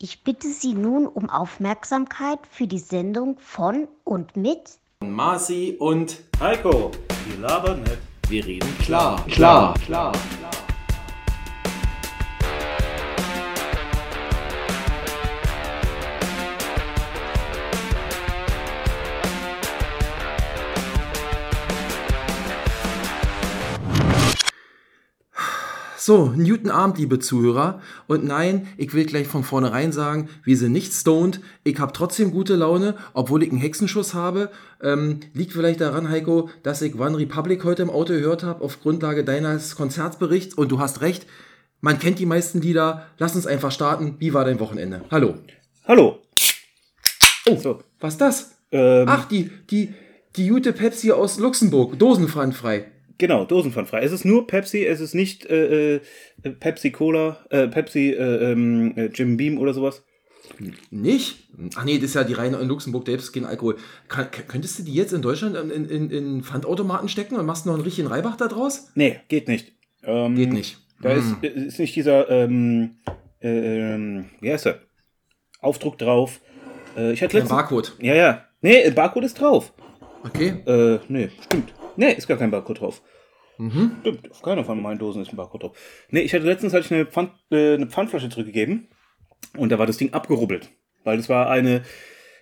Ich bitte Sie nun um Aufmerksamkeit für die Sendung von und mit Marci und Heiko, wir labern nicht. wir reden klar. Klar, klar. So, Newton Abend, liebe Zuhörer. Und nein, ich will gleich von vornherein sagen, wir sind nicht stoned. Ich habe trotzdem gute Laune, obwohl ich einen Hexenschuss habe. Ähm, liegt vielleicht daran, Heiko, dass ich One Republic heute im Auto gehört habe, auf Grundlage deines Konzertberichts. Und du hast recht, man kennt die meisten Lieder. Lass uns einfach starten. Wie war dein Wochenende? Hallo. Hallo. Oh, so. was ist das? Ähm, Ach, die, die, die Jute Pepsi aus Luxemburg. Dosenpfandfrei. Genau, dosenpfandfrei. Es ist nur Pepsi, es ist nicht äh, äh, Pepsi Cola, äh, Pepsi äh, ähm, äh, Jim Beam oder sowas. Nicht? Ach nee, das ist ja die reine in Luxemburg, gibt kein Alkohol. Kann, könntest du die jetzt in Deutschland in, in, in Pfandautomaten stecken und machst noch einen richtigen Reibach da draus? Nee, geht nicht. Ähm, Geht nicht. Da Hm. ist, ist nicht dieser, ähm, äh, ähm, wie heißt er? Aufdruck drauf. Äh, ich hatte letztens. Barcode. Ja, ja. Nee, äh, Barcode ist drauf. Okay. Äh, nee, stimmt. Nee, ist gar kein Barcode drauf. Mhm. Stimmt, auf keiner von meinen Dosen ist ein Barcode drauf. Nee, ich hatte letztens hatte ich eine, Pfand, äh, eine Pfandflasche zurückgegeben und da war das Ding abgerubbelt. Weil das war eine,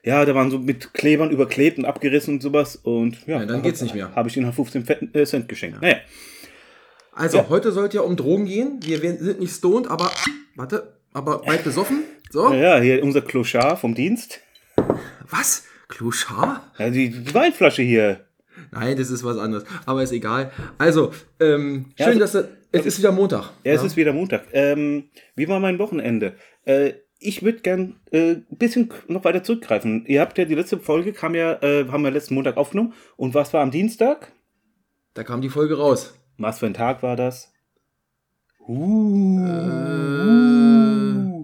ja, da waren so mit Klebern überklebt und abgerissen und sowas und ja. Ja, dann geht's nicht mehr. Habe ich ihnen halt 15 Fetten, äh, Cent geschenkt. Naja, Also, Ja. heute sollte ja um Drogen gehen. Wir sind nicht stoned, aber. Warte, aber bald besoffen. So. ja, hier unser Clochard vom Dienst. Was? Clochard? Ja, die Weinflasche hier. Nein, das ist was anderes. Aber ist egal. Also, ähm, Ja, schön, also- dass du. Es ist wieder Montag. Ja, es ist wieder Montag. Ähm, wie war mein Wochenende? Äh, ich würde gern äh, ein bisschen noch weiter zurückgreifen. Ihr habt ja die letzte Folge, kam ja, äh, haben wir letzten Montag aufgenommen. Und was war am Dienstag? Da kam die Folge raus. Was für ein Tag war das? Äh,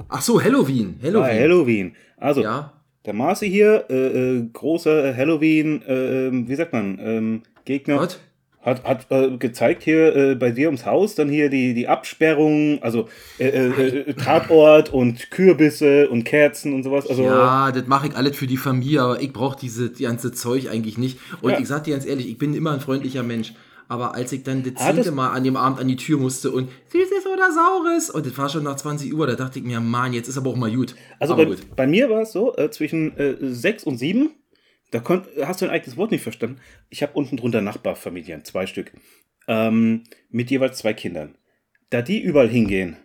ach so, Halloween. Halloween. Halloween. Also, Ja. Der Marci hier, äh, äh, großer Halloween, äh, ähm, wie sagt man, ähm, Gegner. Was? Hat, hat äh, gezeigt hier äh, bei dir ums Haus, dann hier die, die Absperrung, also äh, äh, äh, Tatort und Kürbisse und Kerzen und sowas. Also, Ja, das mache ich alles für die Familie, aber ich brauche diese die ganze Zeug eigentlich nicht. Und Ja. ich sag dir ganz ehrlich, ich bin immer ein freundlicher Mensch. Aber als ich dann das zehnte das- Mal an dem Abend an die Tür musste und Süßes oder Saures, und das war schon nach 20 Uhr, da dachte ich mir, Mann, jetzt ist aber auch mal gut. Also bei, bei mir war es so, äh, zwischen äh, sechs und sieben, da konnt, hast du ein eigenes Wort nicht verstanden. Ich habe unten drunter Nachbarfamilien, zwei Stück, ähm, mit jeweils zwei Kindern. Da die überall hingehen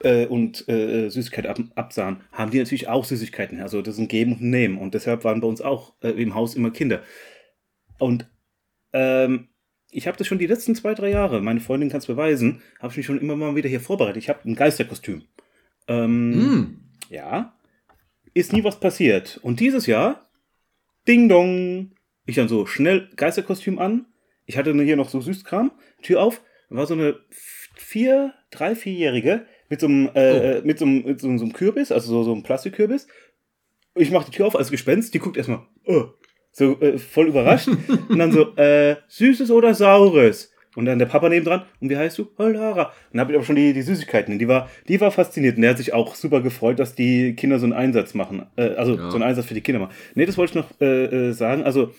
äh, und äh, Süßigkeiten ab, absahen, haben die natürlich auch Süßigkeiten. Also das ist ein Geben und Nehmen. Und deshalb waren bei uns auch äh, im Haus immer Kinder. Und ähm, ich habe das schon die letzten zwei, drei Jahre, meine Freundin kann es beweisen, habe ich mich schon immer mal wieder hier vorbereitet. Ich habe ein Geisterkostüm. Ähm, Hm, ja. Ist nie was passiert. Und dieses Jahr, Ding Dong, ich dann so schnell Geisterkostüm an. Ich hatte hier noch so Süßkram, Tür auf, war so eine vier, drei, vierjährige mit so einem, äh, mit so einem, mit so, so einem Kürbis, also so, so einem Plastikkürbis. Ich mache die Tür auf als Gespenst, die guckt erstmal, oh, so äh, voll überrascht. und dann so, äh, süßes oder saures? Und dann der Papa nebendran, und wie heißt du? Oh, Lara. Und dann habe ich aber schon die, die Süßigkeiten. Und die war, die war fasziniert. Und der hat sich auch super gefreut, dass die Kinder so einen Einsatz machen. Äh, also Ja. so einen Einsatz für die Kinder machen. Nee, das wollte ich noch äh, äh, sagen. Also,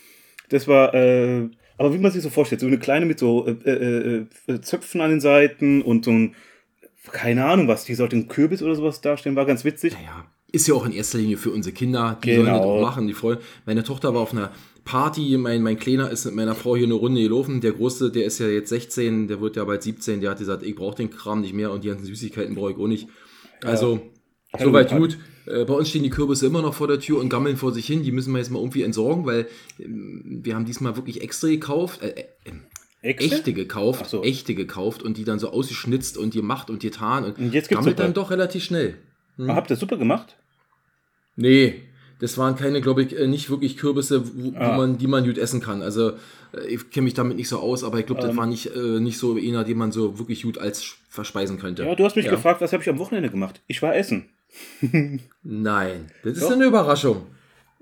das war, äh, aber wie man sich so vorstellt, so eine kleine mit so äh, äh, äh, Zöpfen an den Seiten und so ein, keine Ahnung was, die sollte ein Kürbis oder sowas darstellen, war ganz witzig. naja, ist ja auch in erster Linie für unsere Kinder. Die Genau. sollen das auch machen. Die freuen. Meine Tochter war auf einer Party, mein, mein Kleiner ist mit meiner Frau hier eine Runde gelaufen. Der Große, der ist ja jetzt 16, der wird ja bald 17, der hat gesagt, ich brauche den Kram nicht mehr und die ganzen Süßigkeiten brauche ich auch nicht. Also, soweit Halloween-Party. gut. Äh, bei uns stehen die Kürbisse immer noch vor der Tür und gammeln vor sich hin. Die müssen wir jetzt mal irgendwie entsorgen, weil ähm, wir haben diesmal wirklich extra gekauft. Äh, äh, Echte? echte gekauft, so. echte gekauft und die dann so ausgeschnitzt und gemacht und getan und, Und jetzt gammelt dann doch relativ schnell. Ah, Habt ihr super gemacht? Nee, das waren keine, glaube ich, äh, nicht wirklich Kürbisse, wo, Ah. wo man, die man gut essen kann. Also äh, ich kenne mich damit nicht so aus, aber ich glaube, das Ähm. war nicht, äh, nicht so einer, den man so wirklich gut als verspeisen könnte. Ja, du hast mich Ja. gefragt, was habe ich am Wochenende gemacht? Ich war essen. Nein, das ist Doch. eine Überraschung.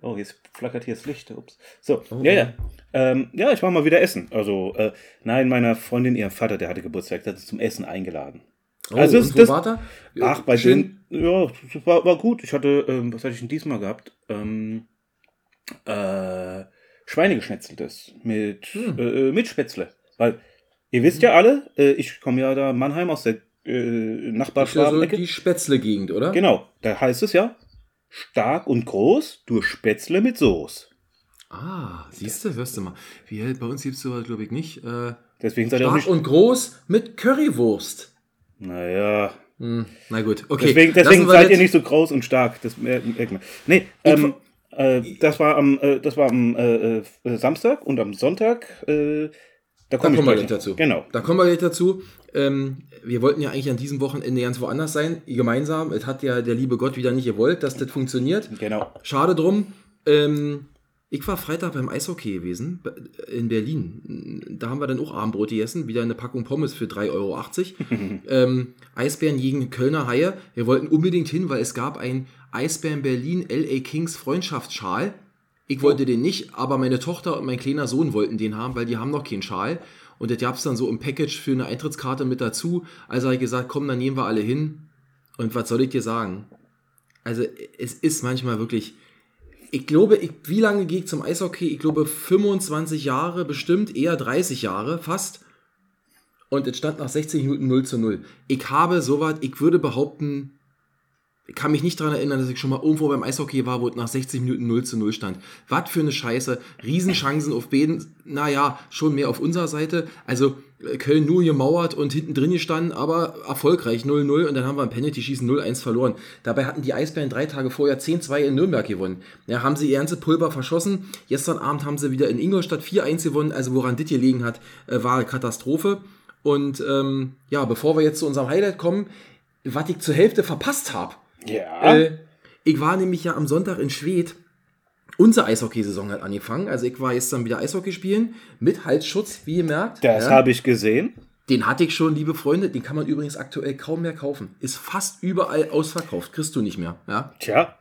Oh, jetzt flackert hier das Licht. Ups. So, Oh, ja, ja. ja. Ähm, ja, ich war mal wieder essen. Also, äh, nein, meiner Freundin, ihr Vater, der hatte Geburtstag, der hat uns zum Essen eingeladen. Oh, Also ist das- war? Ach, bei Schön. denen, ja, das war, war gut. Ich hatte, ähm, was hatte ich denn diesmal gehabt? Ähm, äh, Schweinegeschnetzeltes mit, Hm. äh, mit Spätzle. Weil, ihr wisst ja alle, äh, ich komme ja da Mannheim aus der äh, Das ist ja so Nachbarschwabenecke. die Spätzle-Gegend, oder? Genau, da heißt es ja, stark und groß durch Spätzle mit Soße. Ah, siehst du, hörst du mal. Wie, bei uns gibt es sowas, glaube ich, nicht. Äh, Deswegen seid ihr auch stark nicht. und groß mit Currywurst. Naja, Hm, na gut, okay. deswegen, deswegen seid ihr nicht so groß und stark. Das mer- merkt man. Nee, ähm, äh, das war am, äh, das war am äh, äh, Samstag und am Sonntag. Äh, da komme ich kommen wir gleich dazu. Genau. Da kommen wir gleich dazu. Ähm, wir wollten ja eigentlich an diesem Wochenende ganz woanders sein, gemeinsam. Es hat ja der liebe Gott wieder nicht gewollt, dass das funktioniert. Genau. Schade drum. Ähm, ich war Freitag beim Eishockey gewesen, be- in Berlin. Da haben wir dann auch Abendbrot gegessen, wieder eine Packung Pommes für 3,80 Euro. ähm, Eisbären gegen Kölner Haie. Wir wollten unbedingt hin, weil es gab ein Eisbären Berlin LA Kings Freundschaftsschal. Ich wollte den nicht, aber meine Tochter und mein kleiner Sohn wollten den haben, weil die haben noch keinen Schal. Und das gab es dann so im Package für eine Eintrittskarte mit dazu. Also habe ich gesagt, komm, dann nehmen wir alle hin. Und was soll ich dir sagen? Also es ist manchmal wirklich, ich glaube, ich, wie lange gehe ich zum Eishockey? Ich glaube 25 Jahre, bestimmt eher 30 Jahre, fast. Und es stand nach 60 Minuten 0 zu 0. Ich habe sowas, ich würde behaupten, ich kann mich nicht daran erinnern, dass ich schon mal irgendwo beim Eishockey war, wo es nach 60 Minuten 0 zu 0 stand. Was für eine Scheiße. Riesenchancen auf beiden, naja, schon mehr auf unserer Seite. Also Köln nur gemauert und hinten drin gestanden, aber erfolgreich 0-0 und dann haben wir ein Penalty-Schießen 0-1 verloren. Dabei hatten die Eisbären drei Tage vorher 10-2 in Nürnberg gewonnen. Ja, haben sie ihr ganze Pulver verschossen. Gestern Abend haben sie wieder in Ingolstadt 4-1 gewonnen. Also woran das gelegen hat, äh, war eine Katastrophe. Und ähm, ja, bevor wir jetzt zu unserem Highlight kommen, was ich zur Hälfte verpasst habe. Ja. Äh, ich war nämlich ja am Sonntag in Schwedt. Unsere Eishockeysaison hat angefangen. Also ich war jetzt dann wieder Eishockey spielen mit Halsschutz, wie ihr merkt. das Ja. habe ich gesehen. Den hatte ich schon, liebe Freunde. Den kann man übrigens aktuell kaum mehr kaufen. Ist fast überall ausverkauft. Kriegst du nicht mehr. Ja. Tja,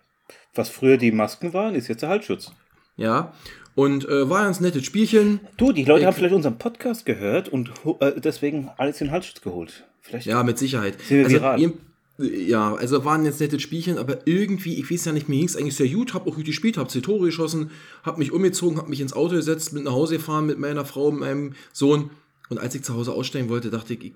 was früher die Masken waren, ist jetzt der Halsschutz. Ja. Und äh, war ganz nettes Spielchen. Du, die Leute Ich- haben vielleicht unseren Podcast gehört und äh, deswegen alles den Halsschutz geholt. Vielleicht. Ja, mit Sicherheit. Sind wir also, viral? ihr- ja, also waren jetzt nette Spielchen, aber irgendwie, ich weiß ja nicht, mir ging es eigentlich sehr gut, hab auch gut gespielt, hab zwei Tore geschossen, hab mich umgezogen, hab mich ins Auto gesetzt, mit nach Hause gefahren mit meiner Frau und meinem Sohn. Und als ich zu Hause aussteigen wollte, dachte ich, ich,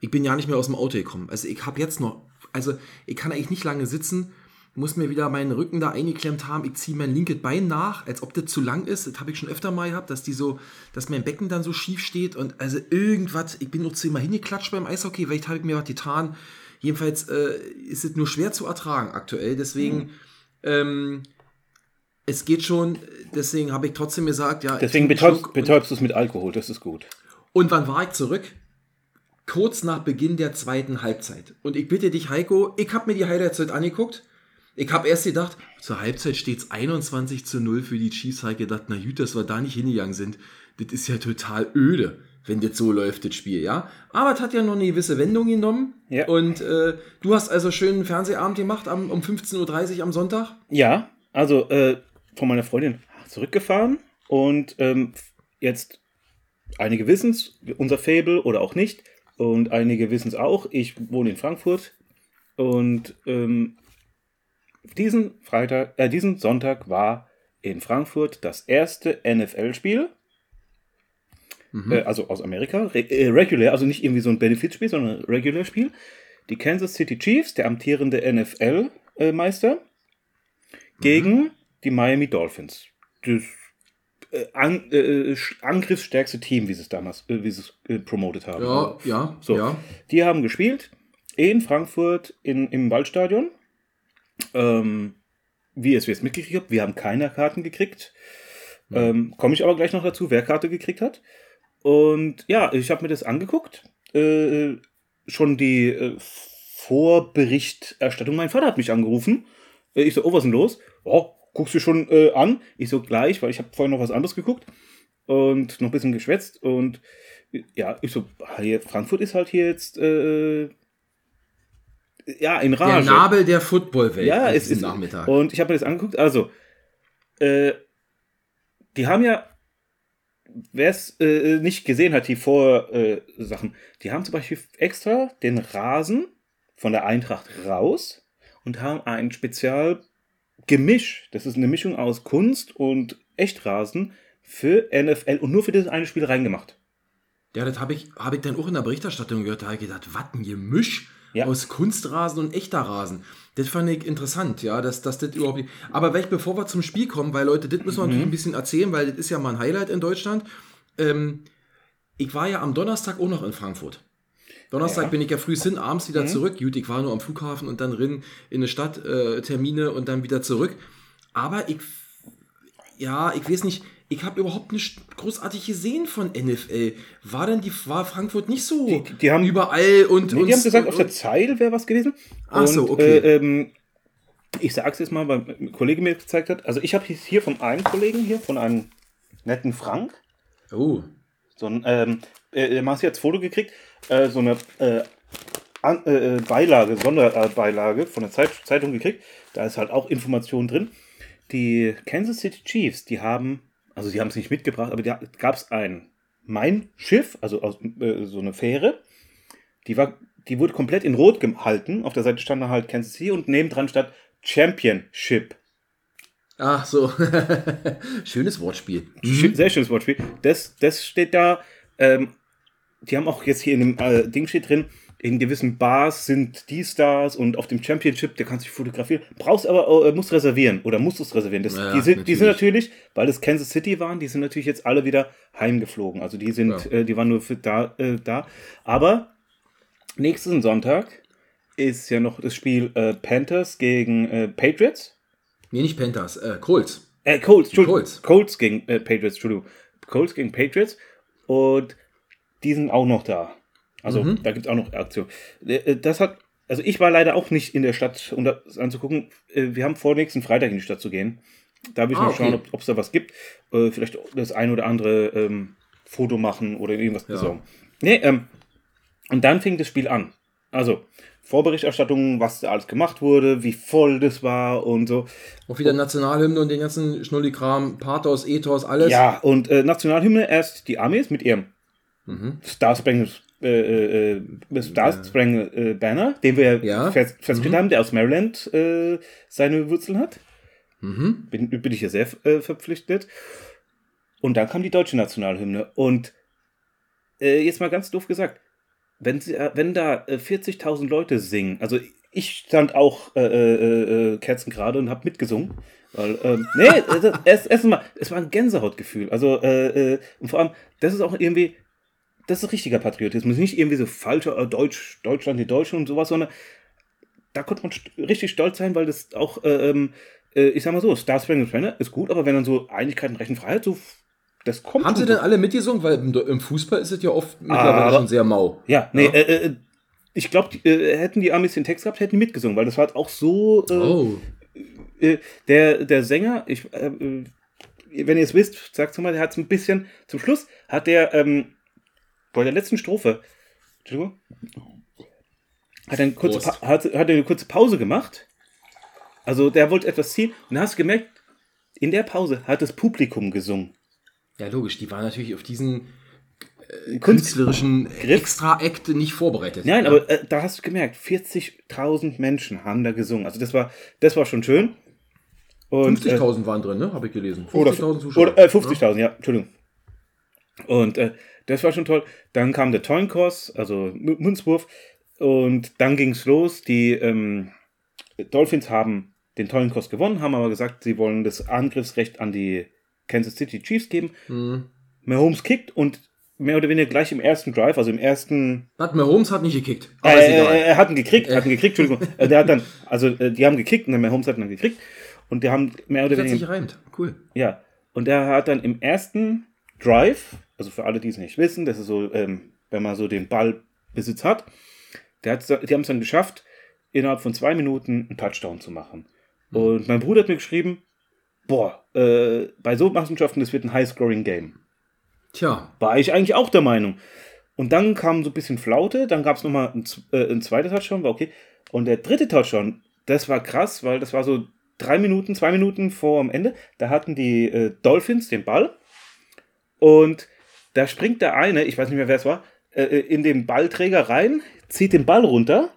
ich bin ja nicht mehr aus dem Auto gekommen. Also ich habe jetzt noch, also ich kann eigentlich nicht lange sitzen, muss mir wieder meinen Rücken da eingeklemmt haben. Ich ziehe mein linkes Bein nach, als ob das zu lang ist. Das habe ich schon öfter mal gehabt, dass die so, dass mein Becken dann so schief steht und also irgendwas. Ich bin noch zehnmal hingeklatscht beim Eishockey, vielleicht habe ich mir was getan. Jedenfalls äh, ist es nur schwer zu ertragen aktuell. Deswegen, ähm, es geht schon. Deswegen habe ich trotzdem gesagt, ja. Deswegen betäubst, du es mit Alkohol, das ist gut. und wann war ich zurück? Kurz nach Beginn der zweiten Halbzeit. Und ich bitte dich, Heiko, ich habe mir die Highlights heute angeguckt. Ich habe erst gedacht, zur Halbzeit steht es 21 zu 0 für die Chiefs. Ich gedacht, na gut, dass wir da nicht hingegangen sind. Das ist ja total öde, wenn das so läuft, das Spiel, ja. Aber es hat ja noch eine gewisse Wendung genommen. Ja. Und äh, du hast also schön einen Fernsehabend gemacht am, um 15.30 Uhr am Sonntag. Ja, also äh, von meiner Freundin zurückgefahren und ähm, jetzt einige wissen es, unser Fable oder auch nicht. Und einige wissen es auch. Ich wohne in Frankfurt und ähm, diesen Freitag, äh, diesen Sonntag war in Frankfurt das erste NFL-Spiel. Äh, also aus Amerika, Re äh, regular, also nicht irgendwie so ein Benefitspiel, sondern ein Regular-Spiel. Die Kansas City Chiefs, der amtierende NFL-Meister, gegen die Miami Dolphins. Das äh, an, äh, angriffsstärkste Team, wie sie es damals, äh, wie sie es äh, promotet haben. Ja, ja, So, ja. die haben gespielt in Frankfurt in, im Waldstadion. Ähm, wie ihr es jetzt mitgekriegt habt, wir haben keine Karten gekriegt. Ähm, Komme ich aber gleich noch dazu, wer Karte gekriegt hat. Und ja, ich habe mir das angeguckt. Äh, schon die äh, Vorberichterstattung. Mein Vater hat mich angerufen. Äh, ich so, oh, was ist denn los? Oh, guckst du schon äh, an? Ich so, gleich, weil ich habe vorher noch was anderes geguckt. Und noch ein bisschen geschwätzt. Und ja, ich so, hier, Frankfurt ist halt hier jetzt äh, ja in Der Rage. Nabel der Footballwelt ja, es ist Nachmittag. Und ich habe mir das angeguckt. Also, äh, die haben ja wer es äh, nicht gesehen hat, die Vorsachen, äh, die haben zum Beispiel extra den Rasen von der Eintracht raus und haben ein Spezialgemisch. Das ist eine Mischung aus Kunst und Echtrasen für NFL und nur für das eine Spiel reingemacht. Ja, das habe ich, hab ich dann auch in der Berichterstattung gehört. Da habe ich gedacht, was ein Gemisch Ja. aus Kunstrasen und echter Rasen. Das fand ich interessant, ja, dass, dass das überhaupt nicht. Aber vielleicht bevor wir zum Spiel kommen, weil Leute, das müssen wir Mhm. natürlich ein bisschen erzählen, weil das ist ja mal ein Highlight in Deutschland. Ähm, ich war ja am Donnerstag auch noch in Frankfurt. Donnerstag Ja. Mhm. bin ich ja früh hin, abends wieder zurück. Gut, ich war nur am Flughafen und dann rein in eine Stadt, äh, Termine und dann wieder zurück. Aber ich, ja, ich weiß nicht, ich habe überhaupt nicht großartig gesehen von NFL. War denn die, war Frankfurt nicht so Die- die haben- überall und. Nee, und die haben gesagt, und, auf der Zeil wäre was gewesen. Ach so, okay. Äh, ähm, ich sag's jetzt mal, weil ein Kollege mir gezeigt hat. Also ich habe hier von einem Kollegen hier, von einem netten Frank, Oh, so ein, ähm, äh, der Marci hat Foto gekriegt, äh, so eine äh, an, äh, Beilage, Sonderbeilage von der Zeit, Zeitung gekriegt. Da ist halt auch Information drin. Die Kansas City Chiefs, die haben, also die haben es nicht mitgebracht, aber da gab es ein Mein Schiff, also aus, äh, so eine Fähre, die war, die wurde komplett in Rot gehalten. Auf der Seite stand da halt Kansas City und nebendran stand Championship. ach so. Schönes Wortspiel. Sch- Sehr schönes Wortspiel. Das, das steht da. Ähm, die haben auch jetzt hier in dem äh, Ding steht drin, in gewissen Bars sind die Stars und auf dem Championship, der kannst du dich fotografieren. Brauchst aber, äh, musst reservieren oder musst du es reservieren. Das, Ja, die, sind, die sind natürlich. natürlich, weil es Kansas City waren, die sind natürlich jetzt alle wieder heimgeflogen. Also die sind, Ja. äh, die waren nur für da, äh, da. Aber nächsten Sonntag ist ja noch das Spiel äh, Panthers gegen äh, Patriots. Nee, nicht Panthers, äh, Colts. Äh, Colts, Entschuldigung. Colts. Colts. gegen äh, Patriots, Entschuldigung. Colts gegen Patriots. Und die sind auch noch da. Also Mhm. da gibt es auch noch Aktion. Äh, äh, Das hat, also ich war leider auch nicht in der Stadt, um das anzugucken. Äh, Wir haben vor, nächsten Freitag in die Stadt zu gehen. Da will ich Ah, mal okay. schauen, ob es da was gibt. Vielleicht das ein oder andere ähm, Foto machen oder irgendwas Ja. besorgen. Nee, ähm, und dann fing das Spiel an. Also, Vorberichterstattung, was da alles gemacht wurde, wie voll das war und so. Auch wieder Nationalhymne und den ganzen Schnullikram, Pathos, Ethos, alles. Ja, und äh, Nationalhymne erst die Amis mit ihrem Mhm. Star Spangled äh, äh, äh, Star Spangled äh, Banner, den wir Ja. fest, festgestellt haben, der aus Maryland äh, seine Wurzeln hat. Mhm. Bin, bin ich ja sehr äh, verpflichtet. Und dann kam die deutsche Nationalhymne. Und äh, jetzt mal ganz doof gesagt, wenn, sie, äh, wenn da äh, 40.000 Leute singen, also ich stand auch äh, äh, äh, kerzengerade und habe mitgesungen. Weil, ähm, nee, erst, erst mal, es war ein Gänsehautgefühl. Also, äh, und vor allem, das ist auch irgendwie, das ist richtiger Patriotismus. Nicht irgendwie so falscher äh, Deutsch, Deutschland, die Deutschen und sowas, sondern da konnte man richtig stolz sein, weil das auch, äh, ähm, äh, ich sag mal so, Star Spangled Banner ist gut, aber wenn dann so Einigkeit und Rechenfreiheit, so, das kommt Haben sie denn alle mitgesungen? Weil im, im Fußball ist es ja oft mittlerweile Aber- schon sehr mau. Ja, nee, Ja. Äh, äh, ich glaube, äh, hätten die Amis den Text gehabt, hätten die mitgesungen, weil das war halt auch so. Äh, Oh. der, der Sänger, ich, wenn ihr es wisst, sagt mal, der hat es ein bisschen, zum Schluss hat der, ähm, bei der letzten Strophe, Entschuldigung, hat er eine kurze, pa hat, hat eine kurze Pause gemacht. Also der wollte etwas ziehen und da hast du gemerkt, in der Pause hat das Publikum gesungen. Ja, logisch, die waren natürlich auf diesen äh, künstlerischen. Extra-Act nicht vorbereitet. Nein, ja. aber äh, da hast du gemerkt, 40.000 Menschen haben da gesungen. Also das war, das war schon schön. Und, äh, 50.000 waren drin, ne? Habe ich gelesen. 50.000 Oder, Zuschauer. oder äh, 50.000, ja, Entschuldigung. Und äh, das war schon toll. Dann kam der Toinkos, also Münzwurf. Und dann ging es los. Die ähm, Dolphins haben den Toinkos gewonnen, haben aber gesagt, sie wollen das Angriffsrecht an die Kansas City Chiefs geben. Mhm. Mahomes kickt und mehr oder weniger gleich im ersten Drive, also im ersten Hat Mahomes hat nicht gekickt. Aber ist äh, egal. er hat ihn gekriegt, hat ihn gekriegt, Entschuldigung. Äh, der hat dann, also äh, die haben gekickt und der Mahomes hat ihn dann gekriegt. Und die haben mehr oder das hat sich weniger. reimt. Cool. Ja. Und der hat dann im ersten Drive, also für alle, die es nicht wissen, das ist so, ähm, wenn man so den Ballbesitz hat, der hat, die haben es dann geschafft, innerhalb von zwei Minuten einen Touchdown zu machen. Und mein Bruder hat mir geschrieben, boah, äh, bei so Machenschaften, das wird ein High-Scoring-Game Tja, war ich eigentlich auch der Meinung. Und dann kam so ein bisschen Flaute, dann gab es nochmal ein, äh, ein zweiter Touchdown, war okay. Und der dritte Touchdown, das war krass, weil das war so drei Minuten, zwei Minuten vor am Ende. Da hatten die äh, Dolphins den Ball Und da springt der eine, ich weiß nicht mehr, wer es war, äh, in den Ballträger rein, zieht den Ball runter,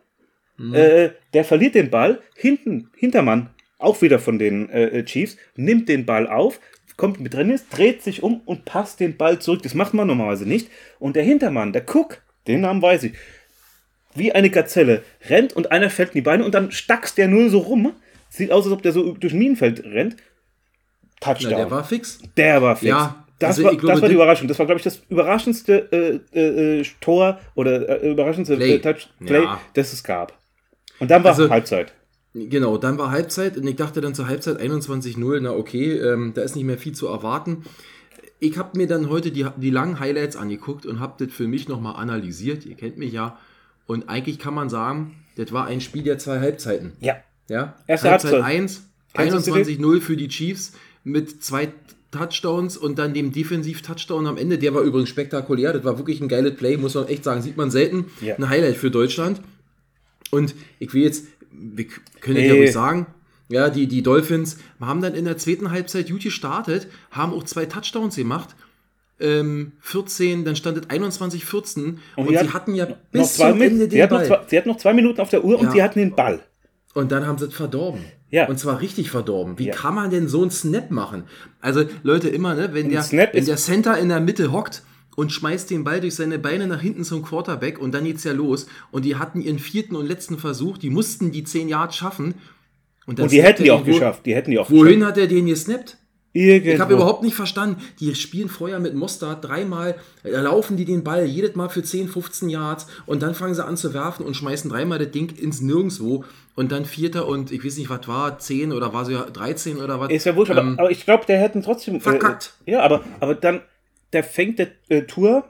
äh, der verliert den Ball, hinten, Hintermann, auch wieder von den äh, Chiefs, nimmt den Ball auf, kommt mit drin ist, dreht sich um und passt den Ball zurück. Das macht man normalerweise nicht. Und der Hintermann, der Cook, den Namen weiß ich, wie eine Gazelle, rennt und einer fällt in die Beine und dann stackst der nur so rum. Sieht aus, als ob der so durch Minenfeld rennt. Touchdown. Na, der war fix. Der war fix. Ja, das, also war, glaube, das war die Überraschung. Das war, glaube ich, das überraschendste äh, äh, äh, Tor oder äh, überraschendste Play. Äh, Touch Play, Ja. das es gab. Und dann war Also- Halbzeit. Genau, dann war Halbzeit und ich dachte dann zur Halbzeit 21-0, na okay, ähm, da ist nicht mehr viel zu erwarten. Ich habe mir dann heute die, die langen Highlights angeguckt und habe das für mich nochmal analysiert. Ihr kennt mich ja. Und eigentlich kann man sagen, das war ein Spiel der zwei Halbzeiten. Ja. Ja? Erste Halbzeit Halbzeit. 1, Kansas City. 21-0 für die Chiefs mit zwei Touchdowns und dann dem Defensiv-Touchdown am Ende. Der war übrigens spektakulär. Das war wirklich ein geiles Play, muss man echt sagen. Sieht man selten. Ja. Ein Highlight für Deutschland. Und ich will jetzt, wir können ja ruhig sagen, ja, die, die Dolphins haben dann in der zweiten Halbzeit gut gestartet, haben auch zwei Touchdowns gemacht. Ähm, 14, dann stand es 21, 14 und, die sie hat hatten ja Noch bis zwei zum Ende sie, den noch Ball. zwei, sie hat noch zwei Minuten auf der Uhr Ja. und sie hatten den Ball. Und dann haben sie es verdorben. Ja. Und zwar richtig verdorben. Wie Ja. kann man denn so einen Snap machen? Also, Leute, immer, ne, wenn, der, wenn der Center in der Mitte hockt und schmeißt den Ball durch seine Beine nach hinten zum Quarterback und dann geht's ja los. Und die hatten ihren vierten und letzten Versuch, die mussten die 10 Yards schaffen. dann Und die hätten die auch wo- geschafft. Die hätten die auch Wohin hat er den gesnappt? Irgendwo. Ich habe überhaupt nicht verstanden. Die spielen vorher mit Mostard dreimal, da laufen die den Ball jedes Mal für 10, 15 Yards und dann fangen sie an zu werfen und schmeißen dreimal das Ding ins Nirgendwo und dann Vierter und ich weiß nicht, was war, 10 oder war ja 13 oder was? Ist ja wurscht, aber, Ähm, aber ich glaube, der hätten trotzdem. Verkackt. Äh, ja, aber, aber dann, der fängt der äh, Tour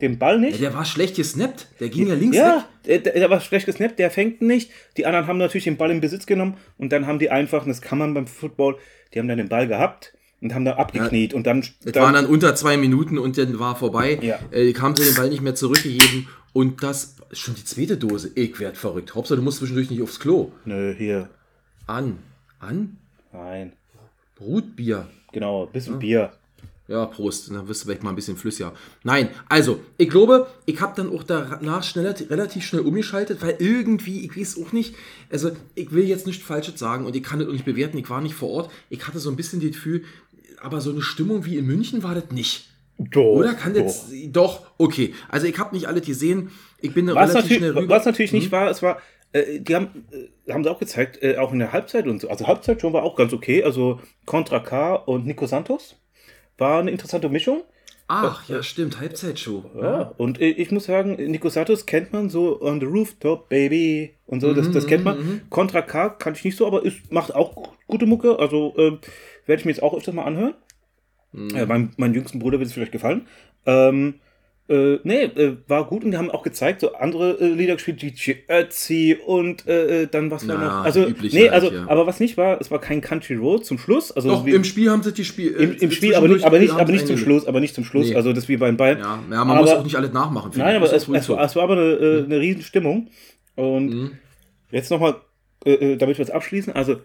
den Ball nicht. der war schlecht gesnappt. Der ging ja links Ja, weg. der, der war schlecht gesnappt, der fängt nicht. Die anderen haben natürlich den Ball in Besitz genommen und dann haben die einfach, und das kann man beim Football, die haben dann den Ball gehabt und haben da abgekniet und dann. Das waren dann unter zwei Minuten und dann war vorbei. Ja. Äh, haben sie den Ball nicht mehr zurückgegeben und das ist schon die zweite Dose. Ich werd verrückt. Hauptsache, du musst zwischendurch nicht aufs Klo. Nö, hier. An. An? Nein. Brutbier. Genau, bisschen Bier. Ja, Prost. Dann wirst du vielleicht mal ein bisschen flüssiger. Nein, also, ich glaube, ich habe dann auch danach schneller, relativ schnell umgeschaltet, weil irgendwie, ich weiß auch nicht, also ich will jetzt nichts Falsches sagen und ich kann das auch nicht bewerten, ich war nicht vor Ort. Ich hatte so ein bisschen das Gefühl, aber so eine Stimmung wie in München war das nicht. Doch. Oder kann das. Doch, okay. Also ich habe nicht alles gesehen. Ich bin da Was relativ schnell rüber. was natürlich nicht war, es war, äh, die haben, äh, haben sie auch gezeigt, äh, auch in der Halbzeit und so. Also Halbzeit schon war auch ganz okay. Also Contra K und Nico Santos war eine interessante Mischung. Ach, ja, stimmt. Halbzeitshow. Ja, und äh, ich muss sagen, Nico Santos kennt man so on the rooftop, baby und so, das, das kennt man. Contra K kann ich nicht so, aber es macht auch gute Mucke, also äh, werde ich mir jetzt auch öfters mal anhören. Äh, mein, mein jüngsten Bruder wird es vielleicht gefallen. Ähm, äh, nee, äh, war gut und die haben auch gezeigt, so andere äh, Lieder gespielt, DJ Ötzi und äh, äh, dann was war noch. Also, nee, halt, also, ja. aber was nicht war, es war kein Country Road zum Schluss. Also Doch, wie- im Spiel haben sie die Spiel. im, äh, im Spiel, aber nicht, aber nicht, aber nicht zum Schluss, aber nicht zum Schluss. Nee. Also das wie beim Bayern. Ja, ja man aber, muss auch nicht alles nachmachen. Nein, aber es, es, so. war, es war aber eine, äh, eine riesen Stimmung. Und Mhm. jetzt nochmal, damit wir es abschließen. Also,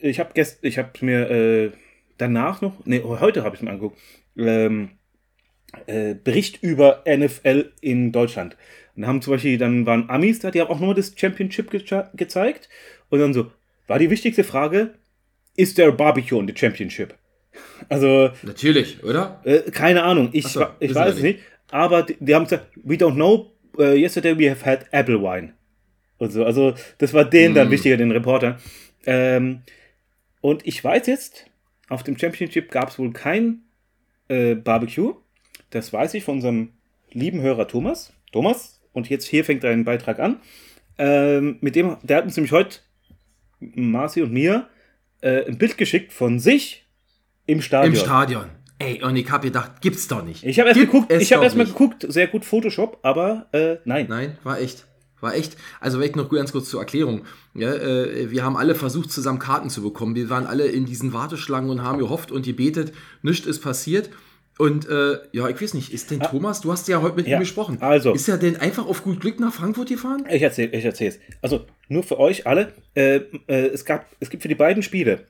ich habe gest, ich habe mir äh, danach noch, nee, heute habe ich mir angeguckt, ähm, äh, Bericht über NFL in Deutschland. Und da haben zum Beispiel, dann waren Amis da, die haben auch nur das Championship ge gezeigt. Und dann so, war die wichtigste Frage, ist der Barbecue on the Championship? Also, Natürlich, oder? äh, keine Ahnung, ich, so, ich weiß es nicht. Aber die, die haben gesagt, we don't know, uh, yesterday we have had apple wine. Und so, also das war denen dann Mm. wichtiger, den Reportern. Ähm, und ich weiß jetzt, auf dem Championship gab es wohl kein äh, Barbecue. Das weiß ich von unserem lieben Hörer Thomas. Thomas, und jetzt hier fängt dein Beitrag an. Ähm, mit dem, der hat uns nämlich heute, Marci und mir, äh, ein Bild geschickt von sich im Stadion. Im Stadion. Ey, und ich habe gedacht, gibt's doch nicht. Ich habe erst Gibt geguckt, ich doch erst mal geguckt, sehr gut Photoshop, aber äh, nein. Nein, war echt. War echt. Also vielleicht noch ganz kurz zur Erklärung. Ja, äh, wir haben alle versucht, zusammen Karten zu bekommen. Wir waren alle in diesen Warteschlangen und haben gehofft und gebetet. Nichts ist passiert. Und äh, ja, ich weiß nicht, ist denn Thomas, du hast ja heute mit Ja, ihm gesprochen. also. Ist er denn einfach auf gut Glück nach Frankfurt gefahren? Ich erzähle ich erzähl's. Also nur für euch alle, äh, äh, es, gab, es gibt für die beiden Spiele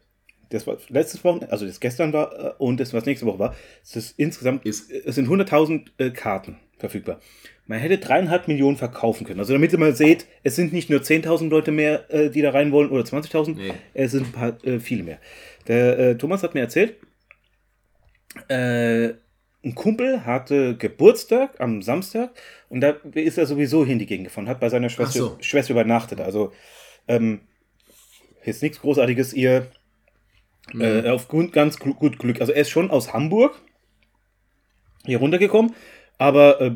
das was letztes Woche, also das gestern war äh, und das was nächste Woche war, es ist insgesamt, Ist- es sind 100.000 äh, Karten verfügbar. Man hätte dreieinhalb Millionen verkaufen können. Also damit ihr mal seht, es sind nicht nur 10.000 Leute mehr, äh, die da rein wollen oder 20.000, Nee. es sind ein paar, äh, viele mehr. Der äh, Thomas hat mir erzählt, äh, ein Kumpel hatte Geburtstag am Samstag und da ist er sowieso hin die Gegend gefahren, hat bei seiner Schwester, so. Schwester übernachtet. Also ähm, jetzt nichts Großartiges, ihr äh, aufgrund ganz gut Glück. Also er ist schon aus Hamburg hier runtergekommen, aber äh,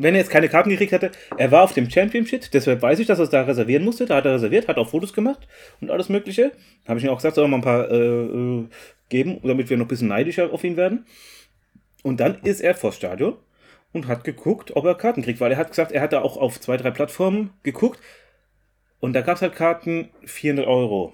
wenn er jetzt keine Karten gekriegt hätte, er war auf dem Championship, deshalb weiß ich, dass er es da reservieren musste. Da hat er reserviert, hat auch Fotos gemacht und alles Mögliche. Habe ich ihm auch gesagt, soll er mal ein paar äh, äh, geben, damit wir noch ein bisschen neidischer auf ihn werden. Und dann ist er vors Stadion und hat geguckt, ob er Karten kriegt, weil er hat gesagt, er hat da auch auf zwei, drei Plattformen geguckt und da gab es halt Karten 400 Euro.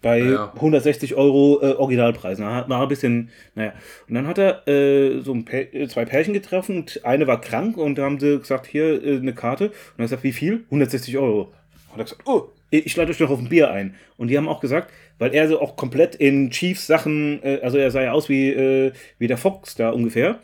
Bei Ja. 160 Euro äh, Originalpreisen. Da war ein bisschen, naja. Und dann hat er äh, so ein Pär, äh, zwei Pärchen getroffen und eine war krank und da haben sie gesagt, hier äh, eine Karte. Und er hat gesagt, wie viel? 160 Euro. Und er hat gesagt, oh, ich lade euch noch auf ein Bier ein. Und die haben auch gesagt, weil er so auch komplett in Chiefs Sachen, äh, also er sah ja aus wie, äh, wie der Fox da ungefähr.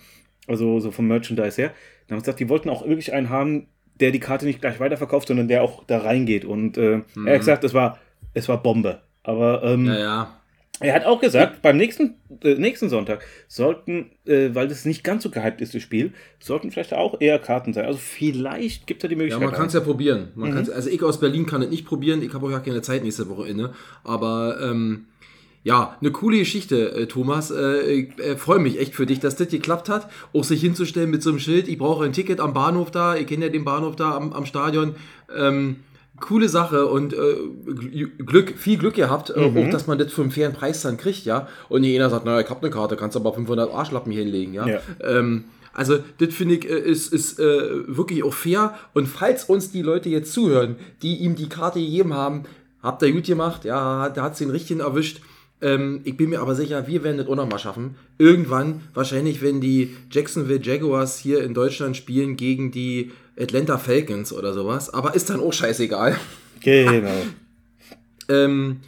Also so vom Merchandise her. Dann haben sie gesagt, die wollten auch wirklich einen haben, der die Karte nicht gleich weiterverkauft, sondern der auch da reingeht. Und äh, er hat gesagt, es war, es war Bombe. Aber ähm, Ja, ja. er hat auch gesagt, beim nächsten, äh, nächsten Sonntag sollten, äh, weil das nicht ganz so gehypt ist, das Spiel, sollten vielleicht auch eher Karten sein. Also vielleicht gibt es da die Ja, Möglichkeit. man kann es ja probieren. Man kann's, also ich aus Berlin kann es nicht probieren. Ich habe auch ja keine Zeit nächste Woche inne. Aber ähm, ja, eine coole Geschichte, äh, Thomas. Äh, ich äh, freue mich echt für dich, dass das geklappt hat. Auch sich hinzustellen mit so einem Schild. Ich brauche ein Ticket am Bahnhof da. Ich kenne ja den Bahnhof da am, am Stadion. Ähm, coole Sache und äh, Gl- Glück, viel Glück gehabt, äh, auch dass man das für einen fairen Preis dann kriegt, ja. Und jeder sagt, naja, ich hab eine Karte, kannst aber 500 Arschlappen hier hinlegen, ja. Ja. Ähm, also, das finde ich, äh, ist, ist äh, wirklich auch fair. Und falls uns die Leute jetzt zuhören, die ihm die Karte gegeben haben, habt ihr gut gemacht, ja, da hat's den richtigen erwischt. Ähm, ich bin mir aber sicher, wir werden das auch noch mal schaffen. Irgendwann, wahrscheinlich, wenn die Jacksonville Jaguars hier in Deutschland spielen gegen die Atlanta Falcons oder sowas. Aber ist dann auch scheißegal. Genau. Ähm,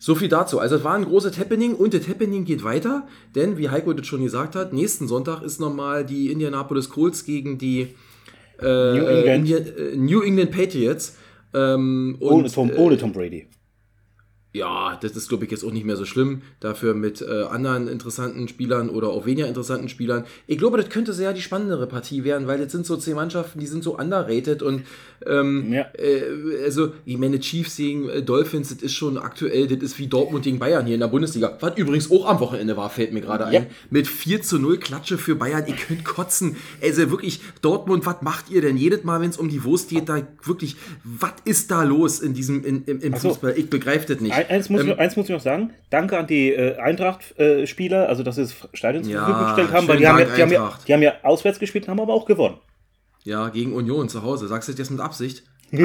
so viel dazu. Also es war ein großes Happening und das Happening geht weiter, denn wie Heiko das schon gesagt hat, nächsten Sonntag ist nochmal die Indianapolis Colts gegen die äh, New England. Äh, New England Patriots. Ähm, und, ohne, Tom, äh, ohne Tom Brady. Ja, das ist, glaube ich, jetzt auch nicht mehr so schlimm. Dafür mit äh, anderen interessanten Spielern oder auch weniger interessanten Spielern. Ich glaube, das könnte sehr die spannendere Partie werden, weil jetzt sind so zehn Mannschaften, die sind so underrated und ähm, Ja. äh, also, ich meine, Chiefs gegen äh, Dolphins, das ist schon aktuell, das ist wie Dortmund gegen Bayern hier in der Bundesliga. Was übrigens auch am Wochenende war, fällt mir gerade Ja. ein. Mit 4 zu 0 Klatsche für Bayern, ihr könnt kotzen. Also wirklich, Dortmund, was macht ihr denn jedes Mal, wenn es um die Wurst geht, da wirklich, was ist da los in diesem, in, im, im so. Fußball? Ich begreife das nicht. Ein- Eins muss, ich, noch- eins muss ich noch sagen. Danke an die äh, Eintracht-Spieler, also dass sie das Stadion zur Ja, Verfügung gestellt haben, weil die haben, ja, Dank, die, haben ja, die haben ja auswärts gespielt, haben aber auch gewonnen. Ja, gegen Union zu Hause. Sagst du das jetzt mit Absicht? 3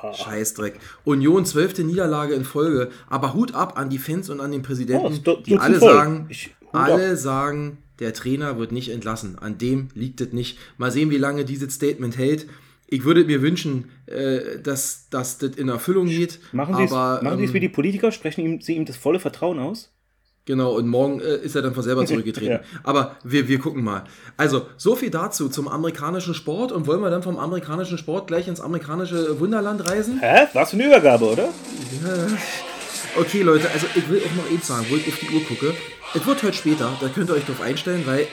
zu 0. Scheißdreck. Union, zwölfte Niederlage in Folge. Aber Hut ab an die Fans und an den Oh, Präsidenten, tut- die alle voll. sagen, Ich- alle sagen, der Trainer wird nicht entlassen. An dem liegt es nicht. Mal sehen, wie lange dieses Statement hält. Ich würde mir wünschen, äh, dass, dass das in Erfüllung geht. Machen Sie Sie es ähm, wie die Politiker, sprechen ihm, Sie ihm das volle Vertrauen aus? Genau, und morgen äh, ist er dann von selber zurückgetreten. Ja. Aber wir, wir gucken mal. Also, so viel dazu zum amerikanischen Sport. Und wollen wir dann vom amerikanischen Sport gleich ins amerikanische Wunderland reisen? Hä? Was für eine Übergabe, oder? Okay, Leute, also ich will auch noch eins sagen, wo ich auf die Uhr gucke. Es wird heute später, da könnt ihr euch drauf einstellen, weil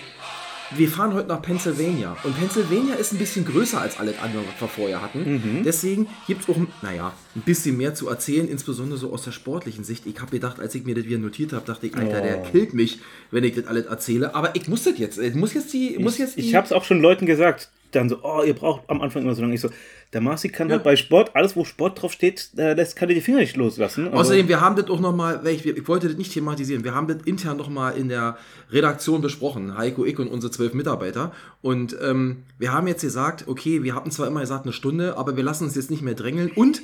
wir fahren heute nach Pennsylvania. Und Pennsylvania ist ein bisschen größer als alles andere, was wir vorher hatten. Deswegen gibt es auch, naja, ein bisschen mehr zu erzählen, insbesondere so aus der sportlichen Sicht. Ich habe gedacht, als ich mir das wieder notiert habe, dachte ich, Alter, der killt mich, wenn ich das alles erzähle. Aber ich muss das jetzt. Ich muss jetzt die. muss jetzt die Ich habe es auch schon Leuten gesagt, dann so, oh, ihr braucht am Anfang immer so lange. Ich so, der Marci kann halt bei Sport, alles wo Sport drauf steht, äh, lässt, kann er die Finger nicht loslassen. Also, Außerdem, wir haben das auch nochmal, ich, ich wollte das nicht thematisieren, wir haben das intern nochmal in der Redaktion besprochen, Heiko, ich und unsere zwölf Mitarbeiter. Und ähm, wir haben jetzt gesagt, okay, wir hatten zwar immer gesagt eine Stunde, aber wir lassen uns jetzt nicht mehr drängeln. Und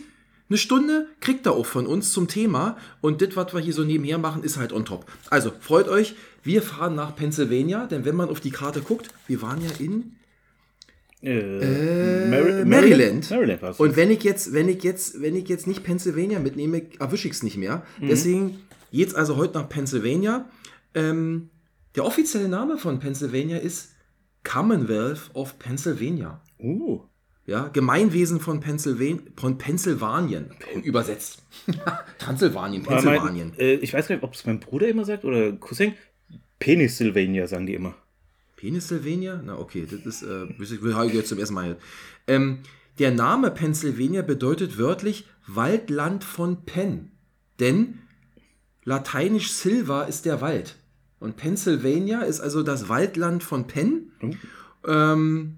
eine Stunde kriegt er auch von uns zum Thema. Und das, was wir hier so nebenher machen, ist halt on top. Also, freut euch, wir fahren nach Pennsylvania, denn wenn man auf die Karte guckt, wir waren ja in Äh, Mary- Maryland. Maryland war's. Und wenn ich jetzt, wenn ich jetzt, wenn ich jetzt nicht Pennsylvania mitnehme, erwische ich es nicht mehr. Mhm. Deswegen geht's also heute nach Pennsylvania. Ähm, der offizielle Name von Pennsylvania ist Commonwealth of Pennsylvania. uh, Ja, Gemeinwesen von, Pennsylvan von Pennsylvanien. Übersetzt. Transsilvanien, aber Pennsylvanien. mein, äh, ich weiß gar nicht, ob es mein Bruder immer sagt oder Cousin. Pennsylvania sagen die immer. Pennsylvania? Na okay, das ist, äh, ich will jetzt zum ersten Mal. Ähm, der Name Pennsylvania bedeutet wörtlich Waldland von Penn. Denn lateinisch Silva ist der Wald. Und Pennsylvania ist also das Waldland von Penn. Ähm,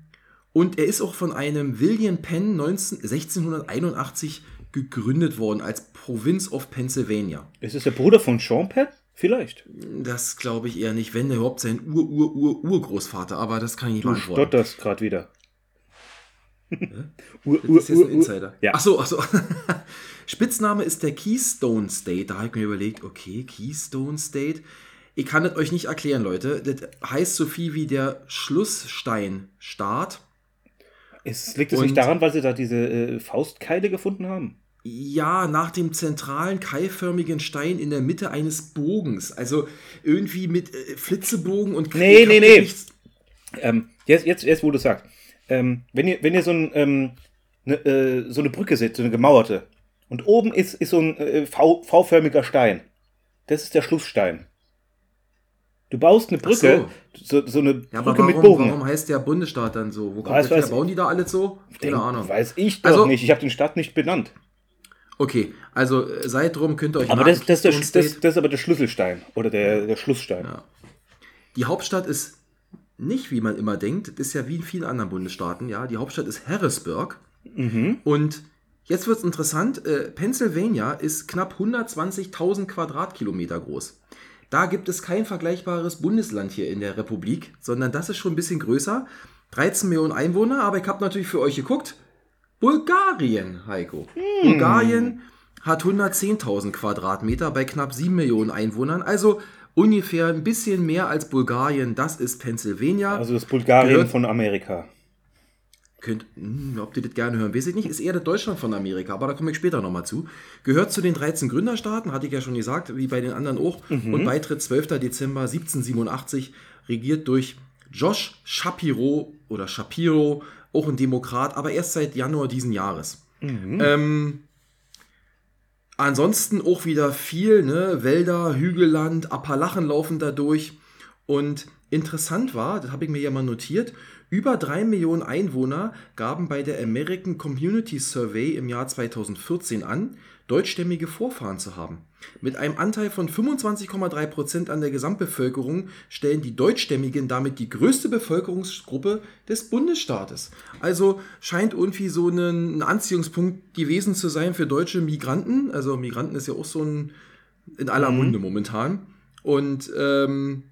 und er ist auch von einem William Penn 19, 1681 gegründet worden als Provinz of Pennsylvania. Ist es der Bruder von Sean Penn? Vielleicht. Das glaube ich eher nicht, wenn überhaupt sein Ur-Ur-Ur-Urgroßvater, aber das kann ich nicht Du beantworten. stotterst gerade wieder. Ur, Das ist jetzt ein Insider. Ja. Ach so, ach so. Spitzname ist der Keystone State. Da habe ich mir überlegt, okay, Keystone State. Ich kann das euch nicht erklären, Leute. Das heißt so viel wie der Schlusssteinstaat. Es liegt es nicht daran, weil sie da diese äh, Faustkeile gefunden haben? Ja, nach dem zentralen keilförmigen Stein in der Mitte eines Bogens. Also irgendwie mit äh, Flitzebogen und Nee, hab nee, nee. nichts- Ähm, jetzt, jetzt, jetzt, wo du sagst, ähm, wenn ihr, wenn ihr so, ein, ähm, ne, äh, so eine Brücke seht, so eine gemauerte, und oben ist, ist so ein äh, V-förmiger Stein. Das ist der Schlussstein. Du baust eine Brücke, so. So, eine Ja, Brücke mit warum, Bogen. warum heißt der Bundesstaat dann so? Wo kommt Weiß, das her? weiß Bauen die da alles so? Keine Ahnung. Weiß ich doch Also- nicht. Ich habe den Staat nicht benannt. Okay, also äh, seid drum, könnt ihr euch Aber das, das, ist der, das, das ist aber der Schlüsselstein. Oder der, der Schlussstein. Ja. Die Hauptstadt ist nicht, wie man immer denkt, das ist ja wie in vielen anderen Bundesstaaten, ja. Die Hauptstadt ist Harrisburg. Mhm. Und jetzt wird es interessant, äh, Pennsylvania ist knapp 120.000 Quadratkilometer groß. Da gibt es kein vergleichbares Bundesland hier in der Republik, sondern das ist schon ein bisschen größer. 13 Millionen Einwohner, aber ich habe natürlich für euch geguckt. Bulgarien, Heiko. Bulgarien hat 110.000 Quadratmeter bei knapp 7 Millionen Einwohnern. Also ungefähr ein bisschen mehr als Bulgarien. Das ist Pennsylvania. Also das Bulgarien Gehört- von Amerika. Könnt, hm, ob ihr das gerne hören, weiß ich nicht. Ist eher das Deutschland von Amerika, aber da komme ich später nochmal zu. Gehört zu den 13 Gründerstaaten, hatte ich ja schon gesagt, wie bei den anderen auch. Und Beitritt 12. Dezember 1787, regiert durch Josh Shapiro oder Shapiro, auch ein Demokrat, aber erst seit Januar diesen Jahres. Ähm, ansonsten auch wieder viel, ne? Wälder, Hügelland, Appalachen laufen da durch. Und interessant war, das habe ich mir ja mal notiert, über drei Millionen Einwohner gaben bei der American Community Survey im Jahr 2014 an, deutschstämmige Vorfahren zu haben. Mit einem Anteil von 25,3 Prozent an der Gesamtbevölkerung stellen die Deutschstämmigen damit die größte Bevölkerungsgruppe des Bundesstaates. Also scheint irgendwie so ein, Anziehungspunkt gewesen zu sein für deutsche Migranten. Also Migranten ist ja auch so ein in aller Munde momentan. Und ähm,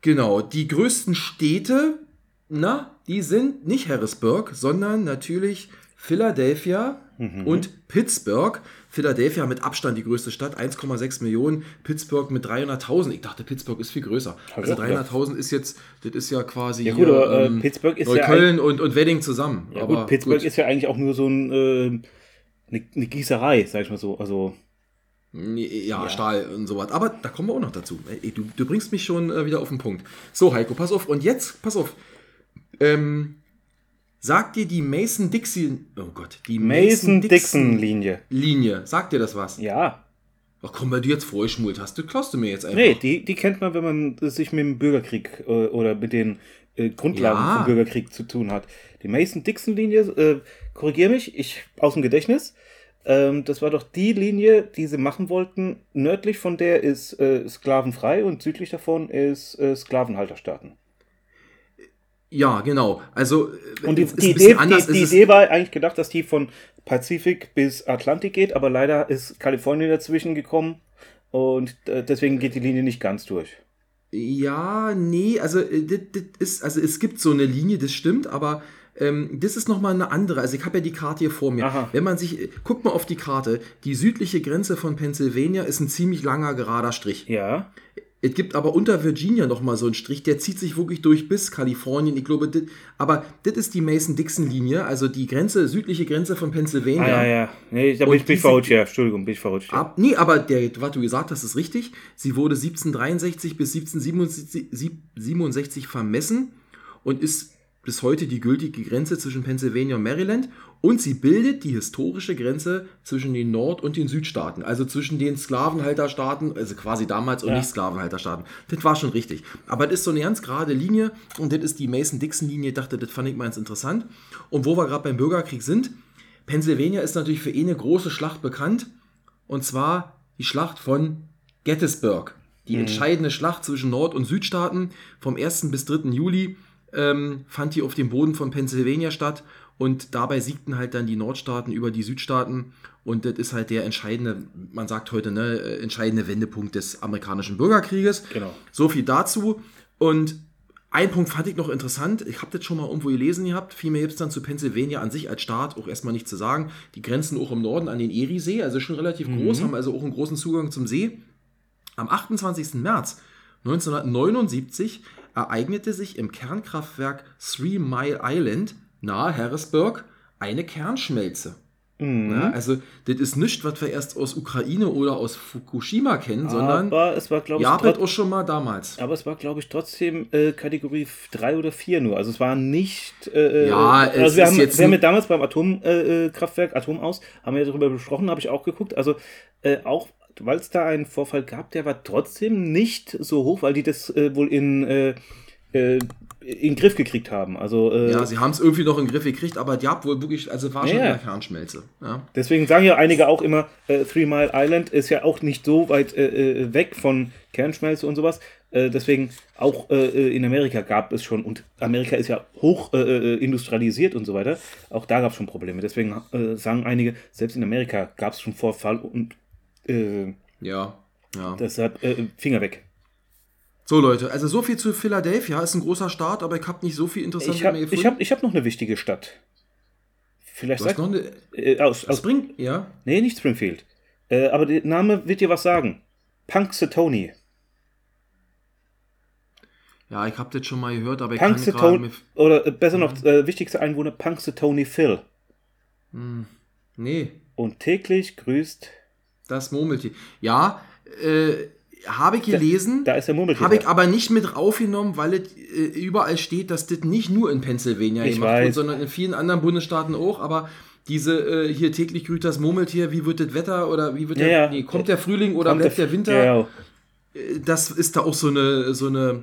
genau, die größten Städte, na, die sind nicht Harrisburg, sondern natürlich Philadelphia und Pittsburgh. Philadelphia mit Abstand die größte Stadt, 1,6 Millionen. Pittsburgh mit 300.000. Ich dachte, Pittsburgh ist viel größer. Also ich auch gedacht. 300.000 ist jetzt, das ist ja quasi Ja gut, hier, aber äh, ähm, Pittsburgh ist ja Neukölln und, und Wedding zusammen. Ja aber gut, Pittsburgh gut. ist ja eigentlich auch nur so ein, äh, eine, eine Gießerei, sag ich mal so. Also, Ja, Stahl und sowas. Aber da kommen wir auch noch dazu. Du, du bringst mich schon äh, wieder auf den Punkt. So, Heiko, pass auf. Und jetzt, pass auf. Ähm, sagt dir die Mason-Dixon, oh Gott, die Mason-Dixon-Linie. Linie, sagt dir das was? Ja. Ach komm, weil du jetzt vorgeschmult hast, du klaust du mir jetzt einfach. Nee, die, die kennt man, wenn man sich mit dem Bürgerkrieg äh, oder mit den äh, Grundlagen Ja. vom Bürgerkrieg zu tun hat. Die Mason-Dixon-Linie, äh, korrigiere mich, ich aus dem Gedächtnis. Ähm, das war doch die Linie, die sie machen wollten. Nördlich von der ist äh, sklavenfrei und südlich davon ist äh, Sklavenhalterstaaten. Ja, genau. Also, äh, Und die, die, Idee, anders. die, die Idee war eigentlich gedacht, dass die von Pazifik bis Atlantik geht, aber leider ist Kalifornien dazwischen gekommen und äh, deswegen geht die Linie nicht ganz durch. Ja, nee, also, äh, das, das ist, also es gibt so eine Linie, das stimmt, aber ähm, das ist nochmal eine andere. Also ich habe ja die Karte hier vor mir. Aha. Wenn man sich, guckt mal auf die Karte, die südliche Grenze von Pennsylvania ist ein ziemlich langer, gerader Strich. Ja. Es gibt aber unter Virginia noch mal so einen Strich, der zieht sich wirklich durch bis Kalifornien. Ich glaube, dit, aber das ist die Mason-Dixon-Linie, also die Grenze, südliche Grenze von Pennsylvania. Ah, ja, ja. Nee, da bin ich, diese- verrutscht, ja. Entschuldigung, bin ich verrutscht. Ja. Ab, nee, aber der, was du gesagt hast, ist richtig. Sie wurde 1763 bis 1767 67 vermessen und ist bis heute die gültige Grenze zwischen Pennsylvania und Maryland. Und sie bildet die historische Grenze zwischen den Nord- und den Südstaaten, also zwischen den Sklavenhalterstaaten, also quasi damals und Ja. nicht Sklavenhalterstaaten. Das war schon richtig. Aber das ist so eine ganz gerade Linie und das ist die Mason-Dixon-Linie. Ich dachte, das fand ich mal ganz interessant. Und wo wir gerade beim Bürgerkrieg sind, Pennsylvania ist natürlich für eine große Schlacht bekannt. Und zwar die Schlacht von Gettysburg. Die entscheidende Schlacht zwischen Nord- und Südstaaten vom 1. bis 3. Juli ähm, fand die auf dem Boden von Pennsylvania statt. Und dabei siegten halt dann die Nordstaaten über die Südstaaten. Und das ist halt der entscheidende, man sagt heute, ne, äh, entscheidende Wendepunkt des amerikanischen Bürgerkrieges. Genau. So viel dazu. Und ein Punkt fand ich noch interessant. Ich habe das schon mal irgendwo gelesen gehabt. Vielmehr gibt es dann zu Pennsylvania an sich als Staat auch erstmal nichts zu sagen. Die grenzen auch im Norden an den Eriesee, also schon relativ groß, haben also auch einen großen Zugang zum See. Am 28. März 1979 ereignete sich im Kernkraftwerk Three Mile Island nahe Harrisburg eine Kernschmelze. Mhm. Ja, also, das ist nichts, was wir erst aus Ukraine oder aus Fukushima kennen, sondern aber es war, glaube ich, Japan auch schon mal damals. aber es war, glaube ich, trotzdem äh, Kategorie 3 oder 4 nur. Also es war nicht. Äh, Ja, äh, es also wir ist haben, jetzt wir haben ja damals beim Atomkraftwerk, äh, Kraftwerk, Atom aus, haben wir ja darüber besprochen, habe ich auch geguckt. Also äh, auch weil es da einen Vorfall gab, der war trotzdem nicht so hoch, weil die das äh, wohl in, äh, äh, in den Griff gekriegt haben. Also äh, Ja, sie haben es irgendwie noch in den Griff gekriegt, aber die habt wohl wirklich, also war schon Ja. in der Kernschmelze. Ja. Deswegen sagen ja einige auch immer, äh, Three Mile Island ist ja auch nicht so weit äh, äh, weg von Kernschmelze und sowas. Äh, deswegen auch äh, in Amerika gab es schon, und Amerika ist ja hoch industrialisiert und so weiter, auch da gab es schon Probleme. Deswegen sagen einige, selbst in Amerika gab es schon Vorfall und ja, ja. deshalb Finger weg. So Leute, also so viel zu Philadelphia, ist ein großer Staat, aber ich habe nicht so viel Interessantes Ich habe mehr ich gefunden. hab, ich hab noch eine wichtige Stadt. Vielleicht sagt noch eine, äh, aus, aus Spring, ja? Nee, nicht Springfield. Äh, aber der Name wird dir was sagen. Punxsutawney. Ja, ich habe das schon mal gehört, aber ich kann Punxsutawney, mir... oder äh, besser noch, äh, wichtigster Einwohner, Punxsutawney Phil. Nee, Und täglich grüßt, das Murmeltier. Ja, äh, habe ich gelesen, da ist der Murmeltier. habe ich aber nicht mit aufgenommen, weil es äh, überall steht, dass das nicht nur in Pennsylvania Ich gemacht wird, weiß. sondern in vielen anderen Bundesstaaten auch, aber diese äh, hier täglich grüßt das Murmeltier, wie wird das Wetter oder wie wird Ja, der, ja. nee, kommt der Frühling oder Kommt bleibt der Winter? Ja, ja. das ist da auch so eine, so eine,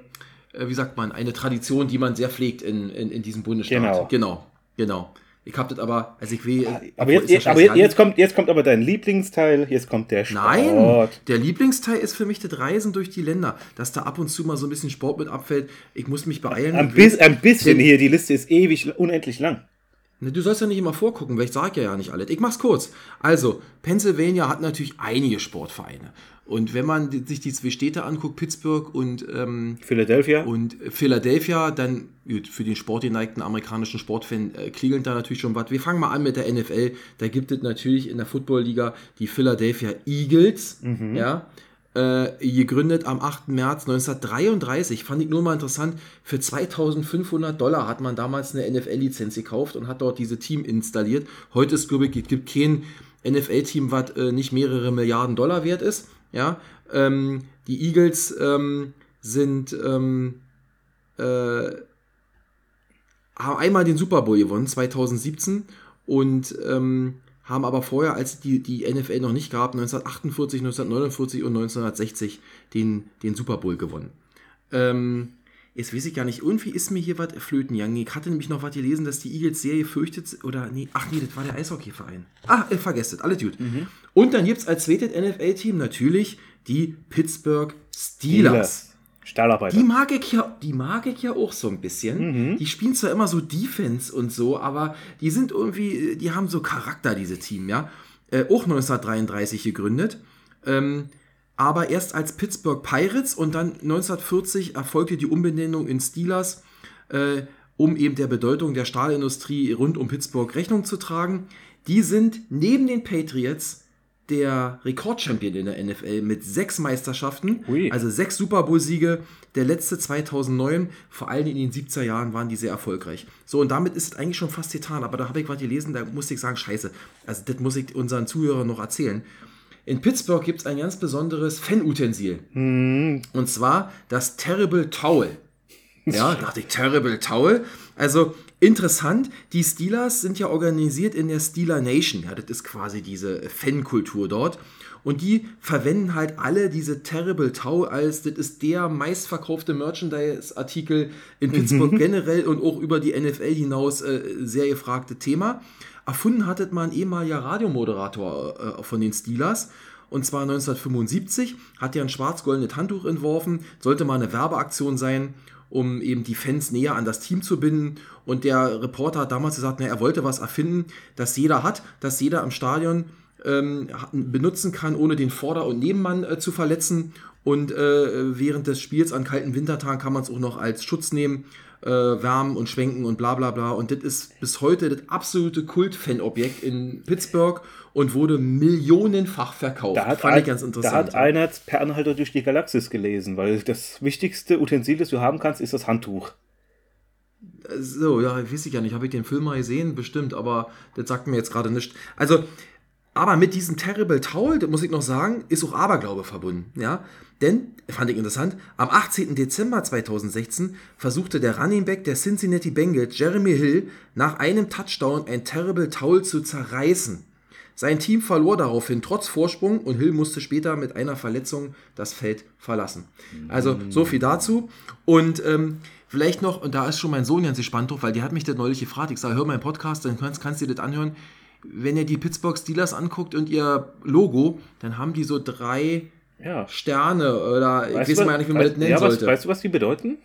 äh, wie sagt man, eine Tradition, die man sehr pflegt in, in, in diesem Bundesstaat. Genau. Genau, genau. Ich hab das aber, also ich will. Aber, jetzt, jetzt, aber jetzt, kommt, jetzt kommt aber dein Lieblingsteil, jetzt kommt der Sport. Nein, der Lieblingsteil ist für mich das Reisen durch die Länder. Dass da ab und zu mal so ein bisschen Sport mit abfällt. Ich muss mich beeilen. Ein, bis, ein bisschen hier, die Liste ist ewig, unendlich lang. Ne, Du sollst ja nicht immer vorgucken, weil ich sage ja, ja nicht alles. Ich mach's kurz. Also, Pennsylvania hat natürlich einige Sportvereine. Und wenn man sich die zwei Städte anguckt, Pittsburgh und, ähm, Philadelphia. und Philadelphia, dann gut, für den sportgeneigten amerikanischen Sportfan äh, klingelt da natürlich schon was. Wir fangen mal an mit der NFL. Da gibt es natürlich in der Footballliga die Philadelphia Eagles. Ja. Äh, gegründet am 8. März 1933. Fand ich nur mal interessant. Für 2500 Dollar hat man damals eine NFL-Lizenz gekauft und hat dort diese Team installiert. Heute ist, glaube ich, es gibt kein NFL-Team, was äh, nicht mehrere Milliarden Dollar wert ist. Ja. Ähm, die Eagles ähm, sind ähm, äh, haben einmal den Super Bowl gewonnen, 2017, und ähm, haben aber vorher, als die, die NFL noch nicht gab, 1948, 1949 und 1960 den, den Super Bowl gewonnen. Ähm, jetzt weiß ich gar nicht, irgendwie ist mir hier was flöten gegangen. Ich hatte nämlich noch was gelesen, dass die Eagles sehr gefürchtet oder nee, ach nee, das war der Eishockeyverein. Ah, äh, vergesst es, alles gut. Und dann gibt es als zweites NFL-Team natürlich die Pittsburgh Steelers. Stahlarbeiter. Die mag ich ja, die mag ich ja auch so ein bisschen. Die spielen zwar immer so Defense und so, aber die sind irgendwie, die haben so Charakter, diese Team, ja. Äh, auch 1933 gegründet. Ähm, aber erst als Pittsburgh Pirates und dann 1940 erfolgte die Umbenennung in Steelers, äh, um eben der Bedeutung der Stahlindustrie rund um Pittsburgh Rechnung zu tragen. Die sind neben den Patriots der Rekordchampion in der NFL mit sechs Meisterschaften, Ui. also sechs Super Bowl-Siege. Der letzte 2009, vor allem in den 70er Jahren, waren die sehr erfolgreich. So, und damit ist es eigentlich schon fast getan. Aber da habe ich was gelesen, da musste ich sagen, scheiße. Also, das muss ich unseren Zuhörern noch erzählen. In Pittsburgh gibt es ein ganz besonderes Fan-Utensil. Und zwar das Terrible Towel. Ja, dachte ich, Terrible Towel. Also interessant, die Steelers sind ja organisiert in der Steeler Nation. Ja, das ist quasi diese Fankultur dort. Und die verwenden halt alle diese Terrible Towel als, das ist der meistverkaufte Merchandise-Artikel in Pittsburgh generell und auch über die NFL hinaus äh, sehr gefragte Thema. Erfunden hat es mal ein ehemaliger Radiomoderator äh, von den Steelers. Und zwar 1975 hat er ein schwarz-goldenes Handtuch entworfen, sollte mal eine Werbeaktion sein, um eben die Fans näher an das Team zu binden. Und der Reporter hat damals gesagt, na, er wollte was erfinden, das jeder hat, das jeder am Stadion ähm, benutzen kann, ohne den Vorder- und Nebenmann äh, zu verletzen. Und äh, während des Spiels an kalten Wintertagen kann man es auch noch als Schutz nehmen, äh, wärmen und schwenken und bla bla bla. Und das ist bis heute das absolute Kult-Fan-Objekt in Pittsburgh und wurde millionenfach verkauft. Da hat, Fand ein, ich ganz da interessant. hat einer per Anhalter durch die Galaxis gelesen, weil das wichtigste Utensil, das du haben kannst, ist das Handtuch. So, ja, weiß ich ja nicht. Habe ich den Film mal gesehen? Bestimmt, aber das sagt mir jetzt gerade nichts. Also, aber mit diesem Terrible Towel, das muss ich noch sagen, ist auch Aberglaube verbunden. Ja? Denn, fand ich interessant, am 18. Dezember 2016 versuchte der Running Back der Cincinnati Bengals, Jeremy Hill, nach einem Touchdown ein Terrible Towel zu zerreißen. Sein Team verlor daraufhin trotz Vorsprung und Hill musste später mit einer Verletzung das Feld verlassen. Also so viel dazu. Und ähm, vielleicht noch, und da ist schon mein Sohn ganz gespannt drauf, weil der hat mich das neulich gefragt. Ich sage, hör meinen Podcast, dann kannst, kannst du dir das anhören. Wenn ihr die Pittsburgh Steelers anguckt und ihr Logo, dann haben die so drei Ja. Sterne oder ich Weißt weiß du, mal nicht, wie man weißt, das nennen ja, was, sollte. weißt du, was die bedeuten?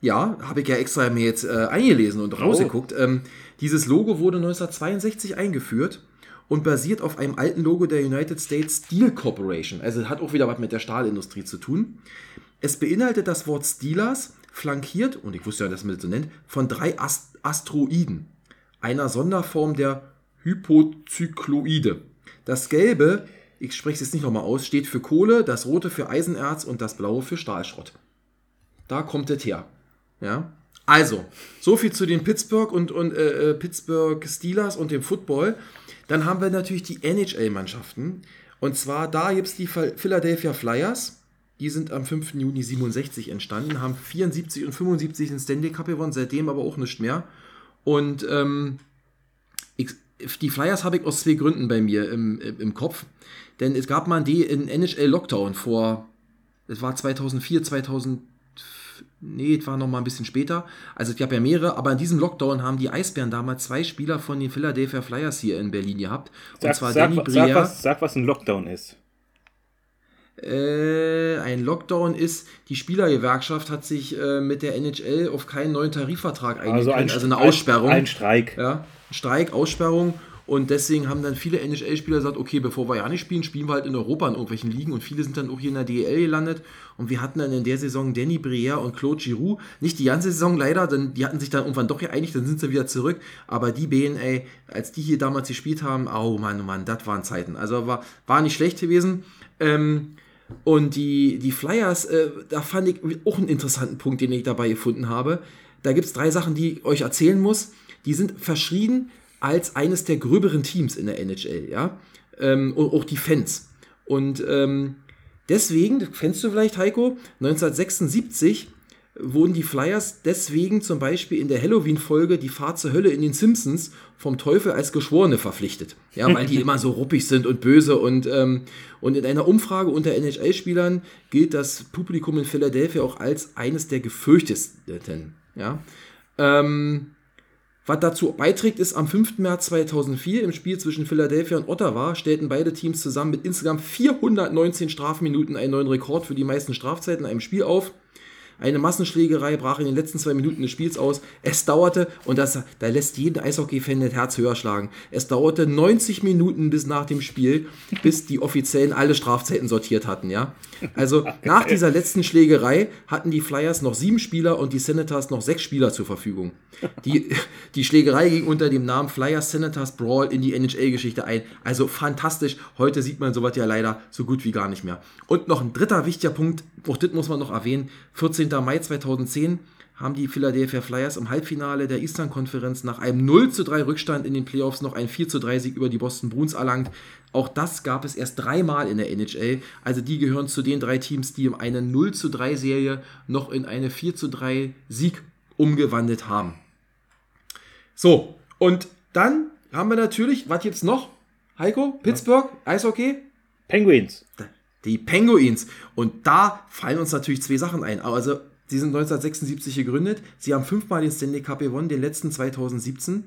Ja, habe ich ja extra mir jetzt äh, eingelesen und rausgeguckt. Ähm, dieses Logo wurde 1962 eingeführt und basiert auf einem alten Logo der United States Steel Corporation. Also hat auch wieder was mit der Stahlindustrie zu tun. Es beinhaltet das Wort Steelers, flankiert, und ich wusste ja, dass man das so nennt, von drei Ast Asteroiden, einer Sonderform der Hypozykloide. Das Gelbe, ich spreche es jetzt nicht nochmal aus, steht für Kohle, das Rote für Eisenerz und das Blaue für Stahlschrott. Da kommt es her. Ja. Also, so viel zu den Pittsburgh und, und äh, äh, Pittsburgh Steelers und dem Football. Dann haben wir natürlich die NHL-Mannschaften. Und zwar da gibt es die Phil- Philadelphia Flyers. Die sind am 5. Juni 67 entstanden, haben 74 und 75 den Stanley Cup gewonnen, seitdem aber auch nicht mehr. Und ähm, die Flyers habe ich aus zwei Gründen bei mir im, im Kopf. Denn es gab mal einen NHL-Lockdown vor, es war 2004, 2000, nee, es war noch mal ein bisschen später. Also es gab ja mehrere, aber in diesem Lockdown haben die Eisbären damals zwei Spieler von den Philadelphia Flyers hier in Berlin gehabt. Und Sag, zwar sag, Danny sag, Briere. was, sag, was ein Lockdown ist. Äh, ein Lockdown ist, die Spielergewerkschaft hat sich äh, mit der NHL auf keinen neuen Tarifvertrag eingekriegt, Also, ein, also eine ein- Aussperrung. Ein Streik. Ja, Streik, Aussperrung. Und deswegen haben dann viele NHL-Spieler gesagt, okay, bevor wir ja nicht spielen, spielen wir halt in Europa in irgendwelchen Ligen. Und viele sind dann auch hier in der DEL gelandet. Und wir hatten dann in der Saison Danny Briere und Claude Giroux. Nicht die ganze Saison leider, denn die hatten sich dann irgendwann doch geeinigt, dann sind sie wieder zurück. Aber die ey, als die hier damals gespielt haben, oh Mann, oh Mann, das waren Zeiten. Also war, war nicht schlecht gewesen. Ähm, und die, die Flyers, äh, da fand ich auch einen interessanten Punkt, den ich dabei gefunden habe. Da gibt es drei Sachen, die ich euch erzählen muss. Die sind verschrien als eines der gröberen Teams in der NHL, ja. Ähm, und auch die Fans. Und ähm, deswegen, kennst du vielleicht, Heiko, 1976 wurden die Flyers deswegen zum Beispiel in der Halloween-Folge Die Fahrt zur Hölle in den Simpsons vom Teufel als Geschworene verpflichtet. Ja, weil die immer so ruppig sind und böse. Und, ähm, und in einer Umfrage unter NHL-Spielern gilt das Publikum in Philadelphia auch als eines der gefürchtesten. Ja. Ähm, was dazu beiträgt, ist am 5. März 2004 im Spiel zwischen Philadelphia und Ottawa stellten beide Teams zusammen mit insgesamt 419 Strafminuten einen neuen Rekord für die meisten Strafzeiten in einem Spiel auf. Eine Massenschlägerei brach in den letzten zwei Minuten des Spiels aus. Es dauerte, und das, da lässt jeden Eishockey-Fan das Herz höher schlagen, es dauerte 90 Minuten bis nach dem Spiel, bis die Offiziellen alle Strafzeiten sortiert hatten, ja. Also nach dieser letzten Schlägerei hatten die Flyers noch sieben Spieler und die Senators noch sechs Spieler zur Verfügung. Die, die Schlägerei ging unter dem Namen Flyers Senators Brawl in die NHL-Geschichte ein. Also fantastisch. Heute sieht man sowas ja leider so gut wie gar nicht mehr. Und noch ein dritter wichtiger Punkt, auch das muss man noch erwähnen. 14. Mai 2010 haben die Philadelphia Flyers im Halbfinale der Eastern-Konferenz nach einem 0 zu 3 Rückstand in den Playoffs noch ein 4 zu 3 Sieg über die Boston Bruins erlangt. Auch das gab es erst dreimal in der NHL. Also die gehören zu den drei Teams, die eine 0 zu 3 Serie noch in eine 4 zu 3 Sieg umgewandelt haben. So, und dann haben wir natürlich, was jetzt noch? Heiko, Pittsburgh, Eishockey? Penguins. Die Penguins. Und da fallen uns natürlich zwei Sachen ein. Also, sie sind 1976 gegründet. Sie haben fünfmal den Stanley Cup gewonnen, den letzten 2017.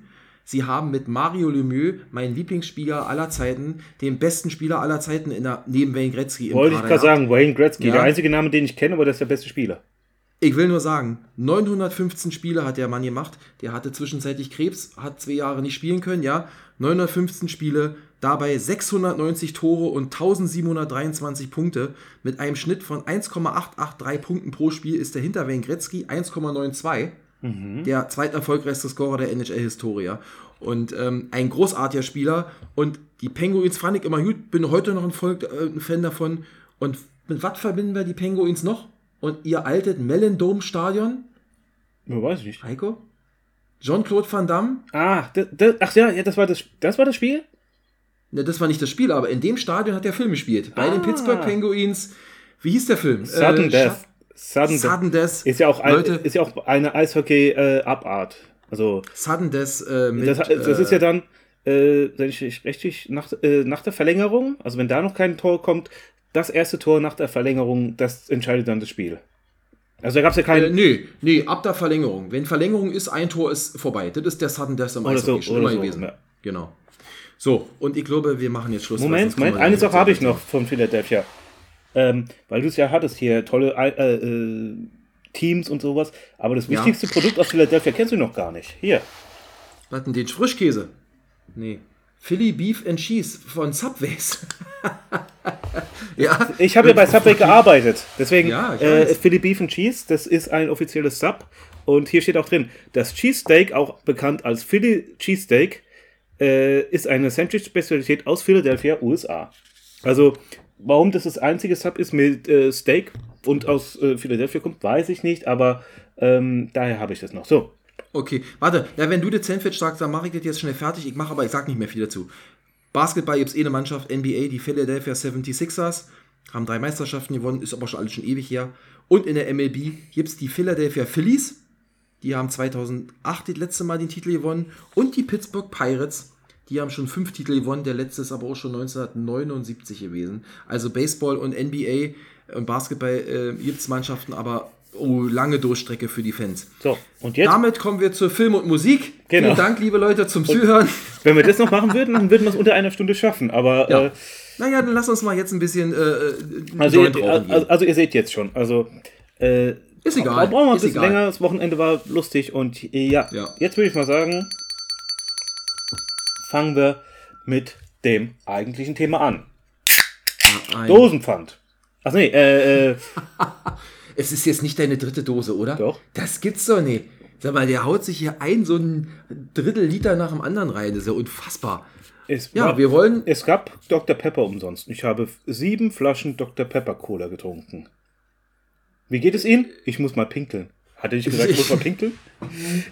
Sie haben mit Mario Lemieux, meinen Lieblingsspieler aller Zeiten, den besten Spieler aller Zeiten in der, neben Wayne Gretzky im Wollte ich gerade sagen, Wayne Gretzky. Ja. Der einzige Name, den ich kenne, aber der ist der beste Spieler. Ich will nur sagen, 915 Spiele hat der Mann gemacht. Der hatte zwischenzeitlich Krebs, hat zwei Jahre nicht spielen können, ja. 915 Spiele, dabei 690 Tore und 1723 Punkte. Mit einem Schnitt von 1,883 Punkten pro Spiel ist der hinter Wayne Gretzky 1,92. Der zweiterfolgreichste Scorer der NHL-Historie. Und ähm, ein großartiger Spieler. Und die Penguins fand ich immer gut. Bin heute noch ein, Volk, äh, ein Fan davon. Und mit was verbinden wir die Penguins noch? Und ihr altes Mellon Dome Stadion? Ja, weiß ich nicht. Heiko? Jean-Claude Van Damme? Ah, das, das, ach ja, das war das, das war das Spiel? Ne, das war nicht das Spiel, aber in dem Stadion hat der Film gespielt. Bei den Ah. Pittsburgh Penguins. Wie hieß der Film? Sudden Äh, Death. Sudden, Sudden Death. Ist ja auch, ein, Leute, ist ja auch eine Eishockey-Abart. also, Sudden Death äh, mit. das, das äh, ist ja dann, äh, wenn ich ich richtig, nach, äh, nach der Verlängerung, also wenn da noch kein Tor kommt, das erste Tor nach der Verlängerung, das entscheidet dann das Spiel. Also da gab es ja Äh, kein. nee, nee, ab der Verlängerung. Wenn Verlängerung ist, ein Tor ist vorbei. Das ist der Sudden Death im Eishockey so, schon immer so, gewesen. ja. Genau. So, und ich glaube, wir machen jetzt Schluss. Moment, Moment, eine Sache habe ich noch von Philadelphia. Ähm, weil du es ja hattest hier, tolle äh, äh, Teams und sowas. Aber das Ja. wichtigste Produkt aus Philadelphia kennst du noch gar nicht. Hier. Was denn den Frischkäse? Nee. Philly Beef and Cheese von Subways. ja. Ich habe ja bei Subway gearbeitet. Deswegen, Ja, äh. Philly Beef and Cheese, das ist ein offizielles Sub. Und hier steht auch drin, das Cheesesteak, auch bekannt als Philly Cheesesteak, äh, ist eine Sandwich-Spezialität aus Philadelphia, USA. Also, warum das das einzige Sub ist mit äh, Steak und aus äh, Philadelphia kommt, weiß ich nicht, aber ähm, daher habe ich das noch. So, Okay, warte. Ja, wenn du das Sandwich sagst, dann mache ich das jetzt schnell fertig. Ich mache aber, ich sag nicht mehr viel dazu. Basketball gibt es eh eine Mannschaft, NBA, die Philadelphia 76ers, haben drei Meisterschaften gewonnen, ist aber schon alles schon ewig her. Und in der MLB gibt es die Philadelphia Phillies, die haben 2008 das letzte Mal den Titel gewonnen. Und die Pittsburgh Pirates, die haben schon fünf Titel gewonnen. Der letzte ist aber auch schon 1979 gewesen. Also Baseball und NBA und Basketball äh, gibt es Mannschaften, aber oh, lange Durchstrecke für die Fans. so. Und jetzt, Damit kommen wir zu Film und Musik. Genau. Vielen Dank, liebe Leute, zum Zuhören. wenn wir das noch machen würden, dann würden wir es unter einer Stunde schaffen. Aber Ja. äh, Naja, dann lass uns mal jetzt ein bisschen äh, einen Also, ihr, also, also ihr seht jetzt schon. Also äh, Ist egal, Brauchen wir ein bisschen egal. länger. Das Wochenende war lustig und äh, ja, Ja. jetzt würde ich mal sagen, fangen wir mit dem eigentlichen Thema an. Ein- Dosenpfand. Ach nee, äh, äh, Es ist jetzt nicht deine dritte Dose, oder? Doch. Das gibt's doch nicht. Sag mal, der haut sich hier ein so ein Drittel Liter nach dem anderen rein. Das ist ja unfassbar. es, Ja, war, wir wollen. es gab Dr. Pepper umsonst. Ich habe sieben Flaschen Dr. Pepper Cola getrunken. Wie geht es Ihnen? Ich muss mal pinkeln. Hat er nicht gesagt, ich muss mal pinkeln?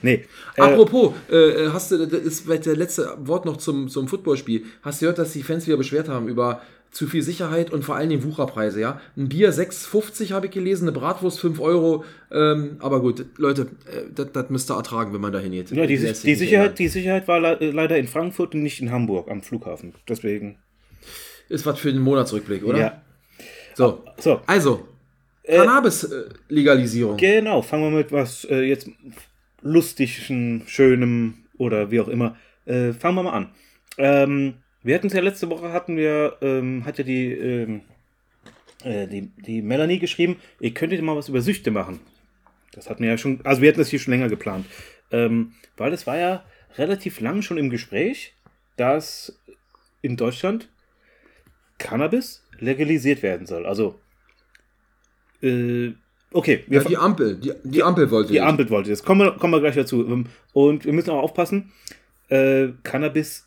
Nee. Äh, Apropos, äh, hast du, das ist vielleicht der letzte Wort noch zum, zum Footballspiel. Hast du gehört, dass die Fans wieder beschwert haben über zu viel Sicherheit und vor allen Dingen Wucherpreise, ja? Ein Bier 6,50 habe ich gelesen, eine Bratwurst 5 Euro. Ähm, aber gut, Leute, äh, das das müsst ihr ertragen, wenn man da hingeht. ja, die, die, nicht Sicherheit, die Sicherheit war äh, leider in Frankfurt und nicht in Hamburg am Flughafen. Deswegen. Ist was für den Monatsrückblick, oder? Ja. So, So, also, Cannabis-Legalisierung. Genau, fangen wir mit was äh, jetzt lustigen, schönem oder wie auch immer. Äh, fangen wir mal an. Ähm, wir hatten es ja letzte Woche hatten wir, ähm, hat ja die, ähm, äh, die, die Melanie geschrieben, ihr könntet mal was über Süchte machen. Das hatten wir ja schon, also wir hatten das hier schon länger geplant. Ähm, weil es war ja relativ lang schon im Gespräch, dass in Deutschland Cannabis legalisiert werden soll. Also, äh, okay, wir Ja, die Ampel, die, die Ampel wollte die das. Ampel wollte das. Kommen wir, kommen wir gleich dazu. Ähm, Und wir müssen auch aufpassen, äh, Cannabis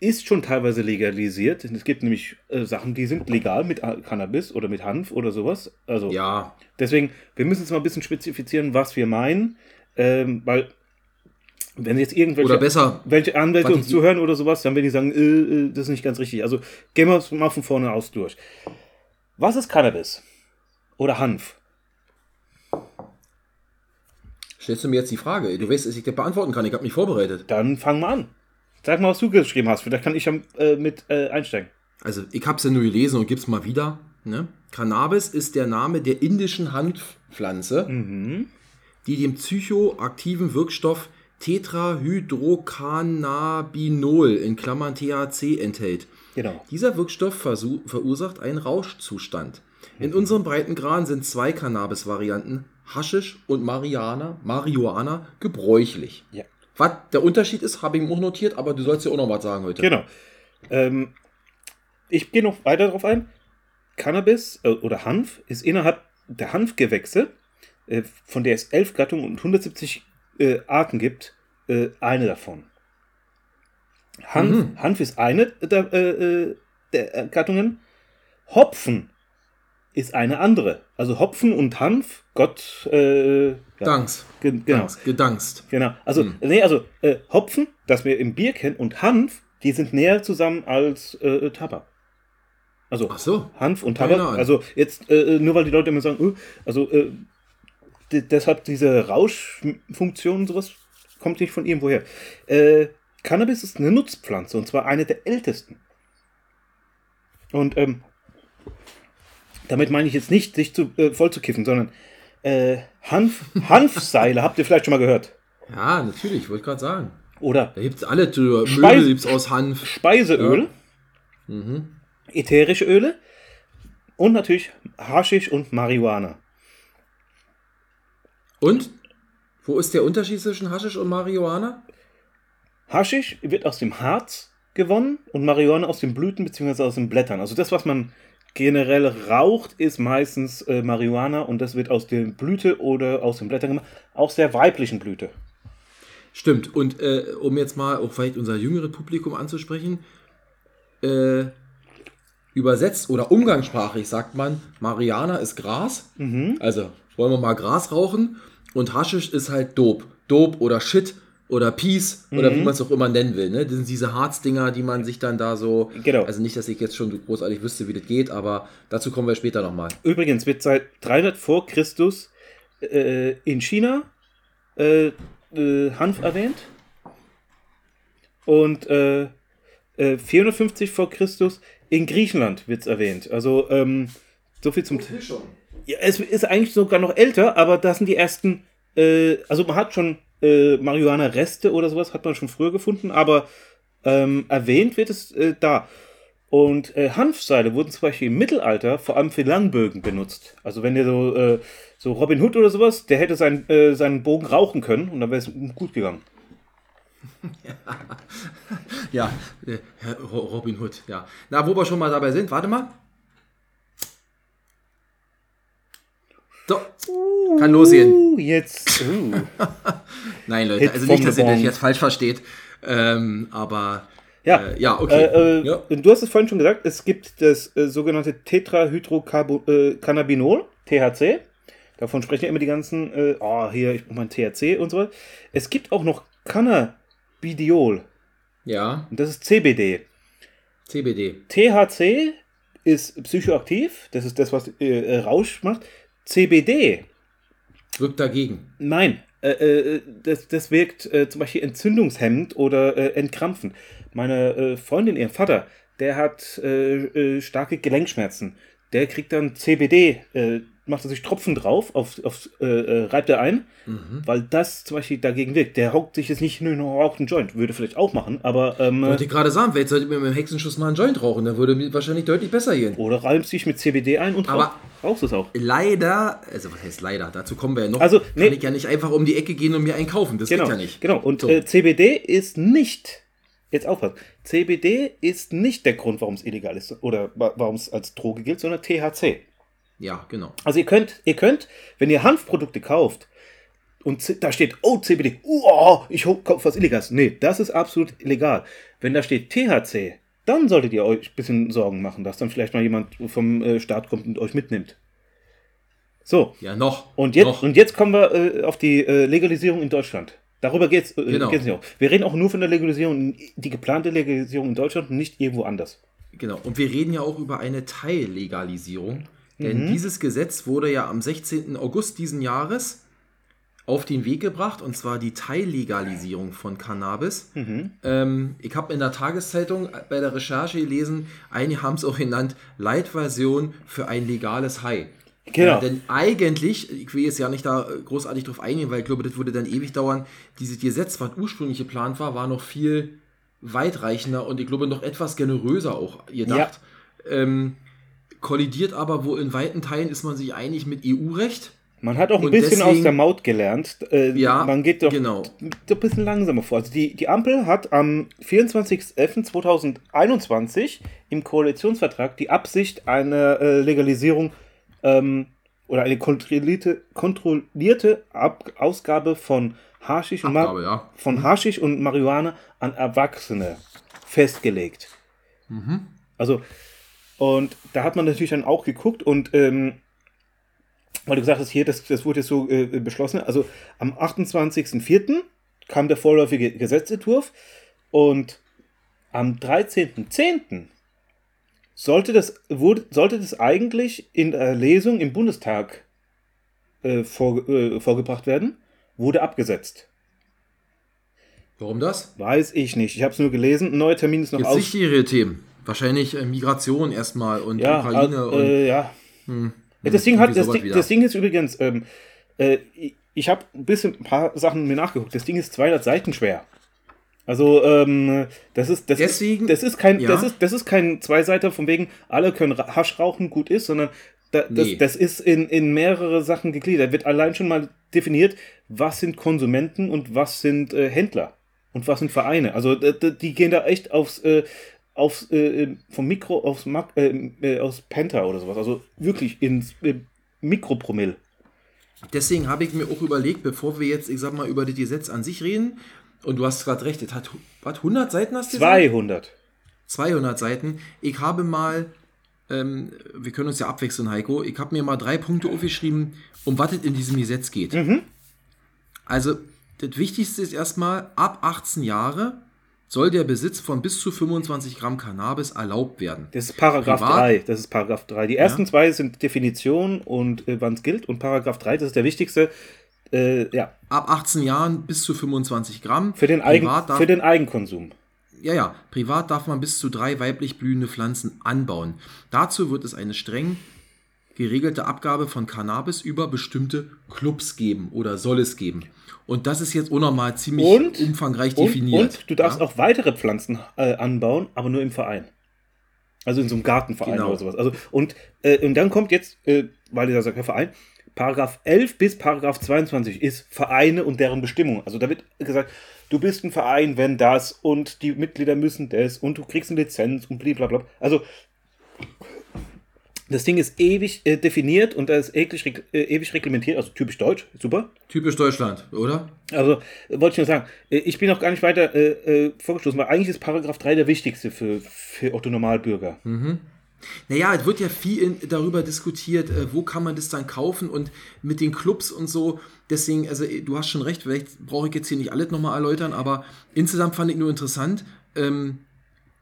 ist schon teilweise legalisiert. Es gibt nämlich äh, Sachen, die sind legal mit Cannabis oder mit Hanf oder sowas. Also Ja, deswegen, wir müssen jetzt mal ein bisschen spezifizieren, was wir meinen. Ähm, weil, wenn jetzt irgendwelche, besser, welche Anwälte uns zuhören oder sowas, dann werden die sagen, äh, äh, das ist nicht ganz richtig. Also gehen wir es mal von vorne aus durch. Was ist Cannabis? Oder Hanf? stellst du mir jetzt die Frage. Du weißt, dass ich das beantworten kann. Ich habe mich vorbereitet. Dann fang mal an. Sag mal, was du geschrieben hast. Vielleicht kann ich ja äh, mit äh, einsteigen. Also, ich habe es ja nur gelesen und gib's mal wieder. Ne? Cannabis ist der Name der indischen Hanfpflanze, die den psychoaktiven Wirkstoff Tetrahydrocannabinol in Klammern THC enthält. Genau. Dieser Wirkstoff verursacht einen Rauschzustand. In unseren Breitengraden sind zwei Cannabis-Varianten, Haschisch und Mariana, Marihuana, gebräuchlich. Ja. Was der Unterschied ist, habe ich auch notiert, aber du sollst ja auch noch was sagen heute. Genau. Ähm, ich gehe noch weiter darauf ein. Cannabis äh, oder Hanf ist innerhalb der Hanfgewächse, äh, von der es elf Gattungen und 170 äh, Arten gibt, äh, eine davon. Hanf, Mhm. Hanf ist eine der, äh, äh, der Gattungen. Hopfen ist eine andere. Also Hopfen und Hanf, Gott, äh, ja, Danks. ge- genau. Danks. Gedankst. Genau. Also, Hm. nee, also äh, Hopfen, das wir im Bier kennen, und Hanf, die sind näher zusammen als äh, Tabak. Also Ach so. Hanf und Tabak. Ahnung. Also jetzt, äh, nur weil die Leute immer sagen, äh, also äh, deshalb diese Rauschfunktion und sowas kommt nicht von irgendwoher. Äh, Cannabis ist eine Nutzpflanze und zwar eine der ältesten. Und ähm, damit meine ich jetzt nicht, sich zu, äh, voll zu kiffen, sondern äh, Hanf, Hanfseile, habt ihr vielleicht schon mal gehört? Ja, natürlich, wollte ich gerade sagen. Oder Da gibt's alle Tür. Speise- Möbel gibt's aus Hanf. Speiseöl, Mhm. ätherische Öle und natürlich Haschisch und Marihuana. Und? Wo ist der Unterschied zwischen Haschisch und Marihuana? Haschisch wird aus dem Harz gewonnen und Marihuana aus den Blüten bzw. aus den Blättern. Also das, was man generell raucht, ist meistens äh, Marihuana und das wird aus der Blüte oder aus den Blättern gemacht. Aus der weiblichen Blüte. Stimmt. Und äh, um jetzt mal auch vielleicht unser jüngeres Publikum anzusprechen, äh, übersetzt oder umgangssprachlich sagt man, Mariana ist Gras. Also wollen wir mal Gras rauchen und Haschisch ist halt Dope. Dope oder Shit oder Peace oder wie man es auch immer nennen will. Ne? Das sind diese Harzdinger, die man sich dann da so. Genau. Also nicht, dass ich jetzt schon großartig wüsste, wie das geht, aber dazu kommen wir später nochmal. Übrigens wird seit 300 vor Christus äh, in China äh, äh, Hanf erwähnt und äh, äh, 450 vor Christus in Griechenland wird es erwähnt. Also ähm, so viel zum Ja, es ist eigentlich sogar noch älter, aber das sind die ersten. Äh, also man hat schon äh, Marihuana-Reste oder sowas hat man schon früher gefunden, aber ähm, erwähnt wird es äh, da. Und äh, Hanfseile wurden zum Beispiel im Mittelalter vor allem für Langbögen benutzt. Also wenn der so, äh, so Robin Hood oder sowas, der hätte sein, äh, seinen Bogen rauchen können und dann wäre es gut gegangen. Ja, äh, Herr Ro- Robin Hood, ja. Na, wo wir schon mal dabei sind, warte mal. So, kann losgehen. Uh, jetzt. Uh. Nein, Leute, Hit also nicht, dass ihr das jetzt falsch versteht. Ähm, aber Ja, äh, ja, okay. Äh, äh, ja. Du hast es vorhin schon gesagt, es gibt das äh, sogenannte Tetrahydrocannabinol, THC. Davon sprechen ja immer die ganzen, äh, oh, hier, ich brauche mein THC und so weiter. Es gibt auch noch Cannabidiol ja, und das ist CBD. CBD. THC ist psychoaktiv, das ist das, was äh, äh, Rausch macht. CBD, Wirkt dagegen. nein, äh, äh, das, das wirkt äh, zum Beispiel entzündungshemmend oder äh, entkrampfend. Meine äh, Freundin, ihr Vater, der hat äh, starke Gelenkschmerzen. Der kriegt dann CBD macht er sich Tropfen drauf, auf, auf, äh, äh, reibt er ein, weil das zum Beispiel dagegen wirkt. Der hockt sich jetzt nicht raucht einen Joint. Würde vielleicht auch machen, aber. Ähm, Wollte ich gerade sagen, wer jetzt sollte mir mit dem Hexenschuss mal einen Joint rauchen, dann würde mir wahrscheinlich deutlich besser gehen. oder reibst dich mit CBD ein und Aber- rauch- rauchst es auch. Leider, also was heißt leider, dazu kommen wir ja noch. Also, kann nee. ich ja nicht einfach um die Ecke gehen und mir einen kaufen. Das Genau, geht ja nicht. genau. Und So. äh, CBD ist nicht, jetzt aufpassen, CBD ist nicht der Grund, warum es illegal ist oder wa- warum es als Droge gilt, sondern THC. Ja, genau. Also ihr könnt, ihr könnt, wenn ihr Hanfprodukte kauft und da steht, oh CBD, oh, ich kaufe was Illegales. Nee, das ist absolut illegal. Wenn da steht THC, dann solltet ihr euch ein bisschen Sorgen machen, dass dann vielleicht mal jemand vom äh, Staat kommt und euch mitnimmt. So, Ja, noch. und jetzt, Noch. und jetzt kommen wir äh, auf die äh, Legalisierung in Deutschland. Darüber geht es äh, Genau. geht's nicht auch. Wir reden auch nur von der Legalisierung, die geplante Legalisierung in Deutschland und nicht irgendwo anders. Genau. Und wir reden ja auch über eine Teillegalisierung. Mhm. Denn dieses Gesetz wurde ja am 16. August diesen Jahres auf den Weg gebracht, und zwar die Teillegalisierung von Cannabis. Mhm. Ähm, ich habe in der Tageszeitung bei der Recherche gelesen, einige haben es auch genannt, Light-Version für ein legales High. Genau. Ja, denn eigentlich, ich will jetzt ja nicht da äh, großartig drauf eingehen, weil ich glaube, das würde dann ewig dauern. Dieses Gesetz, was ursprünglich geplant war, war noch viel weitreichender und ich glaube noch etwas generöser auch gedacht. Ähm, kollidiert aber wohl in weiten Teilen ist man sich einig mit EU-Recht. Man hat auch ein Und bisschen deswegen- aus der Maut gelernt. Äh, Ja, man geht doch genau. ein bisschen langsamer vor. Also die, die Ampel hat am 24.11.2021 im Koalitionsvertrag die Absicht einer äh, Legalisierung ähm, oder eine kontrollierte, kontrollierte Ab Ausgabe von Haschisch und, Abgabe, ja. von Haschisch und Marihuana an Erwachsene festgelegt. Mhm. Also, und da hat man natürlich dann auch geguckt und ähm, weil du gesagt hast, hier, das, das wurde jetzt so äh, beschlossen. Also am 28.04. kam der vorläufige Gesetzentwurf und am 13.10. sollte das, wurde, sollte das eigentlich in der Lesung im Bundestag äh, vor, äh, vorgebracht werden, wurde abgesetzt. Warum das? Weiß ich nicht. Ich habe es nur gelesen. Ein neuer Termin ist noch aus. wichtigere Themen. Wahrscheinlich äh, Migration erstmal und Ja, Ukraine äh, und ja. Ja, das, Ding hat, das, Ding, das Ding ist übrigens, ähm, äh, ich, habe ein bisschen ein paar Sachen mir nachgeguckt. Das Ding ist 200 Seiten schwer. Also ähm, das ist das Deswegen- ist, das ist kein ja. das ist das ist kein Zweiseiter von wegen alle können Hasch rauchen gut ist, sondern da, das, Nee. das ist in, in mehrere Sachen gegliedert. Da wird allein schon mal definiert, was sind Konsumenten und was sind äh, Händler und was sind Vereine. Also die gehen da echt aufs äh, aufs äh, vom Mikro aufs äh, äh, aus Penta oder sowas. Also wirklich ins äh, Mikropromille. Deswegen habe ich mir auch überlegt, bevor wir jetzt, ich sag mal, über das Gesetz an sich reden, und du hast gerade recht, es hat was, 100 Seiten hast du gesagt? 200. 200 Seiten. Ich habe mal, ähm, wir können uns ja abwechseln, Heiko, ich habe mir mal drei Punkte aufgeschrieben, um was es in diesem Gesetz geht. Also, das Wichtigste ist erstmal, ab 18 Jahre soll der Besitz von bis zu 25 Gramm Cannabis erlaubt werden. Das ist Paragraph Privat? 3. Das ist Paragraph 3. Die ersten zwei sind Definition und äh, wann es gilt. Und Paragraph 3, das ist der wichtigste. Äh, ja, Ab 18 Jahren bis zu 25 Gramm. für den, Eigen, darf, für den Eigenkonsum. ja, ja, privat darf man bis zu drei weiblich blühende Pflanzen anbauen. Dazu wird es eine streng geregelte Abgabe von Cannabis über bestimmte Clubs geben oder soll es geben. Und das ist jetzt unnormal ziemlich Und- umfangreich Und, definiert. und du darfst ja? auch weitere Pflanzen äh, anbauen, aber nur im Verein. Also in so einem Gartenverein Genau. oder sowas. Also, und, äh, und dann kommt jetzt, äh, weil dieser sagt, ja, Verein, Paragraph 11 bis Paragraph 22 ist Vereine und deren Bestimmung. Also da wird gesagt, du bist ein Verein, wenn das und die Mitglieder müssen das und du kriegst eine Lizenz und blablabla. Also das Ding ist ewig äh, definiert und da ist ewig, äh, ewig reglementiert, also typisch deutsch, super. Typisch Deutschland, oder? Also, wollte ich nur sagen, äh, ich bin noch gar nicht weiter äh, äh, vorgestoßen, weil eigentlich ist Paragraph 3 der wichtigste für, für Otto Normalbürger. Naja, es wird ja viel in, darüber diskutiert, äh, wo kann man das dann kaufen und mit den Clubs und so. Deswegen, also äh, du hast schon recht, vielleicht brauche ich jetzt hier nicht alles nochmal erläutern, aber insgesamt fand ich nur interessant, ähm,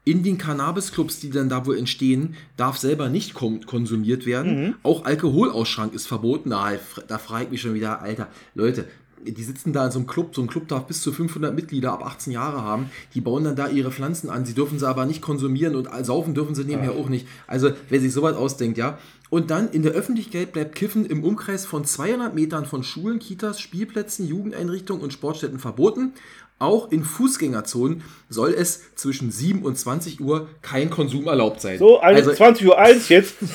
in den Cannabis-Clubs, die dann da wohl entstehen, darf selber nicht konsumiert werden. Auch Alkoholausschrank ist verboten. Da, da frage ich mich schon wieder, Alter, Leute, die sitzen da in so einem Club, so ein Club darf bis zu 500 Mitglieder ab 18 Jahre haben, die bauen dann da ihre Pflanzen an, sie dürfen sie aber nicht konsumieren und saufen dürfen sie nebenher auch nicht. Also wer sich sowas ausdenkt, ja. Und dann in der Öffentlichkeit bleibt Kiffen im Umkreis von 200 Metern von Schulen, Kitas, Spielplätzen, Jugendeinrichtungen und Sportstätten verboten. Auch in Fußgängerzonen soll es zwischen 7 und 20 Uhr kein Konsum erlaubt sein. So, also, 20 Uhr 1 jetzt.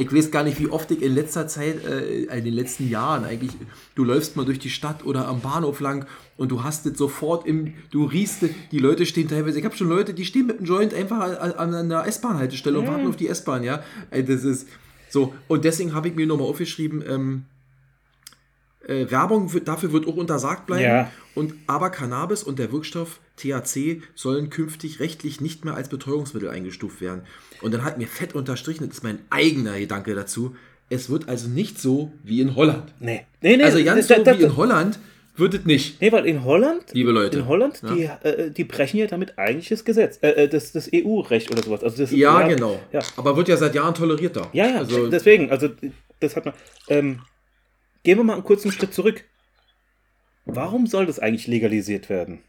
Ich weiß gar nicht, wie oft ich in letzter Zeit, äh, in den letzten Jahren eigentlich, du läufst mal durch die Stadt oder am Bahnhof lang und du hast es sofort im, du riechst es, die Leute stehen teilweise, ich habe schon Leute, die stehen mit dem Joint einfach an, an einer S-Bahn-Haltestelle und warten auf die S-Bahn, ja. Das ist so. Und deswegen habe ich mir nochmal aufgeschrieben, ähm, äh, Werbung wird, dafür wird auch untersagt bleiben. Ja. Und, aber Cannabis und der Wirkstoff THC sollen künftig rechtlich nicht mehr als Betäubungsmittel eingestuft werden. Und dann hat mir fett unterstrichen, das ist mein eigener Gedanke dazu, es wird also nicht so wie in Holland. Nee. Nee, nee. Also ganz da- so da- wie in Holland wird es nicht. Nee, weil in Holland, Liebe Leute. in Holland, Ja. die, äh, die brechen ja damit eigentlich das Gesetz, äh, äh, das, das EU-Recht oder sowas. Also das, Ja, genau. Ja, Aber wird ja seit Jahren toleriert da. ja, ja Also, deswegen, also das hat man. Ähm, gehen wir mal einen kurzen Schritt zurück. Warum soll das eigentlich legalisiert werden?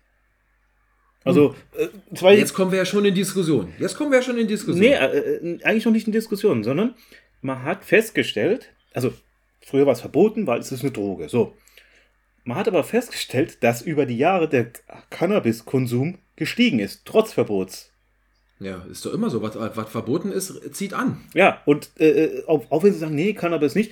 Also, äh, zwei, jetzt kommen wir ja schon in Diskussion. Jetzt kommen wir ja schon in Diskussion. Nee, äh, äh, eigentlich noch nicht in Diskussion, sondern man hat festgestellt, also früher war es verboten, weil es ist eine Droge. So. Man hat aber festgestellt, dass über die Jahre der Cannabiskonsum gestiegen ist, trotz Verbots. Ja, ist doch immer so. Was, was verboten ist, zieht an. Ja, und äh, auch, auch wenn sie sagen, nee, Cannabis nicht,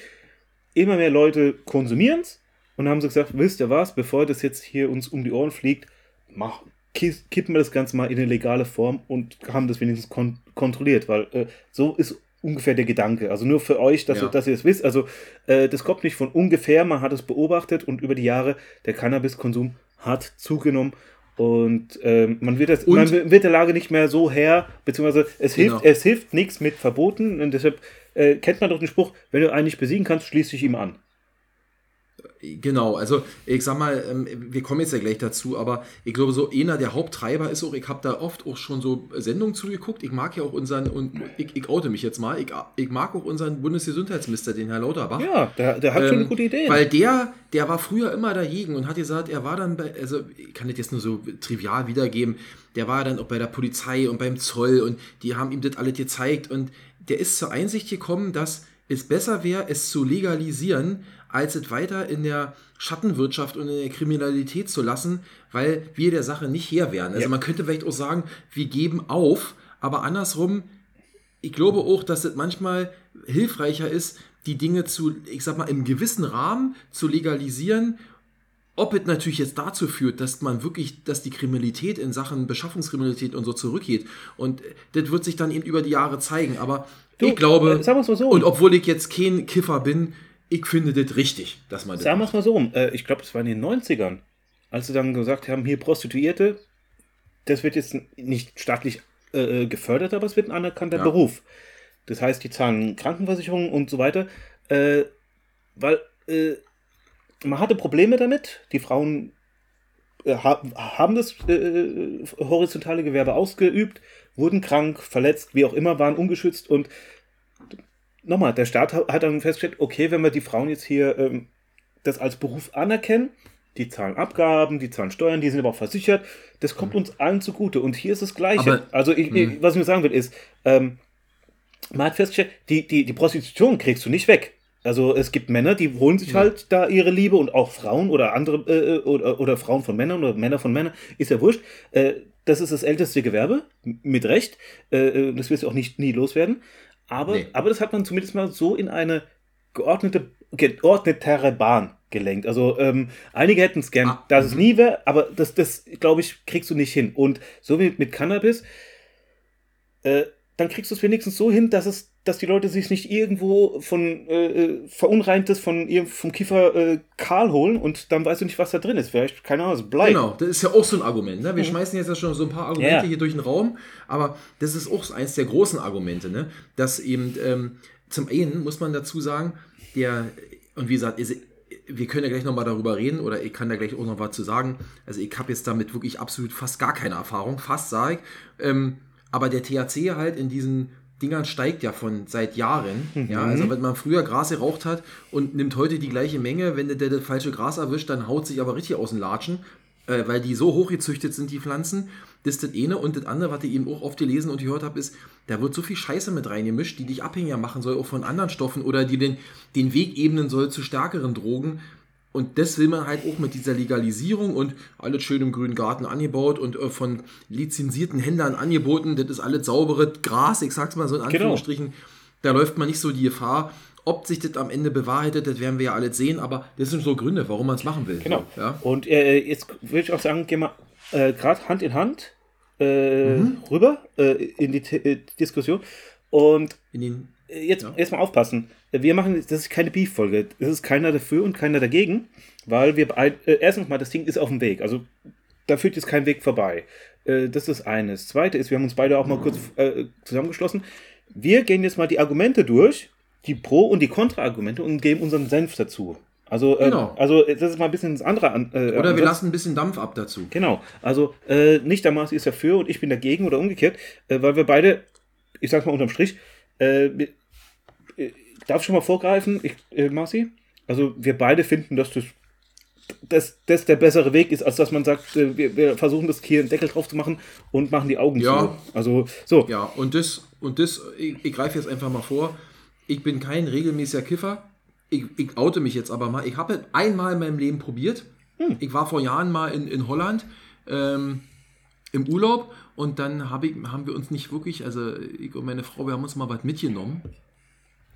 immer mehr Leute konsumieren es und haben sie gesagt, wisst ihr was, bevor das jetzt hier uns um die Ohren fliegt, mach, ki- kippen wir das Ganze mal in eine legale Form und haben das wenigstens kon kontrolliert, weil äh, so ist ungefähr der Gedanke. Also nur für euch, dass, Ja. ihr, dass ihr es wisst. Also äh, das kommt nicht von ungefähr, man hat es beobachtet und über die Jahre der Cannabiskonsum hat zugenommen. Und ähm, man, wird das, Und- man wird der Lage nicht mehr so her, beziehungsweise es Genau. hilft, es hilft nichts mit Verboten. Und deshalb äh, kennt man doch den Spruch, wenn du einen nicht besiegen kannst, schließ dich ihm an. Genau, also ich sag mal, ähm, wir kommen jetzt ja gleich dazu, aber ich glaube, so einer der Haupttreiber ist auch, ich habe da oft auch schon so Sendungen zugeguckt. Ich mag ja auch unseren, und ich, ich oute mich jetzt mal, ich, ich mag auch unseren Bundesgesundheitsminister, den Herr Lauterbach. Ja, der, der hat schon Ähm, eine gute Idee. Weil der, der war früher immer dagegen und hat gesagt, er war dann bei, also ich kann das jetzt nur so trivial wiedergeben, der war dann auch bei der Polizei und beim Zoll und die haben ihm das alles gezeigt und der ist zur Einsicht gekommen, dass es besser wäre, es zu legalisieren, als es weiter in der Schattenwirtschaft und in der Kriminalität zu lassen, weil wir der Sache nicht her wären. Also Ja. man könnte vielleicht auch sagen, wir geben auf, aber andersrum, ich glaube auch, dass es manchmal hilfreicher ist, die Dinge zu, ich sag mal, im gewissen Rahmen zu legalisieren. Ob es natürlich jetzt dazu führt, dass man wirklich, dass die Kriminalität in Sachen Beschaffungskriminalität und so zurückgeht. Und das wird sich dann eben über die Jahre zeigen. Aber Du, ich glaube, äh, sagen mal so. und obwohl ich jetzt kein Kiffer bin, ich finde das richtig, dass man das Sagen wir es mal so rum. Äh, ich glaube, das war in den 90ern, als sie dann gesagt haben, hier Prostituierte, das wird jetzt nicht staatlich äh, gefördert, aber es wird ein anerkannter Ja. Beruf. Das heißt, die zahlen Krankenversicherung und so weiter. Äh, weil äh, man hatte Probleme damit. Die Frauen äh, ha haben das äh, horizontale Gewerbe ausgeübt, wurden krank, verletzt, wie auch immer, waren ungeschützt und nochmal, der Staat ha- hat dann festgestellt, okay, wenn wir die Frauen jetzt hier ähm, das als Beruf anerkennen, die zahlen Abgaben, die zahlen Steuern, die sind aber auch versichert, das kommt uns allen zugute. Und hier ist das Gleiche. Aber- also, ich, ich, was ich mir sagen will, ist, ähm, man hat festgestellt, die, die, die Prostitution kriegst du nicht weg. Also es gibt Männer, die holen sich halt da ihre Liebe und auch Frauen oder andere äh, oder, oder Frauen von Männern oder Männer von Männern, ist ja wurscht. Äh, das ist das älteste Gewerbe, mit Recht. Äh, äh, das wirst du auch nicht nie loswerden. Aber, Nee. aber das hat man zumindest mal so in eine geordnete, geordnetere Bahn gelenkt. Also ähm, einige hätten es gern, Ah, dass es nie wäre, aber das, das glaube ich, kriegst du nicht hin. Und so wie mit Cannabis, äh, dann kriegst du es wenigstens so hin, dass es, dass die Leute sich nicht irgendwo von äh, äh, verunreintes von vom Kiefer äh, Kahl holen und dann weißt du nicht, was da drin ist. Vielleicht, keine Ahnung, es bleibt. Genau, das ist ja auch so ein Argument. Ne? Wir schmeißen jetzt ja schon so ein paar Argumente Mhm. Ja. hier durch den Raum, aber das ist auch eins der großen Argumente, ne? dass eben ähm, zum einen muss man dazu sagen, der, und wie gesagt, ist, wir können ja gleich nochmal darüber reden oder ich kann da gleich auch noch was zu sagen. Also ich habe jetzt damit wirklich absolut fast gar keine Erfahrung, fast sage ich. Ähm, aber der THC halt in diesen Dingern steigt ja von seit Jahren. Mhm. Ja, also wenn man früher Gras geraucht hat und nimmt heute die gleiche Menge, wenn der, das falsche Gras erwischt, dann haut sich aber richtig aus den Latschen, äh, weil die so hochgezüchtet sind, die Pflanzen. Das ist das eine. Und das andere, was ich eben auch oft gelesen und gehört habe, ist, da wird so viel Scheiße mit reingemischt, die dich abhängiger machen soll, auch von anderen Stoffen oder die den, den Weg ebnen soll zu stärkeren Drogen. Und das will man halt auch mit dieser Legalisierung und alles schön im grünen Garten angebaut und äh, von lizenzierten Händlern angeboten. Das ist alles saubere Gras, ich sag's mal so in Genau. Anführungsstrichen. Da läuft man nicht so die Gefahr. Ob sich das am Ende bewahrheitet, das werden wir ja alles sehen, aber das sind so Gründe, warum man es machen will. Genau. Ja? Und äh, jetzt würde ich auch sagen, gehen wir äh, gerade Hand in Hand äh, Mhm. rüber äh, in die T äh, Diskussion. Und In den, äh, jetzt erstmal aufpassen. Wir machen, das ist keine Beef-Folge. Es ist keiner dafür und keiner dagegen, weil wir äh, erstens mal, das Ding ist auf dem Weg. Also da führt jetzt kein Weg vorbei. Äh, das ist eines. Das zweite ist, wir haben uns beide auch mal kurz äh, zusammengeschlossen. Wir gehen jetzt mal die Argumente durch, die Pro- und die Kontra-Argumente und geben unseren Senf dazu. Also, ähm, Genau. also das ist mal ein bisschen das andere an. Äh, oder wir lassen ein bisschen Dampf ab dazu. Genau, also äh, nicht der Marci ist dafür und ich bin dagegen oder umgekehrt, äh, weil wir beide, ich sag's mal unterm Strich, äh, wir- äh, darf ich schon mal vorgreifen, ich, äh, Marci? Also wir beide finden, dass das, dass das der bessere Weg ist, als dass man sagt, äh, wir, wir versuchen das hier einen Deckel drauf zu machen und machen die Augen Ja. zu. Also so, Ja, und das, und das, ich, ich greife jetzt einfach mal vor. Ich bin kein regelmäßiger Kiffer. Ich, ich oute mich jetzt aber mal. Ich habe einmal in meinem Leben probiert. Ich war vor Jahren mal in, in Holland ähm, im Urlaub und dann hab ich, haben wir uns nicht wirklich, also ich und meine Frau, wir haben uns mal was mitgenommen.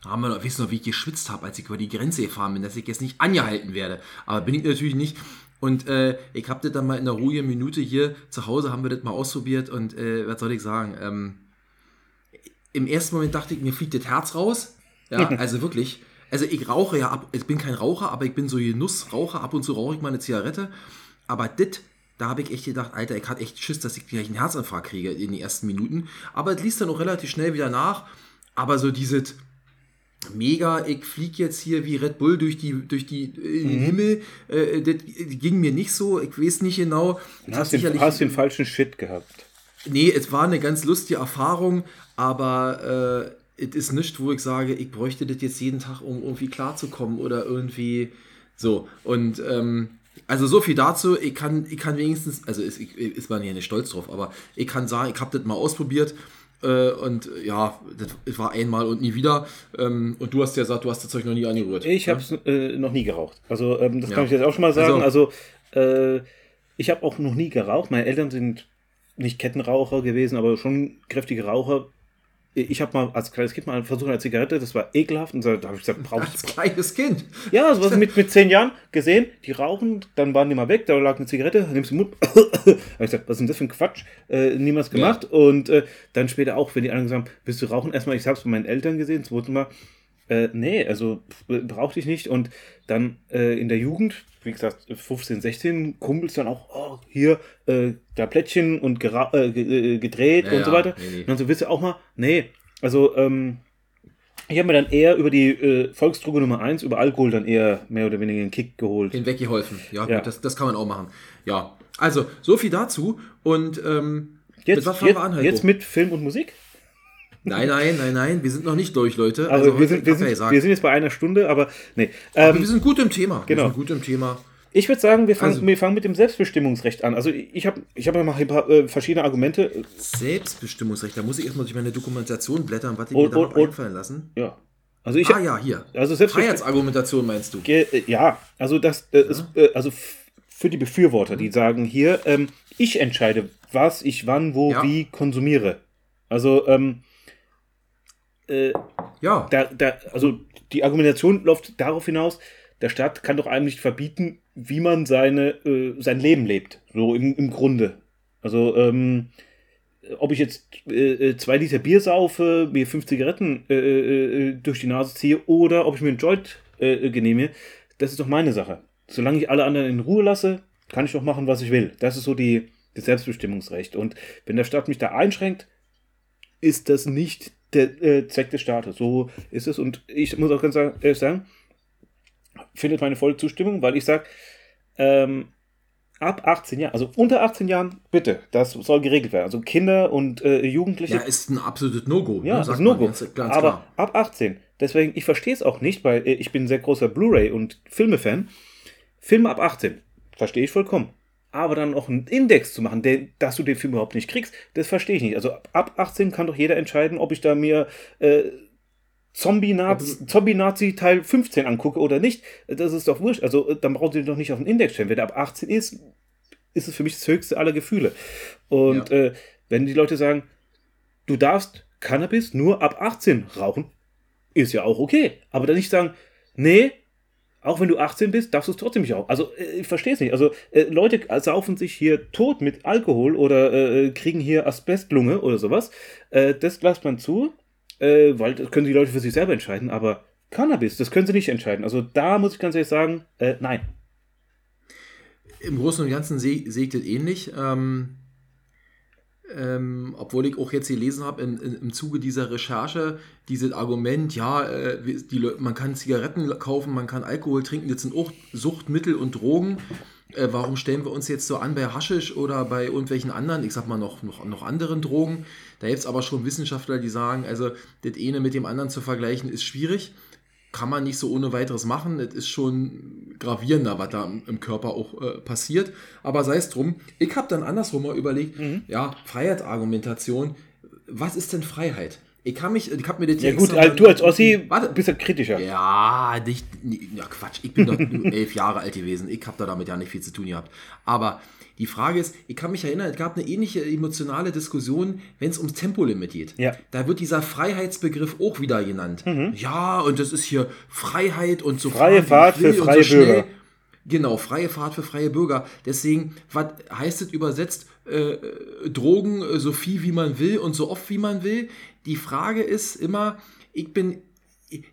Haben wir noch, wisst noch, wie ich geschwitzt habe, als ich über die Grenze gefahren bin, dass ich jetzt nicht angehalten werde. Aber bin ich natürlich nicht. Und äh, ich habe das dann mal in einer ruhigen Minute hier zu Hause, haben wir das mal ausprobiert und äh, was soll ich sagen? Ähm, Im ersten Moment dachte ich, mir fliegt das Herz raus. Ja, also wirklich. Also ich rauche ja ab, ich bin kein Raucher, aber ich bin so Genussraucher. Ab und zu rauche ich mal eine Zigarette. Aber das, da habe ich echt gedacht, Alter, ich hatte echt Schiss, dass ich gleich einen Herzinfarkt kriege in den ersten Minuten. Aber es ließ dann auch relativ schnell wieder nach. Aber so dieses mega, ich fliege jetzt hier wie Red Bull durch die durch die äh, den Himmel, äh, das ging mir nicht so. Ich weiß nicht genau. Hab hast den, hast den falschen Shit gehabt. Nee, es war eine ganz lustige Erfahrung, aber äh, es ist nicht, wo ich sage, ich bräuchte das jetzt jeden Tag, um irgendwie klarzukommen oder irgendwie so. Und ähm, also so viel dazu. Ich kann, ich kann wenigstens, also ist, ist man hier nicht stolz drauf, aber ich kann sagen, ich habe das mal ausprobiert. Äh, Und ja, das war einmal und nie wieder. Ähm, Und du hast ja gesagt, du hast das Zeug noch nie angerührt. Ich ne? habe es äh, noch nie geraucht. Also ähm, das Ja. kann ich jetzt auch schon mal sagen. Also, äh, ich habe auch noch nie geraucht. Meine Eltern sind nicht Kettenraucher gewesen, aber schon kräftige Raucher. Ich habe mal als kleines Kind mal versucht eine Zigarette, das war ekelhaft und da habe ich gesagt, brauche Als kleines Kind. Ja, sowas mit, mit zehn Jahren gesehen, die rauchen, dann waren die mal weg, da lag eine Zigarette, nimmst du den Mund. hab ich gesagt, was ist denn das für ein Quatsch? Äh, niemals gemacht. Und äh, dann später auch, wenn die anderen gesagt haben, willst du rauchen? Erstmal, ich habe es bei meinen Eltern gesehen, zweitens Mal, äh, nee, also brauchte ich nicht. Und dann äh, in der Jugend, wie gesagt, 15, 16, Kumpels dann auch, oh, hier, äh, da Plättchen und äh, äh, gedreht Ja, und so weiter. nee, nee. Und dann so, willst du auch mal? Nee, also, ähm, ich habe mir dann eher über die äh, Volksdroge Nummer 1, über Alkohol dann eher mehr oder weniger einen Kick geholt. Hinweggeholfen. Ja, Ja. Gut, das, das kann man auch machen. Ja, also so viel dazu. Und ähm, Jetzt, mit was fangen jetzt, wir an, Heiko? jetzt mit Film und Musik? Nein, nein, nein, nein, wir sind noch nicht durch, Leute. Also, wir, heute- sind, wir, ja sind, wir sind jetzt bei einer Stunde, aber nee. Aber Ähm, wir sind gut im Thema. genau. Wir sind gut im Thema. ich würde sagen, wir fangen, Also- wir fangen mit dem Selbstbestimmungsrecht an. Also ich habe ich hab ja mal ein paar äh, verschiedene Argumente. Selbstbestimmungsrecht. Da muss ich erstmal durch meine Dokumentation blättern, was ich Und- mir da und- einfallen lassen. Ja. Also ich Ah ja, hier. also. Freiheitsargumentation meinst du? Äh, Ja, also das äh, ist, äh, also für die Befürworter, die sagen hier, ähm, ich entscheide, was ich wann, wo, Ja. wie konsumiere. Also ähm, äh, Ja. da, da, also die Argumentation läuft darauf hinaus, der Staat kann doch einem nicht verbieten, wie man seine, äh, sein Leben lebt. So im, im Grunde. Also, ähm, ob ich jetzt äh, äh, zwei Liter Bier saufe, mir fünf Zigaretten äh, äh, durch die Nase ziehe oder ob ich mir einen Joint äh, genehme, das ist doch meine Sache. Solange ich alle anderen in Ruhe lasse, kann ich doch machen, was ich will. Das ist so die, das Selbstbestimmungsrecht. Und wenn der Staat mich da einschränkt, ist das nicht der äh, Zweck des Staates. So ist es. Und ich muss auch ganz ehrlich sagen, findet meine volle Zustimmung, weil ich sage, ähm, ab 18 Jahren, also unter 18 Jahren, bitte, das soll geregelt werden. Also Kinder und äh, Jugendliche. Ja, ist ein absolutes No-Go. Ja, ne, das sagt ist No-Go. Aber klar. ab 18. Deswegen, ich verstehe es auch nicht, weil äh, ich bin ein sehr großer Blu-ray- und Filme-Fan. Filme ab 18. Verstehe ich vollkommen. Aber dann auch einen Index zu machen, der, dass du den Film überhaupt nicht kriegst, das verstehe ich nicht. Also ab- ab 18 kann doch jeder entscheiden, ob ich da mir äh, Zombie-Nazi Zombie Teil 15 angucke oder nicht. Das ist doch wurscht. Also äh, dann braucht ihr doch nicht auf den Index stellen. Wenn der ab 18 ist, ist es für mich das höchste aller Gefühle. Und Ja. äh, wenn die Leute sagen, du darfst Cannabis nur ab 18 rauchen, ist ja auch okay. Aber dann nicht sagen, nee, auch wenn du 18 bist, darfst du es trotzdem nicht rauchen. Also, äh, ich verstehe es nicht. Also, äh, Leute saufen sich hier tot mit Alkohol oder äh, kriegen hier Asbestlunge oder sowas. Äh, das lässt man zu, äh, weil das können die Leute für sich selber entscheiden. Aber Cannabis, das können sie nicht entscheiden. Also, da muss ich ganz ehrlich sagen, äh, nein. Im Großen und Ganzen das ähnlich. Ähm, ähm, obwohl ich auch jetzt gelesen habe, in, in, im Zuge dieser Recherche, dieses Argument, ja, äh, die, man kann Zigaretten kaufen, man kann Alkohol trinken, das sind auch Suchtmittel und Drogen. Äh, warum stellen wir uns jetzt so an bei Haschisch oder bei irgendwelchen anderen, ich sag mal noch, noch, noch anderen Drogen? Da gibt es aber schon Wissenschaftler, die sagen, also das eine mit dem anderen zu vergleichen ist schwierig kann man nicht so ohne weiteres machen. Das ist schon gravierender, was da im- Körper auch äh, passiert. Aber sei es drum. Ich habe dann andersrum mal überlegt, ja, Freiheitsargumentation. Was ist denn Freiheit? Ich kann mich, ich habe mir das Ja, gut, mal- du als Ossi Warte. bist ja kritischer. Ja, nicht, ja Quatsch, ich bin doch elf Jahre alt gewesen, ich habe da damit ja nicht viel zu tun gehabt. Aber die Frage ist, ich kann mich erinnern, es gab eine ähnliche emotionale Diskussion, wenn es ums Tempolimit geht. Ja. Da wird dieser Freiheitsbegriff auch wieder genannt. Ja, und das ist hier Freiheit und so Mhm. Freie Fahrt für freie so. Bürger. Genau, freie Fahrt für freie Bürger. Deswegen, was heißt es übersetzt? Äh, äh, Drogen äh, so viel wie man will und so oft wie man will. Die Frage ist immer, ich bin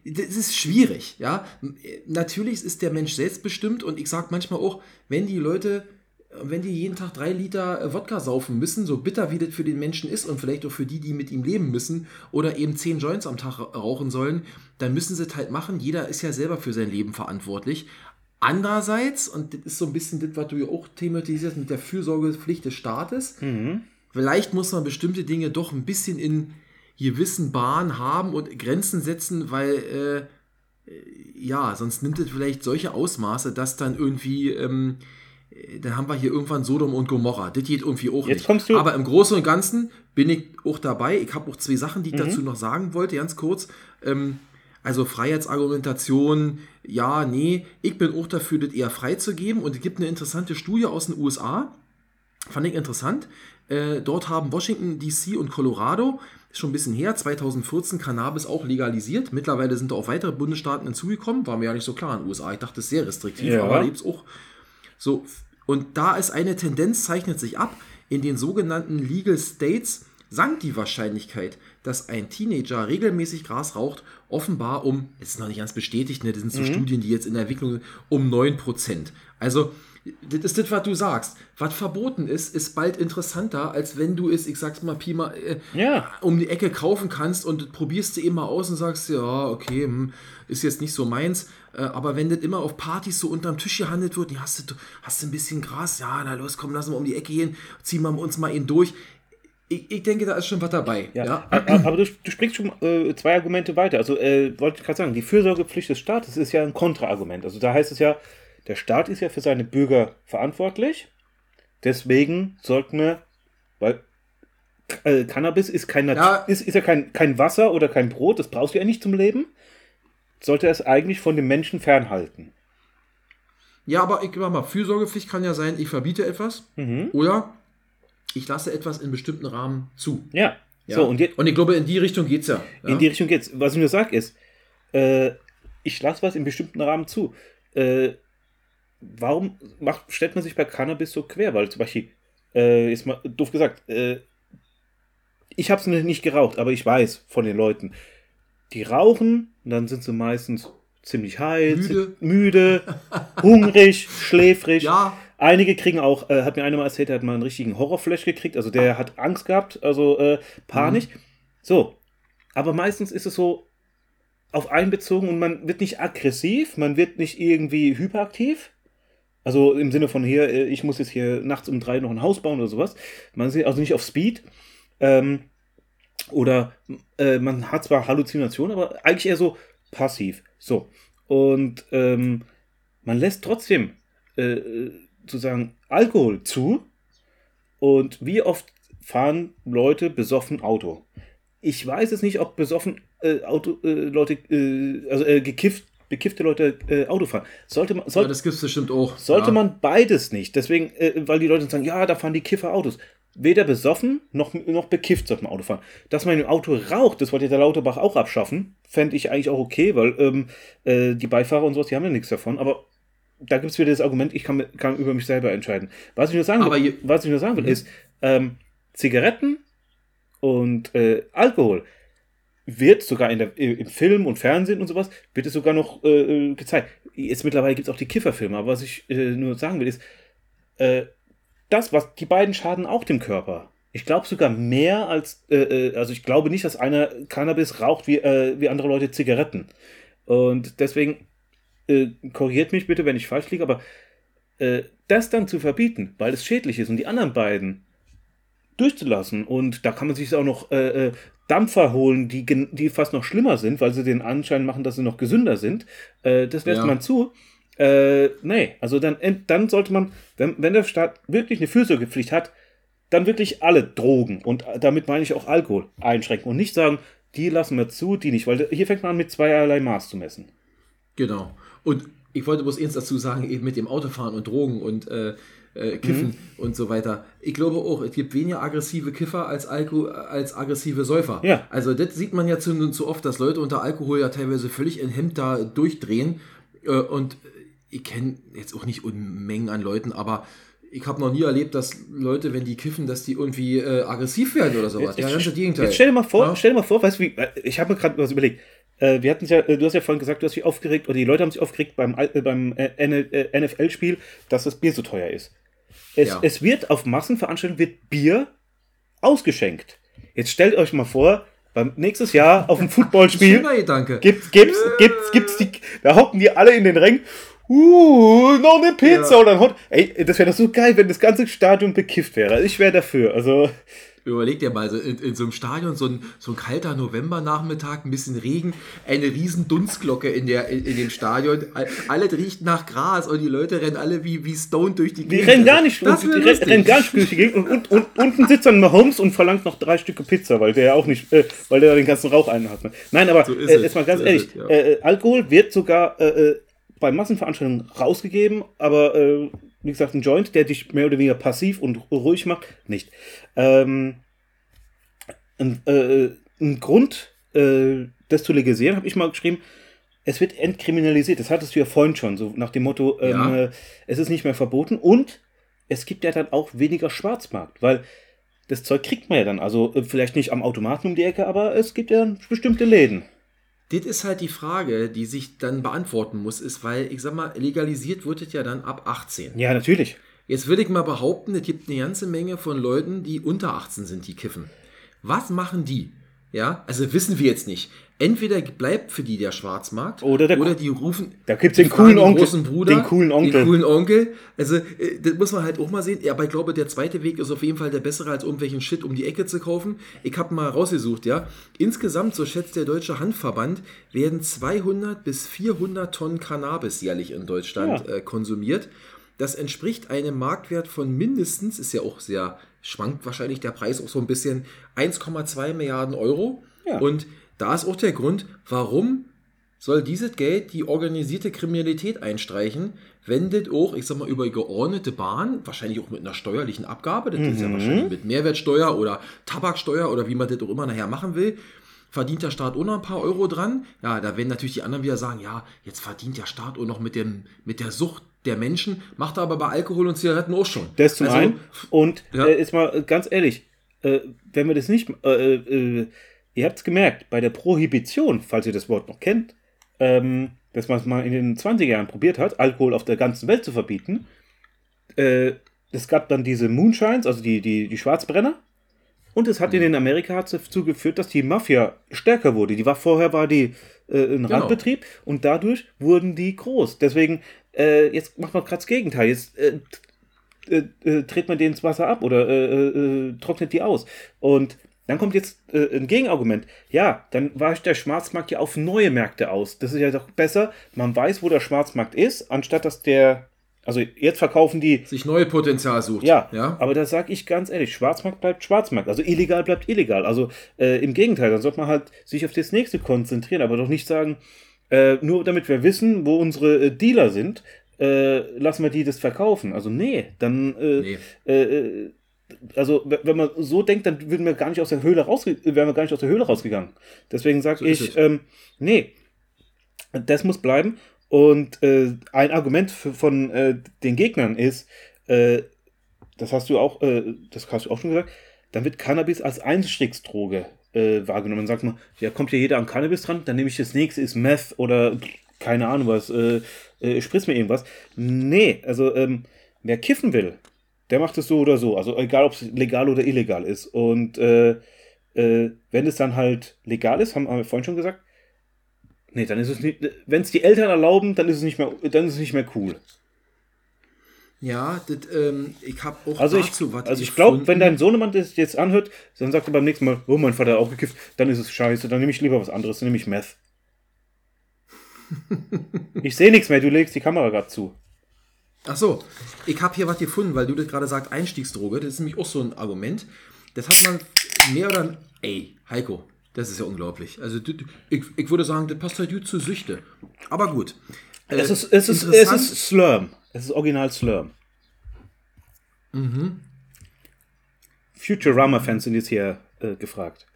das ist schwierig, ja. Natürlich ist der Mensch selbstbestimmt und ich sage manchmal auch, wenn die Leute, wenn die jeden Tag drei Liter äh, Wodka saufen müssen, so bitter wie das für den Menschen ist und vielleicht auch für die, die mit ihm leben müssen oder eben zehn Joints am Tag ra- rauchen sollen, dann müssen sie es halt machen. Jeder ist ja selber für sein Leben verantwortlich. Andererseits, und das ist so ein bisschen das, was du ja auch thematisierst mit der Fürsorgepflicht des Staates, vielleicht muss man bestimmte Dinge doch ein bisschen in gewissen Bahnen haben und Grenzen setzen, weil äh, äh, ja, sonst nimmt es vielleicht solche Ausmaße, dass dann irgendwie, ähm, äh, dann haben wir hier irgendwann Sodom und Gomorra. Das geht irgendwie auch Jetzt nicht. kommst du- Aber im Großen und Ganzen bin ich auch dabei. Ich habe auch zwei Sachen, die ich dazu noch sagen wollte, ganz kurz. Ähm, also Freiheitsargumentation, ja, nee, ich bin auch dafür, das eher freizugeben. Und es gibt eine interessante Studie aus den USA, fand ich interessant. Äh, dort haben Washington, DC und Colorado, schon ein bisschen her, 2014 Cannabis auch legalisiert. Mittlerweile sind da auch weitere Bundesstaaten hinzugekommen, war mir ja nicht so klar in den USA. Ich dachte, das ist sehr restriktiv, Ja. aber da gibt es auch so. Und da ist eine Tendenz, zeichnet sich ab. In den sogenannten Legal States sank die Wahrscheinlichkeit, dass ein Teenager regelmäßig Gras raucht, offenbar um, es ist noch nicht ganz bestätigt, ne, das sind so Studien, die jetzt in der Entwicklung sind, um 9%. Also, das ist das, was du sagst. Was verboten ist, ist bald interessanter, als wenn du es, ich sag's mal, Pi mal, äh, Ja. um die Ecke kaufen kannst und probierst du immer aus und sagst, ja, okay, hm, ist jetzt nicht so meins. Äh, aber wenn das immer auf Partys so unterm Tisch gehandelt wird, ja, hast du, hast du ein bisschen Gras, ja, na los, komm, lass mal um die Ecke gehen, ziehen wir uns mal ihn durch. Ich, ich denke, da ist schon was dabei. Ja, Ja. aber du, du sprichst schon äh, zwei Argumente weiter. Also äh, wollte ich gerade sagen, die Fürsorgepflicht des Staates ist ja ein Kontraargument. Also da heißt es ja, der Staat ist ja für seine Bürger verantwortlich. Deswegen sollten wir, weil äh, Cannabis ist kein Nat Ja. ist, ist ja kein, kein Wasser oder kein Brot, das brauchst du ja nicht zum Leben. Sollte er es eigentlich von dem Menschen fernhalten. Ja, aber ich sag mal, Fürsorgepflicht kann ja sein, ich verbiete etwas oder ich lasse etwas in bestimmten Rahmen zu. Ja. Ja. So, und jetzt, und ich glaube, in die Richtung geht es ja. ja. In die Richtung geht's. Was ich nur sage ist, äh, ich lasse was in bestimmten Rahmen zu. Äh, warum macht, stellt man sich bei Cannabis so quer? Weil zum Beispiel, äh, jetzt mal doof gesagt, äh, ich habe es nicht geraucht, aber ich weiß von den Leuten, die rauchen und dann sind sie meistens ziemlich heiß, Müde. müde hungrig, schläfrig. Ja. Einige kriegen auch, äh, hat mir einer mal erzählt, der hat mal einen richtigen Horrorflash gekriegt, also der hat Angst gehabt, also äh, Panik. So, aber meistens ist es so auf einen bezogen und man wird nicht aggressiv, man wird nicht irgendwie hyperaktiv, Also im Sinne von hier, äh, ich muss jetzt hier nachts um drei noch ein Haus bauen oder sowas. Man sieht also nicht auf Speed. Ähm, oder äh, man hat zwar Halluzinationen, aber eigentlich eher so passiv. So. Und ähm, man lässt trotzdem äh, sozusagen Alkohol zu. Und wie oft fahren Leute besoffen Auto? Ich weiß es nicht, ob besoffen äh, Auto, äh, Leute, äh, also äh, gekifft, bekiffte Leute äh, Auto fahren. Sollte man, soll, Ja, das gibt es bestimmt auch. sollte ja. man beides nicht. Deswegen, äh, weil die Leute sagen, ja, da fahren die Kiffer Autos. Weder besoffen noch, noch bekifft sollte man Auto fahren. Dass man im Auto raucht, das wollte der Lauterbach auch abschaffen, fände ich eigentlich auch okay, weil ähm, äh, die Beifahrer und sowas, die haben ja nichts davon. Aber da gibt es wieder das Argument, ich kann, kann über mich selber entscheiden. Was ich nur sagen will, was ich nur sagen will Mhm. ist, ähm, Zigaretten und äh, Alkohol wird sogar in der, im Film und Fernsehen und sowas, wird es sogar noch äh, äh, gezeigt. Jetzt mittlerweile gibt es auch die Kifferfilme, aber was ich äh, nur sagen will, ist, äh, das, was die beiden schaden auch dem Körper. Ich glaube sogar mehr als, äh, äh, also ich glaube nicht, dass einer Cannabis raucht wie, äh, wie andere Leute Zigaretten. Und deswegen äh, korrigiert mich bitte, wenn ich falsch liege, aber äh, das dann zu verbieten, weil es schädlich ist und die anderen beiden durchzulassen und da kann man sich auch noch äh, äh, Dampfer holen, die, die fast noch schlimmer sind, weil sie den Anschein machen, dass sie noch gesünder sind. Äh, das lässt Ja. man zu. Äh, nee, also dann, dann sollte man, wenn, wenn der Staat wirklich eine Fürsorgepflicht hat, dann wirklich alle Drogen und damit meine ich auch Alkohol einschränken und nicht sagen, die lassen wir zu, die nicht, weil hier fängt man an mit zweierlei Maß zu messen. Genau. Und ich wollte bloß eins dazu sagen, eben mit dem Autofahren und Drogen und äh, äh, Kiffen und so weiter. Ich glaube auch, es gibt weniger aggressive Kiffer als, Alko als aggressive Säufer. Ja. Also das sieht man ja zu, zu oft, dass Leute unter Alkohol ja teilweise völlig enthemmt da durchdrehen. Äh, und ich kenne jetzt auch nicht Unmengen an Leuten, aber ich habe noch nie erlebt, dass Leute, wenn die kiffen, dass die irgendwie äh, aggressiv werden oder sowas. Ja, ganz im Gegenteil. Jetzt stell dir mal vor, Ja. stell dir mal vor, weißt du, wie, ich habe mir gerade was überlegt. Äh, wir hatten ja, äh, du hast ja vorhin gesagt, du hast dich aufgeregt, oder die Leute haben sich aufgeregt beim, äh, beim äh, äh, NFL-Spiel, dass das Bier so teuer ist. Es, Ja. es wird auf Massenveranstaltungen wird Bier ausgeschenkt. Jetzt stellt euch mal vor, beim nächstes Jahr auf dem Footballspiel gibt's, gibt's, gibt's, gibt's die, da hocken die alle in den Rängen. Uh, noch eine Pizza Ja. und dann hot. Ey, das wäre doch so geil, wenn das ganze Stadion bekifft wäre. Ich wäre dafür. Also, Überleg dir mal, so in, in so einem Stadion, so ein, so ein kalter Novembernachmittag, ein bisschen Regen, eine riesen Dunstglocke in, der, in, in dem Stadion. All- Alle riecht nach Gras und die Leute rennen alle wie, wie stoned durch die Die Gegend. rennen gar nicht, Das die rennen, gar nicht durch die Gegend und, und, und unten sitzt dann Mahomes und verlangt noch drei Stücke Pizza, weil der ja auch nicht, äh, weil der den ganzen Rauch einhat. Nein, aber So äh, jetzt mal ganz so ehrlich, es, ja. äh, äh, Alkohol wird sogar äh, äh, bei Massenveranstaltungen rausgegeben, aber äh, wie gesagt, ein Joint, der dich mehr oder weniger passiv und ruhig macht, nicht. Ähm, ein, äh, ein Grund, äh, das zu legalisieren, habe ich mal geschrieben, es wird entkriminalisiert. Das hattest du ja vorhin schon, so nach dem Motto, ähm, Ja. äh, es ist nicht mehr verboten und es gibt ja dann auch weniger Schwarzmarkt, weil das Zeug kriegt man ja dann. Also äh, vielleicht nicht am Automaten um die Ecke, aber es gibt ja bestimmte Läden. Das ist halt die Frage, die sich dann beantworten muss, ist, weil, ich sag mal, legalisiert wird es ja dann ab 18. Ja, natürlich. Jetzt würde ich mal behaupten, es gibt eine ganze Menge von Leuten, die unter 18 sind, die kiffen. Was machen die? Ja, also wissen wir jetzt nicht. Entweder bleibt für die der Schwarzmarkt Oder der- oder die rufen. Da gibt's den coolen Onkel. großen Bruder, Den coolen Onkel. Den coolen Onkel. Also, äh, das muss man halt auch mal sehen. Aber ich glaube, der zweite Weg ist auf jeden Fall der bessere, als irgendwelchen Shit um die Ecke zu kaufen. Ich habe mal rausgesucht, ja. Insgesamt, so schätzt der Deutsche Handverband, werden 200 bis 400 Tonnen Cannabis jährlich in Deutschland Ja. äh, konsumiert. Das entspricht einem Marktwert von mindestens, ist ja auch sehr, schwankt wahrscheinlich der Preis auch so ein bisschen, 1,2 Milliarden Euro. Ja. Und da ist auch der Grund, warum soll dieses Geld die organisierte Kriminalität einstreichen, wenn das auch, ich sag mal, über geordnete Bahn, wahrscheinlich auch mit einer steuerlichen Abgabe, das ist ja wahrscheinlich mit Mehrwertsteuer oder Tabaksteuer oder wie man das auch immer nachher machen will, verdient der Staat auch noch ein paar Euro dran. Ja, da werden natürlich die anderen wieder sagen, ja, jetzt verdient der Staat auch noch mit, dem, mit der Sucht der Menschen, macht er aber bei Alkohol und Zigaretten auch schon. Das zum Also, einen. Und Ja. äh, jetzt mal äh, ganz ehrlich, äh, wenn wir das nicht, äh, äh, ihr habt es gemerkt, bei der Prohibition, falls ihr das Wort noch kennt, ähm, dass man es mal in den 20er Jahren probiert hat, Alkohol auf der ganzen Welt zu verbieten, äh, es gab dann diese Moonshines, also die, die, die Schwarzbrenner. Und es hat in den Amerika hat dazu geführt, dass die Mafia stärker wurde. Die war vorher war die äh, ein Genau. Randbetrieb und dadurch wurden die groß. Deswegen äh, jetzt macht man gerade das Gegenteil. Jetzt äh, äh, äh, dreht man den ins Wasser ab oder trocknet die aus. Und dann kommt jetzt äh, ein Gegenargument. Ja, dann weicht der Schwarzmarkt ja auf neue Märkte aus. Das ist ja doch besser. Man weiß, wo der Schwarzmarkt ist, anstatt dass der. Also jetzt verkaufen die. Sich neue Potenzial sucht. Ja, ja? aber da sage ich ganz ehrlich, Schwarzmarkt bleibt Schwarzmarkt. Also illegal bleibt illegal. Also äh, im Gegenteil, dann sollte man halt sich auf das nächste konzentrieren, aber doch nicht sagen, äh, nur damit wir wissen, wo unsere äh, Dealer sind, äh, lassen wir die das verkaufen. Also nee, dann äh, Nee. Also wenn man so denkt, dann würden wir gar nicht aus der Höhle rausge wären wir gar nicht aus der Höhle rausgegangen. Deswegen sage So ich, ähm, nee, das muss bleiben. Und äh, ein Argument für, von äh, den Gegnern ist, äh, das hast du auch, äh, das hast du auch schon gesagt, dann wird Cannabis als Einstiegsdroge äh, wahrgenommen. Dann sagt man, ja, kommt ja jeder an Cannabis dran, dann nehme ich das nächste, ist Meth oder keine Ahnung was, äh, äh, spritz mir irgendwas. Nee, also ähm, wer kiffen will, der macht es so oder so. Also egal, ob es legal oder illegal ist. Und äh, äh, wenn es dann halt legal ist, haben haben wir vorhin schon gesagt, nee, dann ist es nicht, wenn es die Eltern erlauben, dann ist es nicht mehr, dann ist es nicht mehr cool. Ja, das, ähm, ich habe auch Also ich, dazu was also ich glaube, wenn dein Sohnemann das jetzt anhört, dann sagt er beim nächsten Mal, oh, mein Vater hat auch gekifft, dann ist es scheiße, dann nehme ich lieber was anderes, dann nehme ich Meth. ich sehe nichts mehr, du legst die Kamera gerade zu. Ach so, ich habe hier was gefunden, weil du das gerade sagst, Einstiegsdroge. Das ist nämlich auch so ein Argument. Das hat man mehr oder. Ey, Heiko, das ist ja unglaublich. Also, ich, ich würde sagen, das passt halt gut zu Süchte. Aber gut. Äh, Es ist, es ist, es ist Slurm. Es ist original Slurm. Mhm. Futurama-Fans sind jetzt hier äh, gefragt.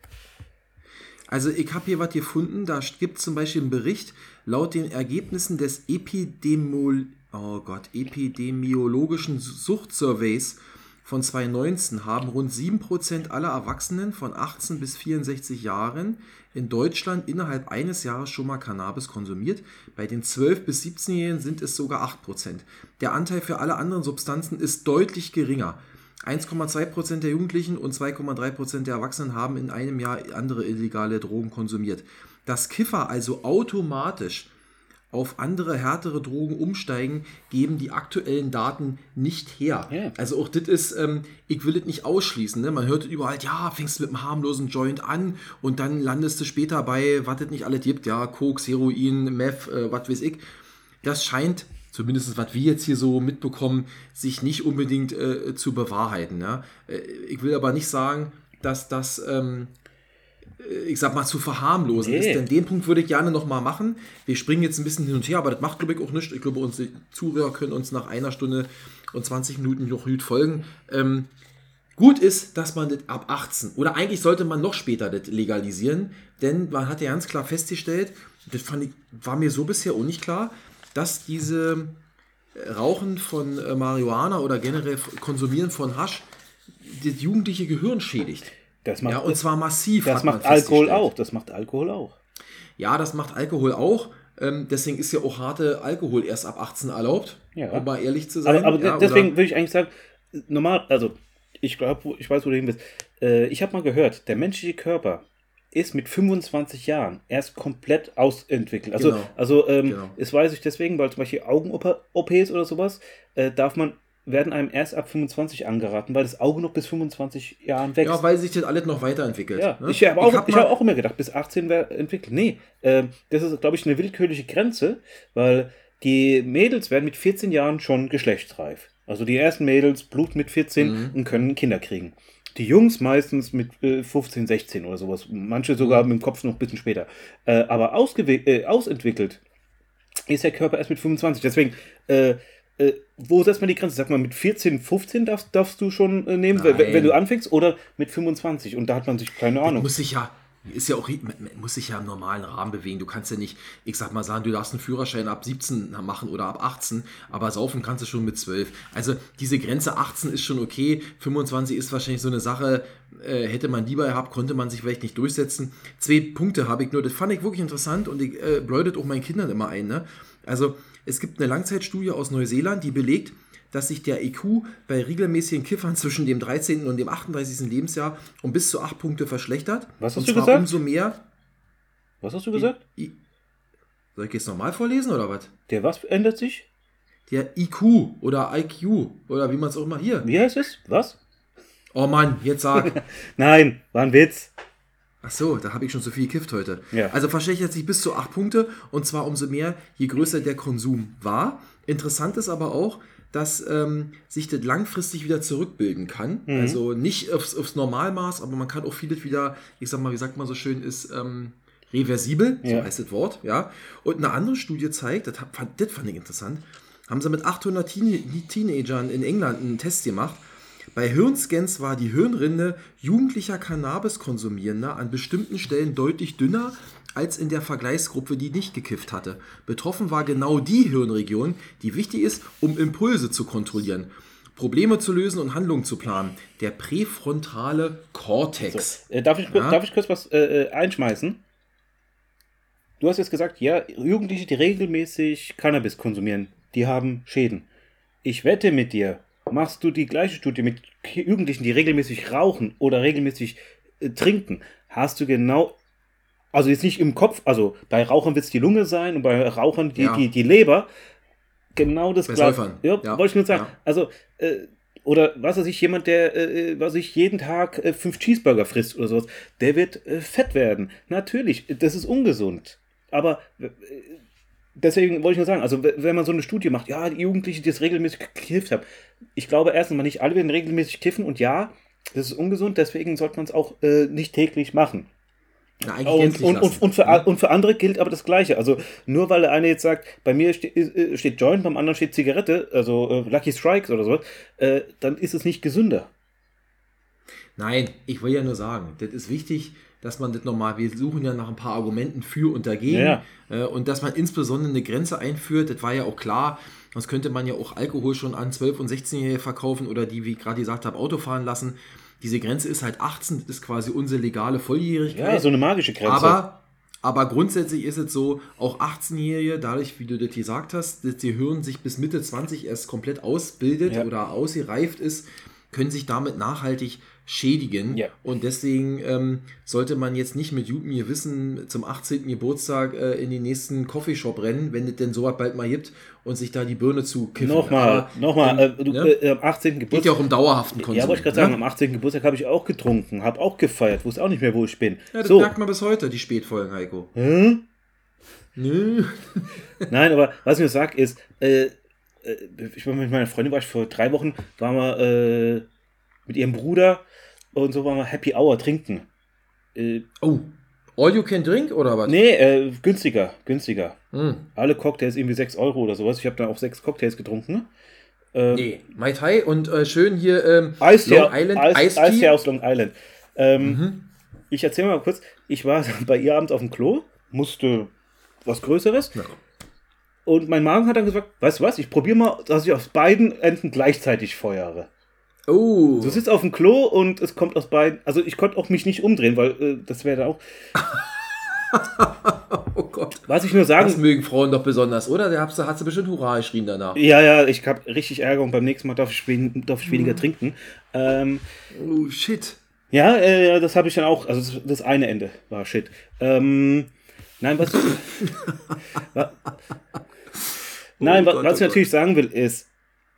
Also ich habe hier was gefunden, da gibt es zum Beispiel einen Bericht, laut den Ergebnissen des Epidemiol oh Gott, epidemiologischen Suchtsurveys von 2019 haben rund 7% aller Erwachsenen von 18 bis 64 Jahren in Deutschland innerhalb eines Jahres schon mal Cannabis konsumiert. Bei den 12 bis 17-Jährigen sind es sogar 8%. Der Anteil für alle anderen Substanzen ist deutlich geringer. 1,2% der Jugendlichen und 2,3% der Erwachsenen haben in einem Jahr andere illegale Drogen konsumiert. Dass Kiffer also automatisch auf andere härtere Drogen umsteigen, geben die aktuellen Daten nicht her. Ja. Also auch das ist, ähm, ich will das nicht ausschließen. Ne? Man hört überall, ja, fängst mit einem harmlosen Joint an und dann landest du später bei, was es nicht alles gibt, ja, Koks, Heroin, Meth, äh, was weiß ich. Das scheint, zumindest was wir jetzt hier so mitbekommen, sich nicht unbedingt äh, zu bewahrheiten. Äh, ich will aber nicht sagen, dass das, ähm, äh, ich sag mal, zu verharmlosen Nee. ist. Denn den Punkt würde ich gerne nochmal machen. Wir springen jetzt ein bisschen hin und her, aber das macht, glaube ich, auch nichts. Ich glaube, unsere Zuhörer können uns nach einer Stunde und 20 Minuten noch gut folgen. Ähm, Gut ist, dass man das ab 18 oder eigentlich sollte man noch später das legalisieren, denn man hat ja ganz klar festgestellt, das fand ich, war mir so bisher auch nicht klar, dass diese äh, Rauchen von äh, Marihuana oder generell Konsumieren von Hasch das jugendliche Gehirn schädigt. Das macht, Ja, und zwar massiv. das macht Alkohol auch. Das macht Alkohol auch. Ja, das macht Alkohol auch. Ähm, deswegen ist ja auch harte Alkohol erst ab 18 erlaubt, Ja. um mal ehrlich zu sein. Aber, aber ja, deswegen würde ich eigentlich sagen, normal, also ich glaube, ich weiß, wo du hin bist. Äh, ich habe mal gehört, der menschliche Körper ist mit 25 Jahren erst komplett ausentwickelt. Also, Genau. also ähm, Genau. das weiß ich deswegen, weil zum Beispiel Augen-OPs oder sowas, äh, darf man, werden einem erst ab 25 angeraten, weil das Auge noch bis 25 Jahren wächst. ja, weil sich das alles noch weiterentwickelt. Ja, ne? ich habe auch, hab ich hab auch immer gedacht, bis 18 wäre entwickelt. Nee, ähm, das ist, glaube ich, eine willkürliche Grenze, weil die Mädels werden mit 14 Jahren schon geschlechtsreif. Also die ersten Mädels bluten mit 14 Mhm. und können Kinder kriegen. Die Jungs meistens mit äh, 15, 16 oder sowas. Manche sogar mit dem Kopf noch ein bisschen später. Äh, aber äh, ausentwickelt ist der Körper erst mit 25. Deswegen, äh, wo setzt man die Grenze? Sag mal, mit 14, 15 darfst, darfst du schon äh, nehmen, wenn, Nein. wenn du anfängst, oder mit 25? Und da hat man sich keine Ahnung. muss sich ja ist ja auch man muss sich ja im normalen Rahmen bewegen. Du kannst ja nicht, ich sag mal sagen, du darfst einen Führerschein ab 17 machen oder ab 18, aber saufen kannst du schon mit 12. Also diese Grenze 18 ist schon okay, 25 ist wahrscheinlich so eine Sache, äh, hätte man lieber gehabt, konnte man sich vielleicht nicht durchsetzen. Zwei Punkte habe ich nur, das fand ich wirklich interessant und ich äh, bläutet auch meinen Kindern immer ein. Ne? Also es gibt eine Langzeitstudie aus Neuseeland, die belegt, dass sich der IQ bei regelmäßigen Kiffern zwischen dem 13. und dem 38. Lebensjahr um bis zu 8 Punkte verschlechtert. Was hast und du zwar gesagt? Umso mehr. Was hast du gesagt? I- Soll ich jetzt nochmal vorlesen oder was? Der was ändert sich? der IQ oder IQ oder wie man es auch immer hier. Wie heißt es? Was? Oh Mann, jetzt sag. Nein, war ein Witz. Ach so, da habe ich schon so viel gekifft heute. Ja. Also verschlechtert sich bis zu acht Punkte und zwar umso mehr, je größer der Konsum war. Interessant ist aber auch, dass ähm, sich das langfristig wieder zurückbilden kann. Mhm. Also nicht aufs, aufs Normalmaß, aber man kann auch vieles wieder, ich sag mal, wie sagt man so schön, ist ähm, reversibel, so Ja. heißt das Wort, ja. Und eine andere Studie zeigt, das, hab- fand, das fand ich interessant, haben sie mit 800 Teen Teenagern in England einen Test gemacht. Bei Hirnscans war die Hirnrinde jugendlicher Cannabis-Konsumierender an bestimmten Stellen deutlich dünner als in der Vergleichsgruppe, die nicht gekifft hatte. Betroffen war genau die Hirnregion, die wichtig ist, um Impulse zu kontrollieren, Probleme zu lösen und Handlungen zu planen. Der präfrontale Kortex. Äh, darf, ich, Ja. darf ich kurz was äh, äh, einschmeißen? Du hast jetzt gesagt, ja, Jugendliche, die regelmäßig Cannabis konsumieren, die haben Schäden. Ich wette mit dir, machst du die gleiche Studie mit Jugendlichen, die regelmäßig rauchen oder regelmäßig äh, trinken, hast du genau, also jetzt nicht im Kopf, also bei Rauchern wird es die Lunge sein und bei Rauchern die, Ja. die, die Leber, genau das gleiche. Ja, ja. wollte ich nur sagen. Ja. Also, äh, oder was weiß ich, jemand, der, äh, was weiß ich, jeden Tag äh, fünf Cheeseburger frisst oder sowas, der wird äh, fett werden. Natürlich, das ist ungesund. Aber äh, deswegen wollte ich nur sagen, also wenn man so eine Studie macht, ja, die Jugendlichen, die das regelmäßig gekifft haben, ich glaube erstens mal nicht alle werden regelmäßig kiffen und ja, das ist ungesund, deswegen sollte man es auch äh, nicht täglich machen. Na, eigentlich Und, und, und, lassen. und, für, a- und für andere gilt aber das Gleiche. Also nur weil der eine jetzt sagt, bei mir ste äh, steht Joint, beim anderen steht Zigarette, also äh, Lucky Strikes oder sowas, äh, dann ist es nicht gesünder. Nein, ich will ja nur sagen, das ist wichtig, dass man das nochmal, wir suchen ja nach ein paar Argumenten für und dagegen Ja, äh, und dass man insbesondere eine Grenze einführt, das war ja auch klar, sonst könnte man ja auch Alkohol schon an 12- und 16-Jährige verkaufen oder die, wie ich gerade gesagt habe, Auto fahren lassen. Diese Grenze ist halt 18, das ist quasi unsere legale Volljährigkeit. Ja, so eine magische Grenze. Aber, aber grundsätzlich ist es so, auch 18-Jährige, dadurch, wie du das gesagt hast, dass ihr Hirn sich bis Mitte 20 erst komplett ausbildet Ja. oder ausgereift ist, können sich damit nachhaltig schädigen. Ja. Und deswegen ähm, sollte man jetzt nicht mit gutem Gewissen zum 18. Geburtstag äh, in den nächsten Coffeeshop rennen, wenn es denn sowas bald mal gibt und sich da die Birne zu kiffen. nochmal, Aber, nochmal, ähm, äh, du, ne? äh, am 18. Geht Geburtstag. ja auch um dauerhaften Konsum. Ja, wollte ich gerade sagen, ne? am 18. Geburtstag habe ich auch getrunken, habe auch gefeiert, wusste auch nicht mehr, wo ich bin. Ja, das so, merkt man bis heute, die Spätfolgen, Heiko. Hm? Nö. Nein, aber was ich nur sage ist, äh, äh, ich war mit meiner Freundin, war ich vor drei Wochen, waren wir äh, mit ihrem Bruder und so waren wir Happy Hour trinken. Äh, Oh, all you can drink oder was? nee, äh, günstiger, günstiger. Hm. Alle Cocktails irgendwie 6 Euro oder sowas. Ich habe dann auch sechs Cocktails getrunken. Ähm, Nee, Mai Tai und äh, schön hier ähm, Eistee, Long Island Eis, Ice Eistee Tea. aus Long Island. Ähm, Mhm. Ich erzähle mal kurz, ich war bei ihr abends auf dem Klo, musste was Größeres. Ja. Und mein Magen hat dann gesagt, weißt du was, ich probiere mal, dass ich aus beiden Enden gleichzeitig feuere. Oh, Du sitzt auf dem Klo und es kommt aus beiden, also ich konnte auch mich nicht umdrehen, weil äh, das wäre da auch. oh Gott. Was ich nur Das sagen, mögen Frauen doch besonders, oder? Da hast du, hast du bestimmt Hurra geschrien danach. ja, ja, ich habe richtig Ärger und beim nächsten Mal darf ich, darf ich weniger trinken. Ähm, Oh, shit. Ja, äh, ja, das habe ich dann auch. Also das, das eine Ende war shit. Ähm, nein, was. wa- nein, wa- Gott, was ich oh natürlich sagen will, ist,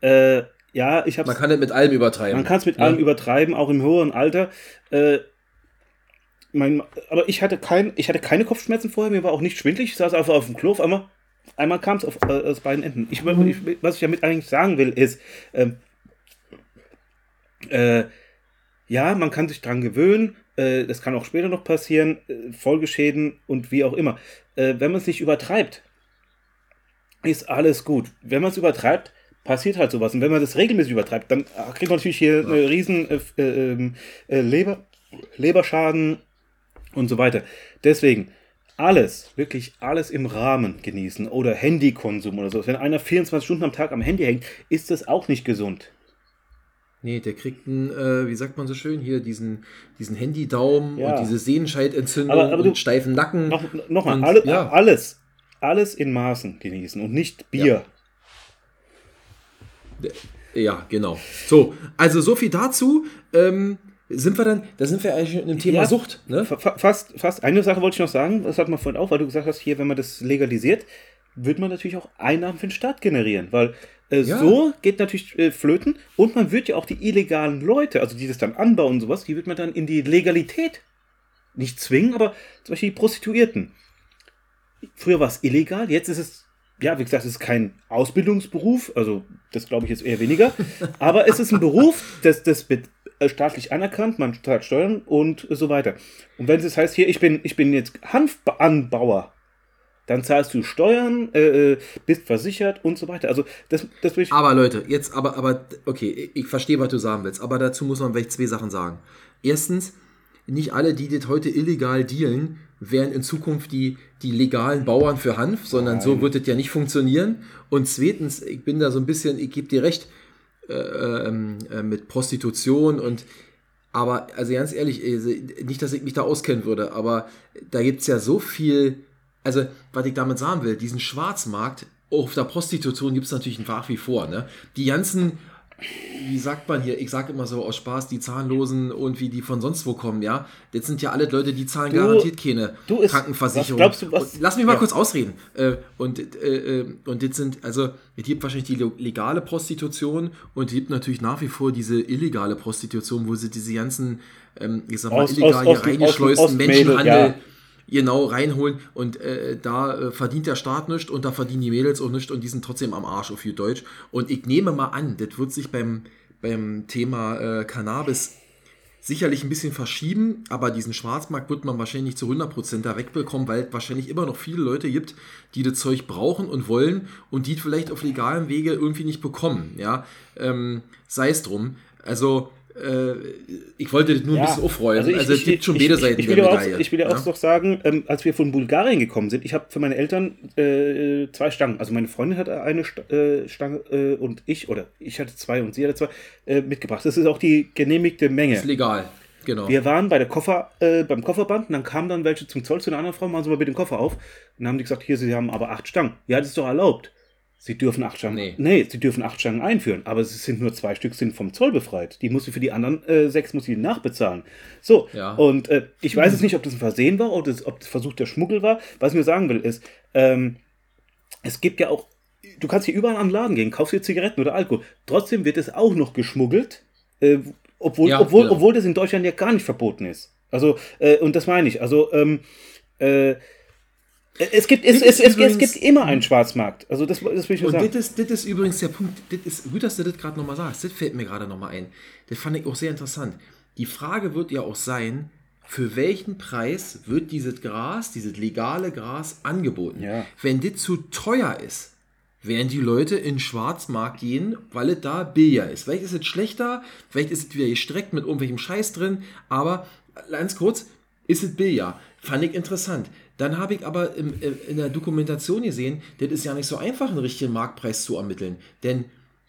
äh, ja, ich habe Man kann das mit allem übertreiben. man kann es mit Ja. allem übertreiben, auch im höheren Alter. Äh, mein, aber ich hatte, kein, ich hatte keine Kopfschmerzen vorher, mir war auch nicht schwindelig. Ich saß einfach auf dem Klo, auf einmal, einmal kam es äh, aus beiden Enden. Ich, ich, was ich damit eigentlich sagen will, ist, ähm, äh, ja, man kann sich dran gewöhnen, äh, das kann auch später noch passieren, äh, Folgeschäden und wie auch immer. Äh, wenn man es nicht übertreibt, ist alles gut. Wenn man es übertreibt, passiert halt sowas. Und wenn man das regelmäßig übertreibt, dann äh, kriegt man natürlich hier eine riesen äh, äh, ähm, äh, Leber, Leberschaden und so weiter. Deswegen alles, wirklich alles im Rahmen genießen oder Handykonsum oder so. Wenn einer 24 Stunden am Tag am Handy hängt, ist das auch nicht gesund. Nee, der kriegt einen, äh, wie sagt man so schön, hier diesen, diesen Handy-Daumen Ja. und diese Sehenscheidentzündung Aber- aber du- und steifen Nacken. Noch, noch mal, Und, alle, ja. alles, alles in Maßen genießen und nicht Bier. Ja, genau. So, also so viel dazu. Ähm, sind wir dann, da sind wir eigentlich schon im Thema Ja. Sucht, ne? Fa- fa- Fast, fast eine Sache wollte ich noch sagen, das hat man vorhin auch, weil du gesagt hast, hier, wenn man das legalisiert, wird man natürlich auch Einnahmen für den Staat generieren, weil äh, Ja. so geht natürlich äh, flöten und man wird ja auch die illegalen Leute, also die das dann anbauen und sowas, die wird man dann in die Legalität nicht zwingen, aber zum Beispiel die Prostituierten. Früher war es illegal, jetzt ist es, ja, wie gesagt, es ist kein Ausbildungsberuf, also das glaube ich jetzt eher weniger, aber es ist ein Beruf, das, das wird äh, staatlich anerkannt, man zahlt Steuern und so weiter. Und wenn es heißt, hier, ich bin, ich bin jetzt Hanfanbauer, dann zahlst du Steuern, äh, äh, bist versichert und so weiter. Also das, das will ich. Aber Leute, jetzt aber, aber, okay, ich- ich verstehe, was du sagen willst, aber dazu muss man vielleicht zwei Sachen sagen. Erstens, nicht alle, die das heute illegal dealen, wären in Zukunft die, die legalen Bauern für Hanf, sondern so wird das ja nicht funktionieren. Und zweitens, ich bin da so ein bisschen, ich gebe dir recht, äh, ähm, äh, mit Prostitution und aber, also ganz ehrlich, also nicht, dass ich mich da auskennen würde, aber da gibt es ja so viel, also, was ich damit sagen will, diesen Schwarzmarkt, auf der Prostitution gibt es natürlich nach wie vor, ne? Die ganzen, wie sagt man hier, ich sage immer so aus Spaß, die Zahnlosen und wie die von sonst wo kommen, ja? Das sind ja alle Leute, die zahlen Du- garantiert keine ist- Krankenversicherung. was glaubst du, was- Und lass mich mal ja. kurz ausreden. Äh, und, äh, äh, und das sind, also, es gibt wahrscheinlich die legale Prostitution und es gibt natürlich nach wie vor diese illegale Prostitution, wo sie diese ganzen, ähm, ich sag mal, Aus- illegal aus- hier aus reingeschleusten dem Menschenhandel Mädel, genau reinholen und äh, da äh, verdient der Staat nichts und da verdienen die Mädels auch nichts und die sind trotzdem am Arsch auf gut Deutsch. Und ich nehme mal an, das wird sich beim, beim Thema äh, Cannabis sicherlich ein bisschen verschieben, aber diesen Schwarzmarkt wird man wahrscheinlich zu 100% da wegbekommen, weil es wahrscheinlich immer noch viele Leute gibt, die das Zeug brauchen und wollen und die vielleicht auf legalem Wege irgendwie nicht bekommen. Ja, ähm, sei es drum. Also, ich wollte das nur ein bisschen aufrollen. Also, es gibt schon beide Seiten ich, will der ja auch, ich will ja auch ja? noch sagen, ähm, als wir von Bulgarien gekommen sind, ich habe für meine Eltern äh, zwei Stangen. Also meine Freundin hatte eine äh, Stange äh, und ich, oder ich hatte zwei und sie hatte zwei, äh, mitgebracht. Das ist auch die genehmigte Menge. Ist legal. Genau. Wir waren bei der Koffer, äh, beim Kofferband und dann kamen dann welche zum Zoll zu einer anderen Frau, machen Sie mal bitte den Koffer auf. Und dann haben die gesagt, hier, Sie haben aber acht Stangen. Ja, das ist doch erlaubt. Sie dürfen acht Stangen. Nee. Nee, Sie dürfen acht Stangen einführen, aber es sind nur zwei Stück sind vom Zoll befreit. Die muss sie für die anderen äh, sechs muss sie nachbezahlen. So, Ja. und äh, ich weiß jetzt nicht, ob das ein Versehen war oder ob das Versuch der Schmuggel war. Was ich nur sagen will, ist, ähm, es gibt ja auch, du kannst hier überall am Laden gehen, kaufst dir Zigaretten oder Alkohol. Trotzdem wird es auch noch geschmuggelt, äh, obwohl, Ja, obwohl, genau. obwohl das in Deutschland ja gar nicht verboten ist. Also, äh, und das meine ich. Also, ähm, äh, es gibt, es, es, es, es gibt immer einen Schwarzmarkt. Also, das, das will ich nur Und sagen. das ist, das ist übrigens der Punkt, das ist gut, dass du das gerade nochmal sagst. Das fällt mir gerade nochmal ein. Das fand ich auch sehr interessant. Die Frage wird ja auch sein, für welchen Preis wird dieses Gras, dieses legale Gras angeboten? Ja. Wenn das zu teuer ist, werden die Leute in den Schwarzmarkt gehen, weil es da billiger ist. Vielleicht ist es schlechter, vielleicht ist es wieder gestreckt mit irgendwelchem Scheiß drin, aber ganz kurz, ist es billiger. Fand ich interessant. Dann habe ich aber im, im, in der Dokumentation gesehen, das ist ja nicht so einfach, einen richtigen Marktpreis zu ermitteln. Denn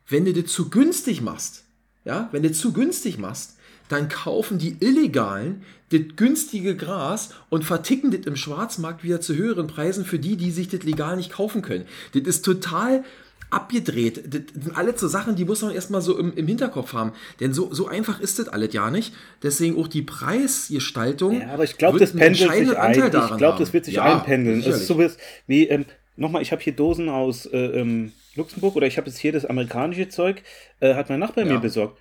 wenn du das zu günstig machst, ja, wenn du zu günstig machst, dann kaufen die Illegalen das günstige Gras und verticken das im Schwarzmarkt wieder zu höheren Preisen für die, die sich das legal nicht kaufen können. Das ist total abgedreht. Das sind alles so Sachen, die muss man erstmal so im, im Hinterkopf haben. Denn so, so einfach ist das alles ja nicht. Deswegen auch die Preisgestaltung. Ja, aber ich glaube, das pendelt sich ein. Ich glaube, das wird sich Ja, einpendeln. Es ist so wie, wie ähm, nochmal, ich habe hier Dosen aus äh, ähm, Luxemburg oder ich habe jetzt hier das amerikanische Zeug, äh, hat mein Nachbar Ja. mir besorgt.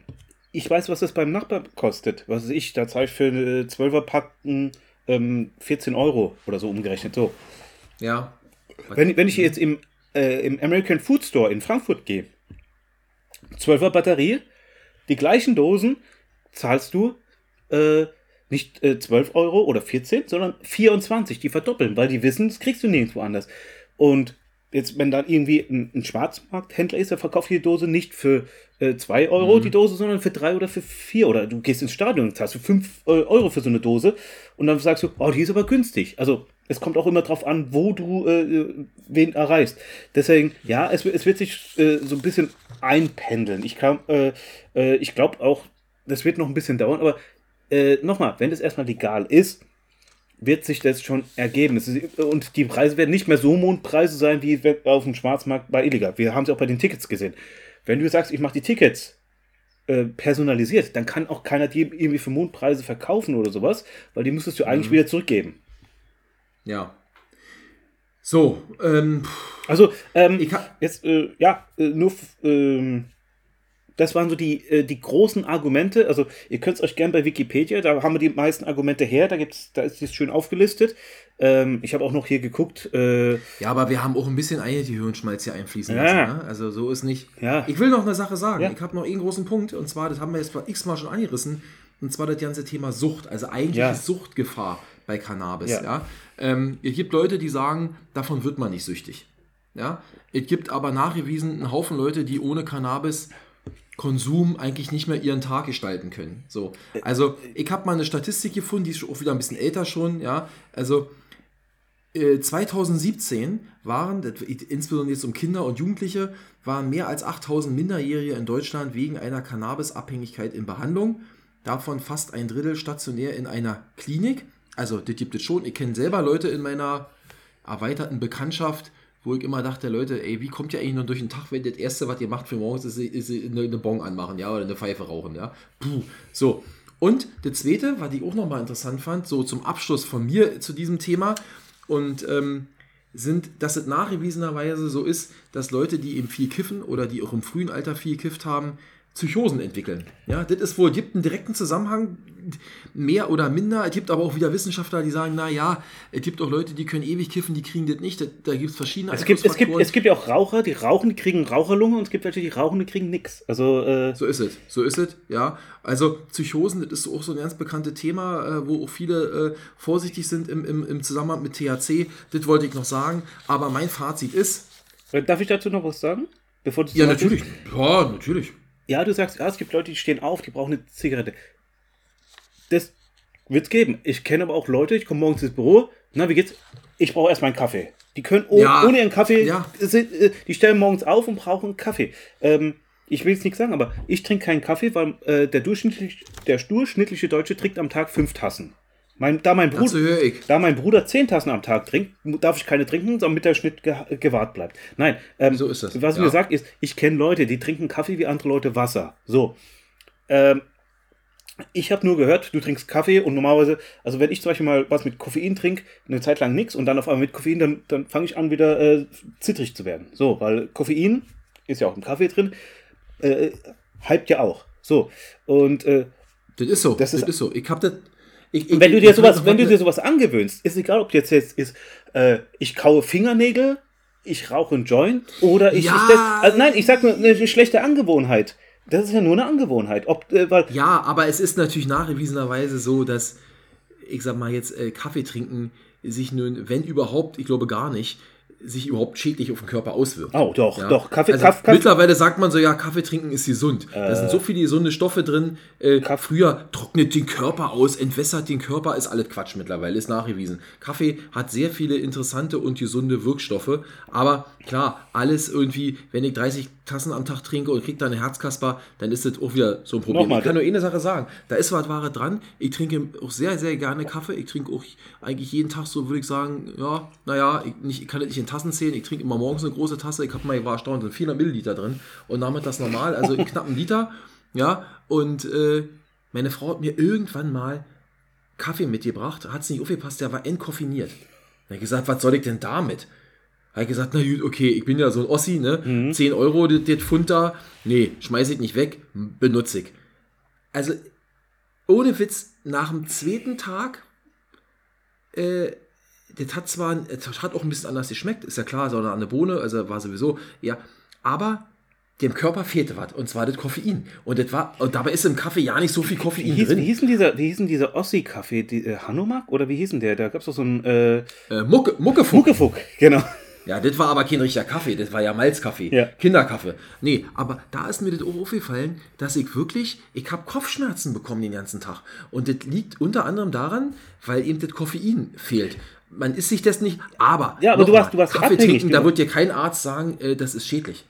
Ich weiß, was das beim Nachbar kostet. Was weiß ich, da zahle ich für eine 12er Packen ähm, 14 Euro oder so umgerechnet. So. ja. Wenn, wenn ich jetzt im, äh, im American Food Store in Frankfurt gehe, 12er Batterie, die gleichen Dosen zahlst du äh, nicht äh, 12 Euro oder 14, sondern 24. Die verdoppeln, weil die wissen, das kriegst du nirgendwo anders. Und jetzt, wenn dann irgendwie ein, ein Schwarzmarkthändler ist, der verkauft die Dose nicht für äh, 2 Euro die Dose, sondern für 3 oder für 4. Oder du gehst ins Stadion und zahlst für 5 äh, Euro für so eine Dose und dann sagst du, oh, die ist aber günstig. Also es kommt auch immer drauf an, wo du äh, wen erreichst. Deswegen, ja, es, wird- es wird sich äh, so ein bisschen einpendeln. Ich, kann, äh, äh, ich glaube auch, das wird noch ein bisschen dauern, aber äh, nochmal, wenn das erstmal legal ist, wird sich das schon ergeben. Ist, und die Preise werden nicht mehr so Mondpreise sein, wie auf dem Schwarzmarkt bei illegal. Wir haben es auch bei den Tickets gesehen. Wenn du sagst, ich mache die Tickets äh, personalisiert, dann kann auch keiner die irgendwie für Mondpreise verkaufen oder sowas, weil die müsstest du eigentlich wieder zurückgeben. Ja. So, ähm, Also, ähm, jetzt, äh, ja, äh, nur, ähm, das waren so die, äh, die großen Argumente. Also, ihr könnt es euch gerne bei Wikipedia, da haben wir die meisten Argumente her, da gibt's, da ist es schön aufgelistet. Ähm, ich habe auch noch hier geguckt, äh, ja, aber wir haben auch ein bisschen eigene Hirnschmalz hier einfließen Ja. lassen. Ne? Also so ist nicht. Ja. Ich will noch eine Sache sagen. Ja. Ich habe noch einen großen Punkt und zwar, das haben wir jetzt x-mal schon angerissen, und zwar das ganze Thema Sucht, also eigentlich Ja. Suchtgefahr bei Cannabis. Ja. Ja. Ähm, es gibt Leute, die sagen, davon wird man nicht süchtig. Ja. Es gibt aber nachgewiesen einen Haufen Leute, die ohne Cannabis Konsum eigentlich nicht mehr ihren Tag gestalten können. So, also ich habe mal eine Statistik gefunden, die ist auch wieder ein bisschen älter schon, ja. Also äh, 2017 waren, das- insbesondere jetzt um Kinder und Jugendliche, waren mehr als 8000 Minderjährige in Deutschland wegen einer Cannabisabhängigkeit in Behandlung. Davon fast ein Drittel stationär in einer Klinik. Also, das gibt es schon. Ich kenne selber Leute in meiner erweiterten Bekanntschaft, wo ich immer dachte, Leute, ey, wie kommt ihr eigentlich noch durch den Tag, wenn das Erste, was ihr macht für morgens, ist, ist eine, eine Bon anmachen, ja, oder eine Pfeife rauchen, ja. Puh. So. Und das Zweite, was ich auch nochmal interessant fand, so zum Abschluss von mir zu diesem Thema, und ähm, sind, dass es nachgewiesenerweise so ist, dass Leute, die eben viel kiffen oder die auch im frühen Alter viel gekifft haben, Psychosen entwickeln. Ja, das ist wohl, gibt einen direkten Zusammenhang, mehr oder minder. Es gibt aber auch wieder Wissenschaftler, die sagen, na ja, es gibt auch Leute, die können ewig kiffen, die kriegen das nicht. Da, da gibt es verschiedene es gibt, es, gibt, es gibt ja auch Raucher, die rauchen, die kriegen Raucherlunge und es gibt welche, die rauchen, die kriegen nix. Also, äh, So ist es, so ist es, ja. Also Psychosen, das ist auch so ein ganz bekanntes Thema, äh, wo auch viele äh, vorsichtig sind im, im, im Zusammenhang mit THC. Das wollte ich noch sagen. Aber mein Fazit ist, äh, darf ich dazu noch was sagen? Bevor du ja natürlich, ja natürlich. Ja, du sagst, ja, es gibt Leute, die stehen auf, die brauchen eine Zigarette. Das wird's geben. Ich kenne aber auch Leute, ich komme morgens ins Büro, na, wie geht's? Ich brauche erstmal einen Kaffee. Die können oh, Ja. ohne ihren Kaffee, Ja. äh, die stellen morgens auf und brauchen einen Kaffee. Ähm, ich will jetzt nichts sagen, aber ich trinke keinen Kaffee, weil äh, der, durchschnittlich, der durchschnittliche Deutsche trinkt am Tag fünf Tassen. Mein, da, mein Bruder, höre ich. da mein Bruder zehn Tassen am Tag trinkt, darf ich keine trinken, damit der Schnitt ge gewahrt bleibt. Nein, ähm, So ist das, Was ja. mir sagt, ist, ich kenne Leute, die trinken Kaffee wie andere Leute Wasser. So. Ähm, ich habe nur gehört, du trinkst Kaffee und normalerweise, also wenn ich zum Beispiel mal was mit Koffein trinke, eine Zeit lang nichts und dann auf einmal mit Koffein, dann, dann fange ich an, wieder äh, zittrig zu werden. So, weil Koffein ist ja auch im Kaffee drin, äh, hypt ja auch. So. Und äh, Das ist so, Das das ist- ist, so. Ich habe das. Ich, ich, wenn du dir sowas, wenn du dir sowas angewöhnst, ist egal, ob jetzt jetzt ist, äh, ich kaue Fingernägel, ich rauche einen Joint oder ich Ja. das, also nein, ich sag nur eine schlechte Angewohnheit. Das ist ja nur eine Angewohnheit. Ob, äh, weil, Ja, aber es ist natürlich nachgewiesenerweise so, dass, ich sag mal jetzt, äh, Kaffee trinken sich nun, wenn überhaupt, ich glaube gar nicht, sich überhaupt schädlich auf den Körper auswirkt. Oh, doch, Ja. doch. Kaffee, also Kaffee, Kaffee. Mittlerweile sagt man so, ja, Kaffee trinken ist gesund. da sind so viele gesunde Stoffe drin. Äh, früher trocknet den Körper aus, entwässert den Körper, ist alles Quatsch mittlerweile, ist nachgewiesen. Kaffee hat sehr viele interessante und gesunde Wirkstoffe. Aber klar, alles irgendwie, wenn ich 30 Tassen am Tag trinke und kriege dann eine Herzkasper, dann ist das auch wieder so ein Problem. Nochmal, ich kann nur eine Sache sagen, da ist was Wahre dran. Ich trinke auch sehr, sehr gerne Kaffee. Ich trinke auch eigentlich jeden Tag so, würde ich sagen, ja, naja, ich, nicht, ich kann das nicht in Tassen zählen. Ich trinke immer morgens eine große Tasse. Ich habe mal, ich war erstaunt, sind 400 Milliliter drin und nachmittags normal, also in knappen Liter. Ja, und äh, meine Frau hat mir irgendwann mal Kaffee mitgebracht, hat es nicht aufgepasst, der war entkoffiniert. Da habe ich gesagt, was soll ich denn damit? Habe ich gesagt, na gut, okay, ich bin ja so ein Ossi, ne? 10 Euro, das, Pfund da. Nee, schmeiß ich nicht weg, benutze ich. Also, ohne Witz, nach dem zweiten Tag, äh, das hat zwar, das hat auch ein bisschen anders geschmeckt, ist ja klar, sondern eine Bohne, also war sowieso, ja, aber dem Körper fehlte was, und zwar das Koffein. Und das war, und dabei ist im Kaffee ja nicht so viel wie, Koffein hieß, drin. wie hieß denn dieser, wie hieß denn dieser Ossi-Kaffee? Die, äh, Hanomag? Oder wie hieß denn der? Da gab es doch so einen äh, Äh, Mucke, Muckefuck. Muckefuck, genau. Ja, das war aber kein richtiger Kaffee, das war ja Malzkaffee. Ja. Kinderkaffee. Nee, aber da ist mir das auch aufgefallen, dass ich wirklich, ich habe Kopfschmerzen bekommen den ganzen Tag. Und das liegt unter anderem daran, weil eben das Koffein fehlt. Man isst sich das nicht, aber, Ja, aber du warst- du warst Kaffee abhängig, trinken, da wird dir kein Arzt sagen, äh, das ist schädlich.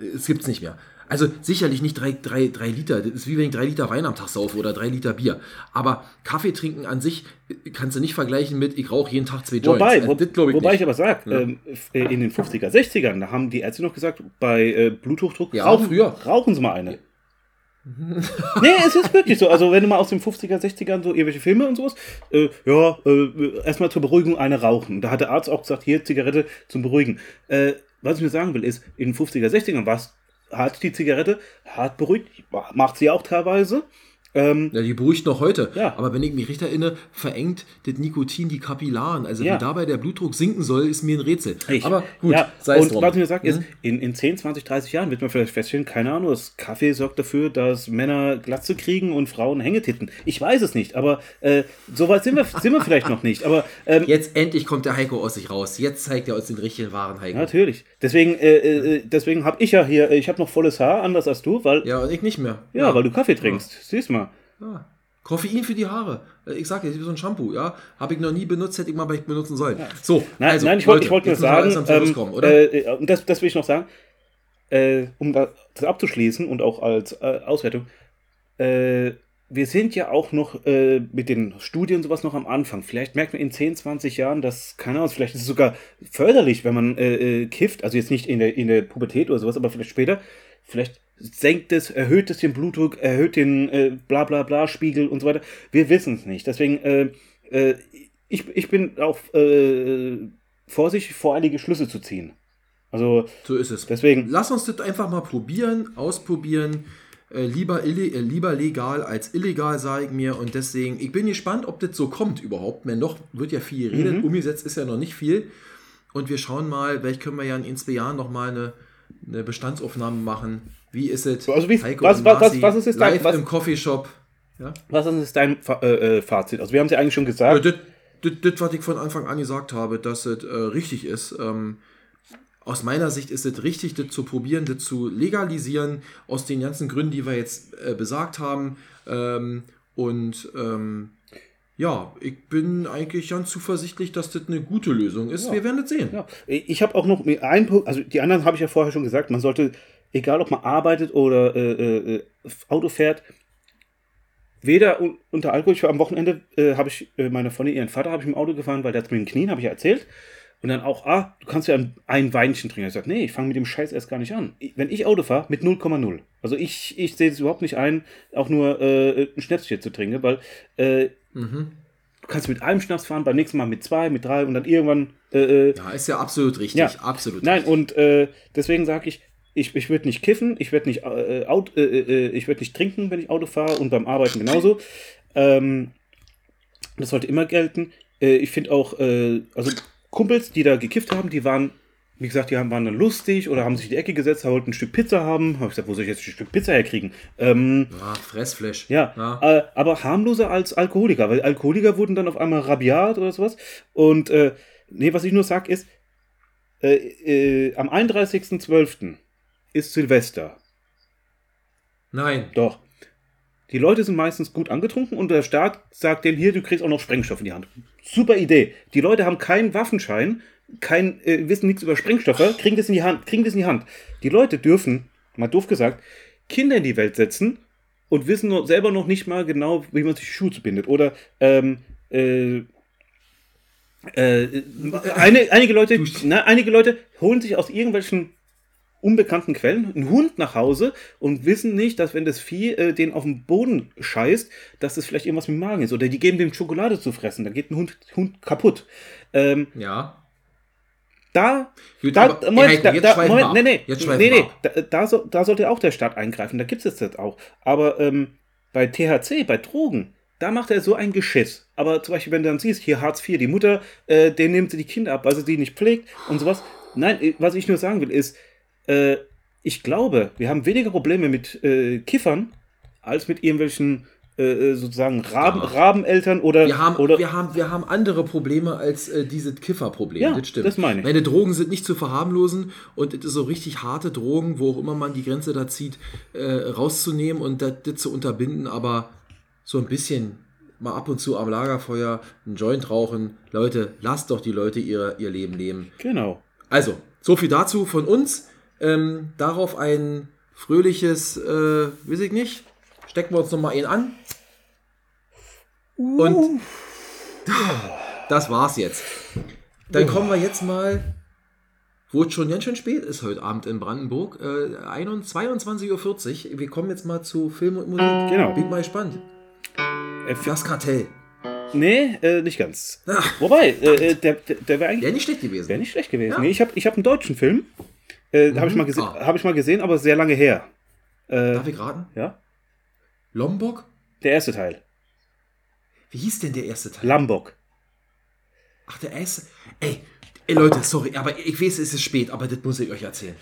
Äh, Es gibt's nicht mehr. Also sicherlich nicht drei, drei, drei Liter. Das ist wie wenn ich drei Liter Wein am Tag saufe oder drei Liter Bier. Aber Kaffee trinken an sich äh, kannst du nicht vergleichen mit, ich rauche jeden Tag zwei Joints. Wobei, Also, wo, ich wobei nicht. ich aber sage, ähm, f- äh, in den 50er, 60ern, da haben die Ärzte noch gesagt, bei äh, Bluthochdruck Ja, rauchen, früher. rauchen sie mal eine. nee, es ist wirklich so. Also, wenn du mal aus den 50er, 60ern so irgendwelche Filme und sowas, äh, ja, äh, erstmal zur Beruhigung eine rauchen. Da hat der Arzt auch gesagt, hier Zigarette zum Beruhigen. Äh, was ich mir sagen will, ist, in den 50er, 60ern war es hart die Zigarette, hart beruhigt, macht sie auch teilweise. Ähm, ja, die beruhigt noch heute. Ja. Aber wenn ich mich richtig erinnere, verengt das Nikotin die Kapillaren. Also Ja. wie dabei der Blutdruck sinken soll, ist mir ein Rätsel. Ich. Aber gut, ja, sei es Und drum. was ich mir sage, ist, Mhm. in, in 10, 20, 30 Jahren wird man vielleicht feststellen, keine Ahnung, das Kaffee sorgt dafür, dass Männer Glatze kriegen und Frauen Hängetitten. Ich weiß es nicht, aber äh, so weit sind wir, sind wir vielleicht noch nicht. Aber ähm, Jetzt endlich kommt der Heiko aus sich raus. Jetzt zeigt er uns den richtigen wahren Heiko. natürlich. Deswegen, äh, äh, deswegen habe ich ja hier, ich habe noch volles Haar, anders als du, weil, ja, Ja, und ich nicht mehr. weil du Kaffee trinkst. Siehst mal. Ja. Koffein für die Haare. Äh, Ich sag jetzt, wie so ein Shampoo, ja. Habe ich noch nie benutzt, hätte ich mal vielleicht benutzen sollen. So, Nein, also, nein ich wollte wollte nur sagen, ähm, kommen, oder? Äh, und das, das will ich noch sagen, äh, um da- das abzuschließen und auch als äh, Auswertung. Äh, wir sind ja auch noch äh, mit den Studien sowas noch am Anfang. Vielleicht merkt man in 10, 20 Jahren, dass, keine Ahnung, vielleicht ist es sogar förderlich, wenn man äh, äh, kifft, also jetzt nicht in der, in der Pubertät oder sowas, aber vielleicht später, vielleicht senkt es, erhöht es den Blutdruck, erhöht den äh, bla bla bla Spiegel und so weiter. Wir wissen es nicht. Deswegen, äh, äh, ich, ich bin auch äh, vorsichtig, vor einige Schlüsse zu ziehen. Also, so ist es. deswegen, Lass uns das einfach mal probieren, ausprobieren. Äh, lieber, ille, äh, lieber legal als illegal, sage ich mir. Und deswegen, ich bin gespannt, ob das so kommt überhaupt. Denn noch wird ja viel geredet. Umgesetzt ist ja noch nicht viel. Und wir schauen mal, vielleicht können wir ja in ein, zwei Jahren noch mal eine, eine Bestandsaufnahme machen. Wie ist es? Also wie- Heiko was- was- was- was ist dein- live was- im Coffeeshop? Ja? was ist dein äh, äh, Fazit? Also, wir haben es ja eigentlich schon Ja, gesagt. das, das, das, was ich von Anfang an gesagt habe, dass es äh, richtig ist. Ähm, aus meiner Sicht ist es richtig, das zu probieren, das zu legalisieren, aus den ganzen Gründen, die wir jetzt äh, besagt haben. Ähm, und ähm, ja, ich bin eigentlich ganz zuversichtlich, dass das eine gute Lösung ist. Ja. Wir werden es sehen. Ja. Ich habe auch noch einen Punkt, also die anderen habe ich ja vorher schon gesagt, man sollte, egal ob man arbeitet oder äh, äh, Auto fährt, weder un unter Alkohol, ich war am Wochenende, äh, habe ich äh, meine Freundin, ihren Vater habe ich im Auto gefahren, weil der hat mit den Knien, habe ich ja erzählt. Und dann auch, ah, du kannst ja ein, ein Weinchen trinken. Ich sage, nee, ich fange mit dem Scheiß erst gar nicht an. Wenn ich Auto fahre, mit 0,0. Also ich, ich sehe es überhaupt nicht ein, auch nur äh, ein Schnäpschen zu trinken, weil äh, Mhm. du kannst mit einem Schnaps fahren, beim nächsten Mal mit zwei, mit drei und dann irgendwann äh, äh, Ja, ist ja absolut richtig. Ja. Absolut Nein, richtig. und äh, deswegen sage ich, ich, ich würde nicht kiffen, ich werde nicht, äh, Auto, äh, äh, ich nicht trinken, wenn ich Auto fahre und beim Arbeiten genauso. Ähm, das sollte immer gelten. Äh, ich finde auch, äh, also Kumpels, die da gekifft haben, die waren, wie gesagt, die haben, waren dann lustig oder haben sich in die Ecke gesetzt, wollten ein Stück Pizza haben. Habe ich gesagt, wo soll ich jetzt ein Stück Pizza herkriegen? Ähm, Ja, Fressflash. ja, Äh, aber harmloser als Alkoholiker, weil Alkoholiker wurden dann auf einmal rabiat oder sowas. Und äh, nee, was ich nur sag ist, äh, äh, am 31.12. ist Silvester. Nein. Doch. Die Leute sind meistens gut angetrunken und der Staat sagt denen hier, du kriegst auch noch Sprengstoff in die Hand. Super Idee. Die Leute haben keinen Waffenschein, kein, äh, wissen nichts über Sprengstoffe, kriegen das in die Hand, kriegen das in die Hand. Die Leute dürfen, mal doof gesagt, Kinder in die Welt setzen und wissen noch, selber noch nicht mal genau, wie man sich die Schuhe zubindet. Oder ähm, äh, äh, eine, einige, Leute, na, einige Leute holen sich aus irgendwelchen unbekannten Quellen einen Hund nach Hause und wissen nicht, dass wenn das Vieh äh, den auf den Boden scheißt, dass das vielleicht irgendwas mit dem Magen ist. Oder die geben dem Schokolade zu fressen, dann geht ein Hund, Hund kaputt. Ähm, Ja. Da, Gut, da, aber- Moment, Heiko, da, jetzt da, Moment, nee, nee, Jetzt nee, nee, da, da, so, da sollte auch der Staat eingreifen, da gibt es das auch. Aber ähm, bei THC, bei Drogen, da macht er so ein Geschiss. Aber zum Beispiel, wenn du dann siehst, hier Hartz IV, die Mutter, äh, den nimmt sie die Kinder ab, weil sie die nicht pflegt und sowas. Nein, äh, was ich nur sagen will, ist, äh, ich glaube, wir haben weniger Probleme mit äh, Kiffern als mit irgendwelchen äh, sozusagen Raben, Doch. Rabeneltern oder, Wir haben, oder wir, haben, wir haben andere Probleme als äh, diese Kifferprobleme. Ja, das stimmt. das meine ich. Meine Drogen sind nicht zu verharmlosen und es ist so richtig harte Drogen, wo auch immer man die Grenze da zieht, äh, rauszunehmen und das, das zu unterbinden, aber so ein bisschen mal ab und zu am Lagerfeuer einen Joint rauchen. Leute, lasst doch die Leute ihr, ihr Leben leben. genau. Also, so viel dazu von uns. Ähm, darauf ein fröhliches, äh, weiß ich nicht, stecken wir uns nochmal einen an. Und das war's jetzt. Dann kommen wir jetzt mal wo es schon ganz schön spät ist heute Abend in Brandenburg. Äh, 21 22.40 Uhr. Wir kommen jetzt mal zu Film und Musik. Genau. Bin mal gespannt. Äh, Das Kartell. nee, äh, nicht ganz. Ach. Wobei, äh, äh, der, der, der wäre eigentlich Wäre nicht schlecht gewesen. wär nicht schlecht gewesen. Ja. Nee, ich habe ich hab einen deutschen Film. Äh, Habe ich, mal Ah. hab ich mal gesehen, aber sehr lange her. Äh, Darf ich raten? ja? Lombok? Der erste Teil. Wie hieß denn der erste Teil? Lambok. Ach, der erste. Ey, ey, Leute, sorry, aber ich weiß, es ist spät, aber das muss ich euch erzählen.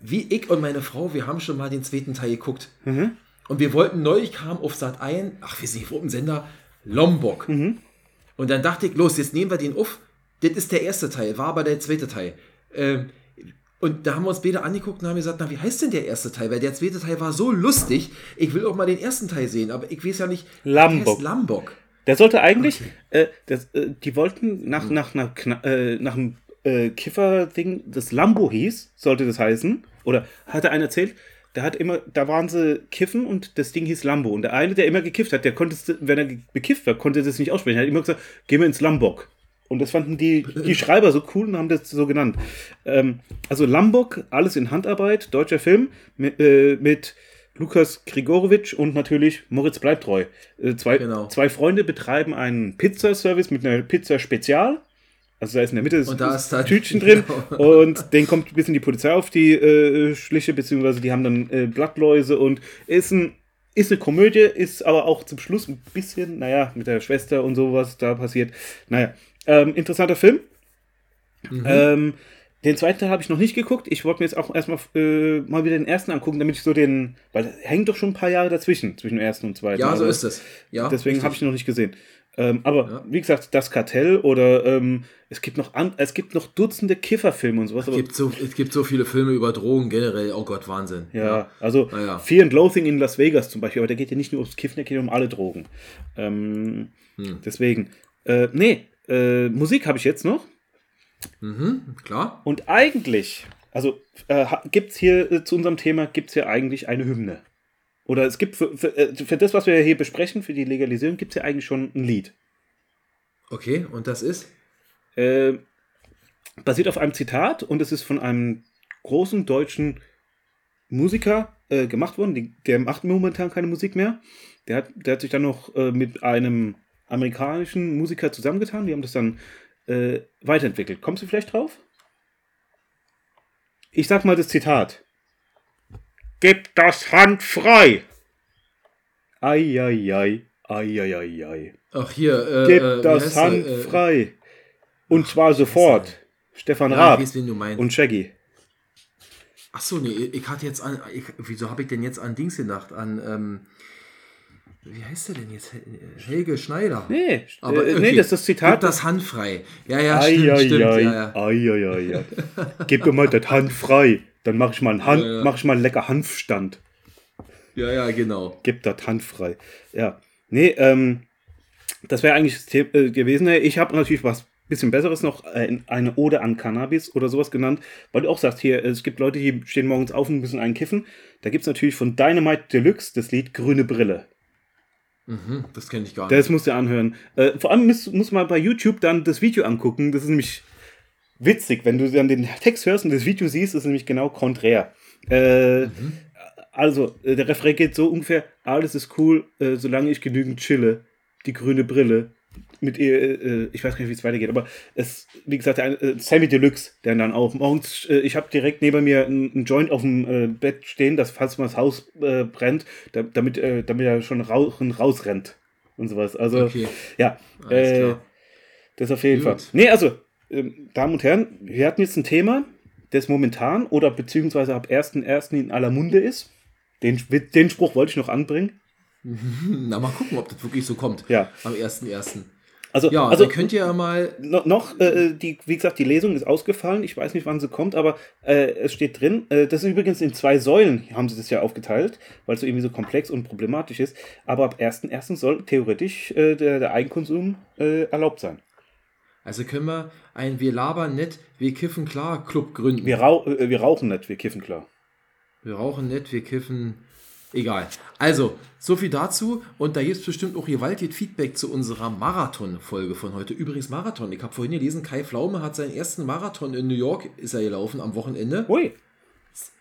Wie ich und meine Frau, wir haben schon mal den zweiten Teil geguckt. Und wir wollten neu, kam auf Sat ein, ach, wir sind auf dem Sender, Lombok. Und dann dachte ich, los, jetzt nehmen wir den auf. Das ist der erste Teil, war aber der zweite Teil. Ähm, und da haben wir uns beide angeguckt und haben gesagt, na, wie heißt denn der erste Teil? Weil der zweite Teil war so lustig. Ich will auch mal den ersten Teil sehen, aber ich weiß ja nicht. Lambok. Heißt Lambok. Der sollte eigentlich, äh, das, äh, die wollten nach, nach, nach, Kna- äh, nach einem äh, Kiffer-Ding, das Lambo hieß, sollte das heißen. Oder hatte einer erzählt, der hat immer, da waren sie kiffen und das Ding hieß Lambo. Und der eine, der immer gekifft hat, der konnte, wenn er bekifft war, konnte das nicht aussprechen. Er hat immer gesagt, gehen wir ins Lambok. Und das fanden die, die Schreiber so cool und haben das so genannt. Ähm, also Lambok, alles in Handarbeit, deutscher Film mit, äh, mit Lukas Grigorowitsch und natürlich Moritz Bleibtreu. Äh, zwei, Genau. zwei Freunde betreiben einen Pizzaservice mit einer Pizza Spezial. Also da ist in der Mitte das Und da ist dann- Tütchen drin Genau. und den kommt ein bisschen die Polizei auf die äh, Schliche, beziehungsweise die haben dann äh, Blattläuse und ist ein ist eine Komödie, ist aber auch zum Schluss ein bisschen, naja, mit der Schwester und sowas da passiert. Naja, ähm, interessanter Film. Ähm, den zweiten Teil habe ich noch nicht geguckt. Ich wollte mir jetzt auch erstmal äh, mal wieder den ersten angucken, damit ich so den, weil hängt doch schon ein paar Jahre dazwischen, zwischen dem ersten und zweiten. Ja, so Also ist es. Ja, Deswegen habe ich ihn noch nicht gesehen. Ähm, aber Ja. wie gesagt, das Kartell oder ähm, es gibt noch an, es gibt noch Dutzende Kifferfilme und sowas. Es gibt, so, es gibt so viele Filme über Drogen generell. Oh Gott, Wahnsinn. ja, also Naja. Fear and Loathing in Las Vegas zum Beispiel, aber der geht ja nicht nur ums Kiffen, der geht um alle Drogen. Ähm, Hm. Deswegen, äh, nee, äh, Musik habe ich jetzt noch. Mhm, klar. Und eigentlich, also äh, gibt es hier äh, zu unserem Thema, gibt es hier eigentlich eine Hymne. Oder es gibt für, für, äh, für das, was wir hier besprechen, für die Legalisierung, gibt es hier eigentlich schon ein Lied. Okay, und das ist? Äh, basiert auf einem Zitat und es ist von einem großen deutschen Musiker äh, gemacht worden. Die, der macht momentan keine Musik mehr. Der hat, der hat sich dann noch äh, mit einem amerikanischen Musiker zusammengetan. Die haben das dann äh, weiterentwickelt. Kommst du vielleicht drauf? Ich sag mal das Zitat. Gib das Hand frei! Eieiei, eieiei. Ach, hier. Äh, Gib äh, das heißt er? Hand Äh, frei. Und zwar sofort. Stefan Ja, Raab weiß, und Shaggy. Ach so, nee, ich hatte jetzt an. Ich, wieso habe ich denn jetzt an Dings gedacht? An. Ähm, wie heißt der denn jetzt? Hel- Helge Schneider. Nee, Aber äh, okay. nee, das ist das Gib Zitat. das handfrei. Ja, ja, stimmt, Eieiei, stimmt. Ja, ja. eieiei. Gib mir mal das Hand frei. Dann mache ich mal einen Hand, Ja, ja. mach ich mal einen lecker Hanfstand. ja, ja, genau. Gib das Hand frei. Ja. Nee, ähm, das wäre eigentlich das Thema äh, gewesen. Ich habe natürlich was bisschen Besseres noch, äh, eine Ode an Cannabis oder sowas genannt, weil du auch sagst, hier, es gibt Leute, die stehen morgens auf und müssen einen kiffen. Da gibt es natürlich von Dynamite Deluxe das Lied Grüne Brille. Mhm, das kenne ich gar nicht. Das musst du anhören. Äh, vor allem muss, muss man bei YouTube dann das Video angucken. Das ist nämlich witzig, wenn du dann den Text hörst und das Video siehst, ist nämlich genau konträr. Äh, Also, äh, der Refrain geht so ungefähr: Alles ist cool, äh, solange ich genügend chille. Die grüne Brille. Mit ihr, äh, ich weiß gar nicht, wie es weitergeht, aber es, wie gesagt, der, äh, Sammy Deluxe, der dann auch morgens, äh, ich habe direkt neben mir einen Joint auf dem äh, Bett stehen, dass falls mal das Haus äh, brennt, da, damit, äh, damit er schon rauchen rausrennt und sowas. Also, Okay. ja, äh, das auf jeden Gut. Fall. Nee, also, ähm, Damen und Herren, wir hatten jetzt ein Thema, das momentan oder beziehungsweise ab 1.1. in aller Munde ist. Den, den Spruch wollte ich noch anbringen. Na, mal gucken, ob das wirklich so kommt. Ja. Am 1.1. Also, Ja, also könnt ihr ja mal. no, noch, äh, die, wie gesagt, die Lesung ist ausgefallen. Ich weiß nicht, wann sie kommt, aber äh, es steht drin. Äh, das ist übrigens in zwei Säulen, haben sie das ja aufgeteilt, weil es so irgendwie so komplex und problematisch ist. Aber ab 1.1. soll theoretisch äh, der, der Eigenkonsum äh, erlaubt sein. Also können wir ein Wir labern nett, wir kiffen klar Club gründen. Wir, rau äh, wir rauchen nicht, wir kiffen klar. Wir rauchen nett, wir kiffen Egal. Also, so viel dazu. Und da gibt es bestimmt auch gewaltig Feedback zu unserer Marathon-Folge von heute. Übrigens Marathon. Ich habe vorhin gelesen, Kai Pflaume hat seinen ersten Marathon in New York, ist er gelaufen am Wochenende. Ui.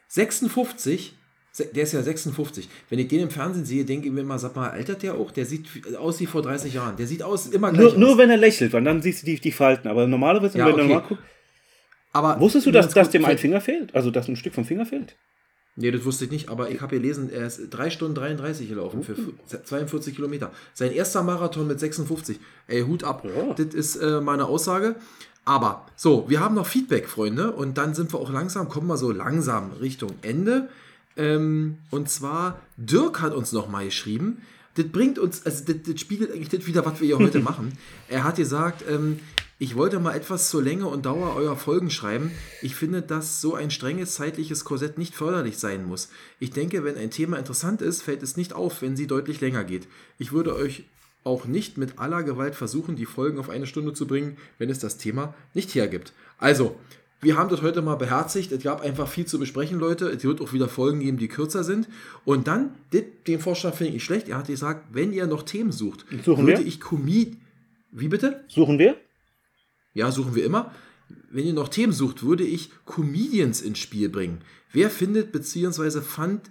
56. Se- Der ist ja 56. Wenn ich den im Fernsehen sehe, denke ich mir immer, sag mal, altert der auch? Der sieht aus wie vor 30 Jahren. Der sieht aus immer gleich Nur, nur aus. wenn er lächelt, weil dann siehst du die, die Falten. Aber normalerweise, Ja, wenn du okay. normal guckst, Aber wusstest du, dass, dass dem ein Finger fehlt? Also, dass ein Stück vom Finger fehlt? Nee, das wusste ich nicht, aber ich habe gelesen, er ist 3 Stunden 33 gelaufen für Uh. 42 Kilometer. Sein erster Marathon mit 56. Ey, Hut ab. Ja. Das ist äh, meine Aussage. Aber so, wir haben noch Feedback, Freunde, und dann sind wir auch langsam, kommen wir so langsam Richtung Ende. Ähm, und zwar, Dirk hat uns noch mal geschrieben, das bringt uns, also das, das spiegelt eigentlich das wieder, was wir hier heute machen. Er hat gesagt, ähm, ich wollte mal etwas zur Länge und Dauer eurer Folgen schreiben. Ich finde, dass so ein strenges zeitliches Korsett nicht förderlich sein muss. Ich denke, wenn ein Thema interessant ist, fällt es nicht auf, wenn sie deutlich länger geht. Ich würde euch auch nicht mit aller Gewalt versuchen, die Folgen auf eine Stunde zu bringen, wenn es das Thema nicht hergibt. Also, wir haben das heute mal beherzigt. Es gab einfach viel zu besprechen, Leute. Es wird auch wieder Folgen geben, die kürzer sind. Und dann, den Vorschlag finde ich nicht schlecht. Er hat gesagt, wenn ihr noch Themen sucht, Suchen würde wir? ich Comedy... Wie bitte? Suchen wir? Ja, suchen wir immer. Wenn ihr noch Themen sucht, würde ich Comedians ins Spiel bringen. Wer findet beziehungsweise fand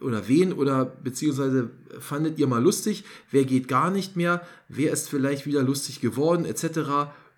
oder wen oder beziehungsweise fandet ihr mal lustig? Wer geht gar nicht mehr? Wer ist vielleicht wieder lustig geworden? Etc.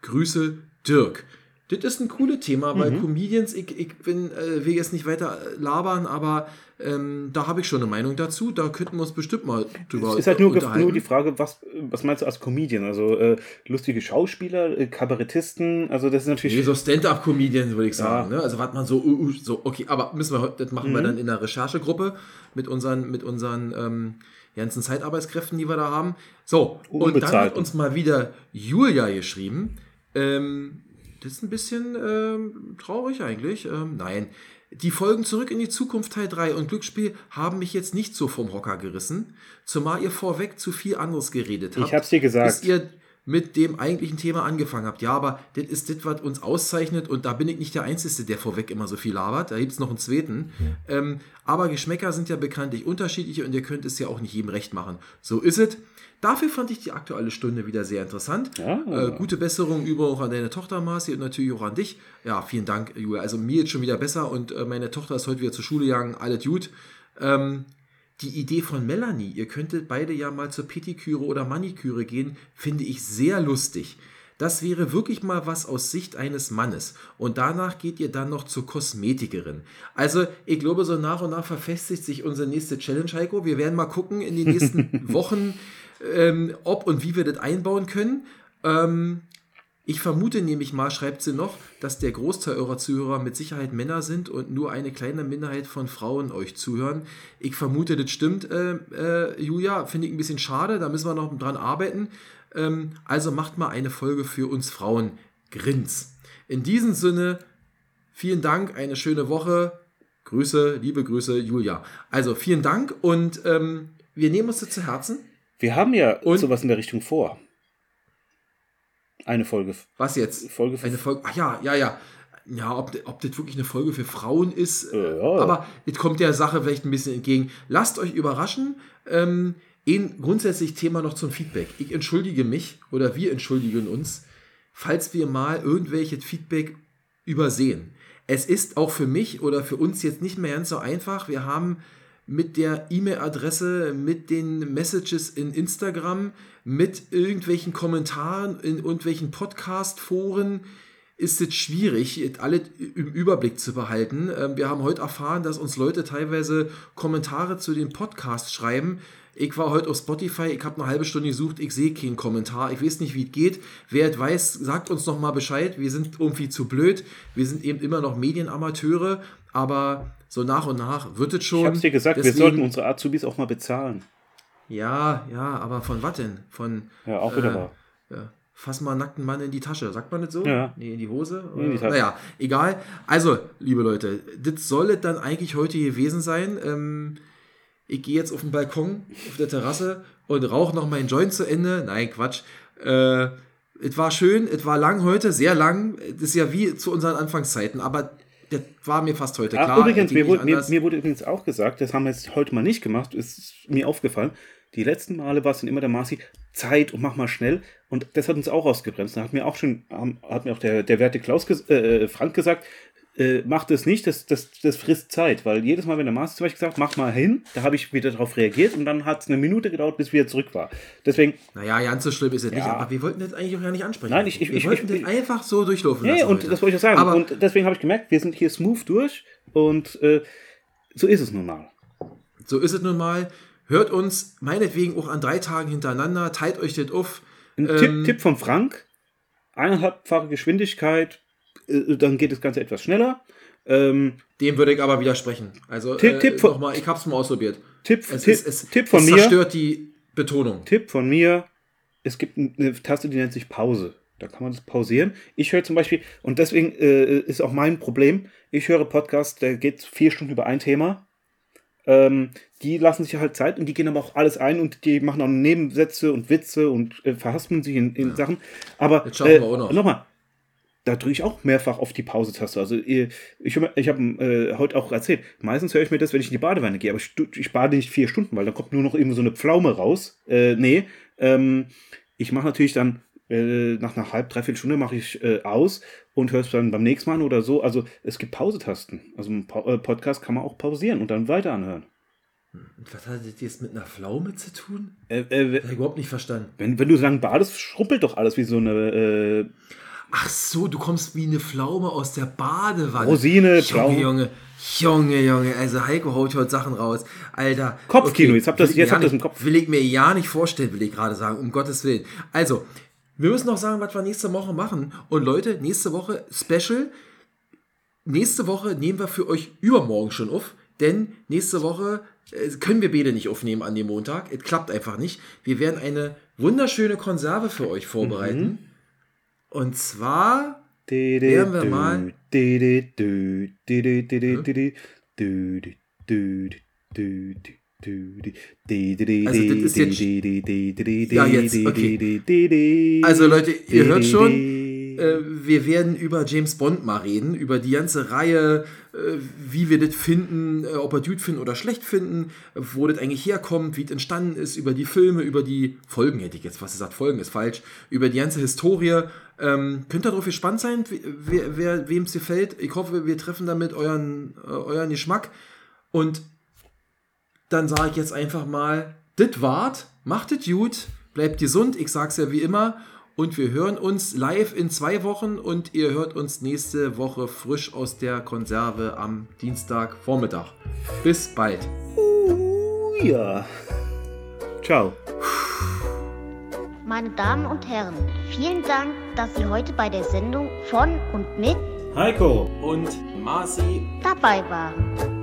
Grüße, Dirk. Das ist ein cooles Thema, weil Comedians, ich, ich bin, äh, will jetzt nicht weiter äh, labern, aber ähm, da habe ich schon eine Meinung dazu. Da könnten wir uns bestimmt mal drüber Es ist halt nur, nur die Frage, was, was meinst du als Comedian? Also äh, lustige Schauspieler, äh, Kabarettisten, also das ist natürlich. Nee, so Stand-up-Comedian, würde ich sagen. Ne? Also, was man so, uh, uh, so, okay, aber müssen wir, das machen Mhm. wir dann in der Recherchegruppe mit unseren, mit unseren ähm, ganzen Zeitarbeitskräften, die wir da haben. So, und dann hat uns mal wieder Julia geschrieben. Ähm, das ist ein bisschen ähm, traurig eigentlich. Ähm, nein. Die Folgen Zurück in die Zukunft Teil 3 und Glücksspiel haben mich jetzt nicht so vom Hocker gerissen, zumal ihr vorweg zu viel anderes geredet habt. Ich hab's dir gesagt. Bis ihr mit dem eigentlichen Thema angefangen habt. Ja, aber das ist das, was uns auszeichnet und da bin ich nicht der Einzige, der vorweg immer so viel labert. Da gibt es noch einen zweiten. Ähm, aber Geschmäcker sind ja bekanntlich unterschiedlich und ihr könnt es ja auch nicht jedem recht machen. So ist es. Dafür fand ich die aktuelle Stunde wieder sehr interessant. Ja. Äh, gute Besserung über auch an deine Tochter, Marci, und natürlich auch an dich. Ja, vielen Dank, Julia. Also mir jetzt schon wieder besser und äh, meine Tochter ist heute wieder zur Schule gegangen. Alles gut. Ähm, die Idee von Melanie, ihr könntet beide ja mal zur Petiküre oder Maniküre gehen, finde ich sehr lustig. Das wäre wirklich mal was aus Sicht eines Mannes. Und danach geht ihr dann noch zur Kosmetikerin. Also, ich glaube, so nach und nach verfestigt sich unsere nächste Challenge, Heiko. Wir werden mal gucken in den nächsten Wochen, ähm, ob und wie wir das einbauen können. Ähm, ich vermute nämlich mal, schreibt sie noch, dass der Großteil eurer Zuhörer mit Sicherheit Männer sind und nur eine kleine Minderheit von Frauen euch zuhören. Ich vermute, das stimmt, äh, äh, Julia. Finde ich ein bisschen schade, da müssen wir noch dran arbeiten. Ähm, also macht mal eine Folge für uns Frauen. Grins. In diesem Sinne, vielen Dank, eine schöne Woche. Grüße, liebe Grüße, Julia. Also vielen Dank und ähm, wir nehmen uns das zu Herzen. Wir haben ja Und- sowas in der Richtung vor. Eine Folge. Was jetzt? Folge für- Eine Folge. Ach ja, ja, ja. Ja, ob, ob das wirklich eine Folge für Frauen ist. äh, Ja. Aber es kommt der Sache vielleicht ein bisschen entgegen. Lasst euch überraschen. Ähm, ein grundsätzlich Thema noch zum Feedback. Ich entschuldige mich oder wir entschuldigen uns, falls wir mal irgendwelches Feedback übersehen. Es ist auch für mich oder für uns jetzt nicht mehr ganz so einfach. Wir haben mit der E-Mail-Adresse, mit den Messages in Instagram, mit irgendwelchen Kommentaren in irgendwelchen Podcast-Foren ist es schwierig, es alles im Überblick zu behalten. Ähm, Wir haben heute erfahren, dass uns Leute teilweise Kommentare zu den Podcasts schreiben. Ich war heute auf Spotify, ich habe eine halbe Stunde gesucht, ich sehe keinen Kommentar, ich weiß nicht, wie es geht. Wer es weiß, sagt uns noch mal Bescheid. Wir sind irgendwie zu blöd. Wir sind eben immer noch Medienamateure, aber so nach und nach wird es schon. Ich hab's dir gesagt, wir Deswegen- sollten unsere Azubis auch mal bezahlen. Ja, ja, aber von was denn? Von Ja, auch wieder äh, wahr. ja, fass mal nackten Mann in die Tasche. Sagt man das so? Ja. Nee, in die Hose? in die Tasche. Naja, egal. Also, liebe Leute, das soll es dann eigentlich heute gewesen sein. Ähm, ich gehe jetzt auf den Balkon, auf der Terrasse und rauche noch meinen Joint zu Ende. Nein, Quatsch. Äh, es war schön, es war lang heute, sehr lang. Das ist ja wie zu unseren Anfangszeiten. Aber das war mir fast heute Ach, klar. übrigens, mir wurde, mir, mir wurde übrigens auch gesagt, das haben wir jetzt heute mal nicht gemacht, ist mir aufgefallen. Die letzten Male war es dann immer der Marci, Zeit und mach mal schnell. Und das hat uns auch ausgebremst. Da hat mir auch schon, haben- hat mir auch der, der werte Klaus, äh, äh, Frank gesagt, äh, mach das nicht, das, das, das frisst Zeit. Weil jedes Mal, wenn der Marci zum Beispiel gesagt, mach mal hin, da habe ich wieder darauf reagiert und dann hat es eine Minute gedauert, bis wieder zurück war. Deswegen, Naja, ganz so schlimm ist es nicht, Ja. aber wir wollten das eigentlich auch gar nicht ansprechen. Nein, ich- ich- wir ich- wollten ich- das einfach so durchlaufen ja, lassen und heute. das wollte ich auch sagen. Aber und deswegen habe ich gemerkt, wir sind hier smooth durch und äh, so ist es nun mal. so ist es nun mal. Hört uns meinetwegen auch an drei Tagen hintereinander, teilt euch das auf. Ein Ähm, Tipp, Tipp von Frank: eineinhalbfache Geschwindigkeit, äh, dann geht das Ganze etwas schneller. Ähm, Dem würde ich aber widersprechen. Also, Tipp- äh, Tipp von- nochmal, ich hab's mal ausprobiert. Tipp, Es, Tipp, ist, es, Tipp von es mir: zerstört die Betonung. Tipp von mir: Es gibt eine Taste, die nennt sich Pause. Da kann man das pausieren. Ich höre zum Beispiel, und deswegen äh, ist auch mein Problem, ich höre Podcasts, der geht vier Stunden über ein Thema. Ähm, die lassen sich halt Zeit und die gehen aber auch alles ein und die machen auch Nebensätze und Witze und äh, verhaspeln sich in, in Sachen. Aber noch. nochmal, da drücke ich auch mehrfach auf die Pause-Taste. Also ich, ich habe äh, heute auch erzählt, meistens höre ich mir das, wenn ich in die Badewanne gehe, aber ich, ich bade nicht vier Stunden, weil dann kommt nur noch eben so eine Pflaume raus. Äh, nee, ähm, ich mache natürlich dann äh, nach einer halb, dreiviertel Stunde mache ich äh, aus und höre es dann beim nächsten Mal oder so. Also es gibt Pausetasten. Also ein pa äh, Podcast kann man auch pausieren und dann weiter anhören. Und was hat das jetzt mit einer Pflaume zu tun? Äh, äh, ich überhaupt nicht verstanden. wenn, wenn du lang badest, schruppelt doch alles wie so eine äh, Ach so, du kommst wie eine Pflaume aus der Badewanne. Rosine, Pflaume. Junge, Junge, Junge. Also Heiko haut heute Sachen raus. Alter. Kopfkino, jetzt habt ihr das- jetzt habt das im Kopf. Will ich mir ja nicht vorstellen, will ich gerade sagen, um Gottes Willen. Also, wir müssen noch sagen, was wir nächste Woche machen. Und Leute, nächste Woche Special. Nächste Woche nehmen wir für euch übermorgen schon auf, denn nächste Woche äh, können wir beide nicht aufnehmen an dem Montag. Es klappt einfach nicht. Wir werden eine wunderschöne Konserve für euch vorbereiten. Und zwar Werden wir mal- Also, das ist jetzt- Ja, jetzt, okay. Also, Leute, ihr hört schon, äh, wir werden über James Bond mal reden, über die ganze Reihe, äh, wie wir das finden, äh, ob wir gut finden oder schlecht finden, wo das eigentlich herkommt, wie es entstanden ist, über die Filme, über die Folgen, hätte ich jetzt was gesagt, Folgen ist falsch, über die ganze Historie. Ähm, könnt ihr darauf gespannt sein, wem es gefällt. Ich hoffe, wir treffen damit euren, euren Geschmack. Und dann sage ich jetzt einfach mal, das wart, macht es gut, bleibt gesund, ich sag's ja wie immer. Und wir hören uns live in zwei Wochen und ihr hört uns nächste Woche frisch aus der Konserve am Dienstagvormittag. Bis bald. Ja. Ciao. Meine Damen und Herren, vielen Dank, dass Sie heute bei der Sendung von und mit Heiko. Und Marci dabei waren.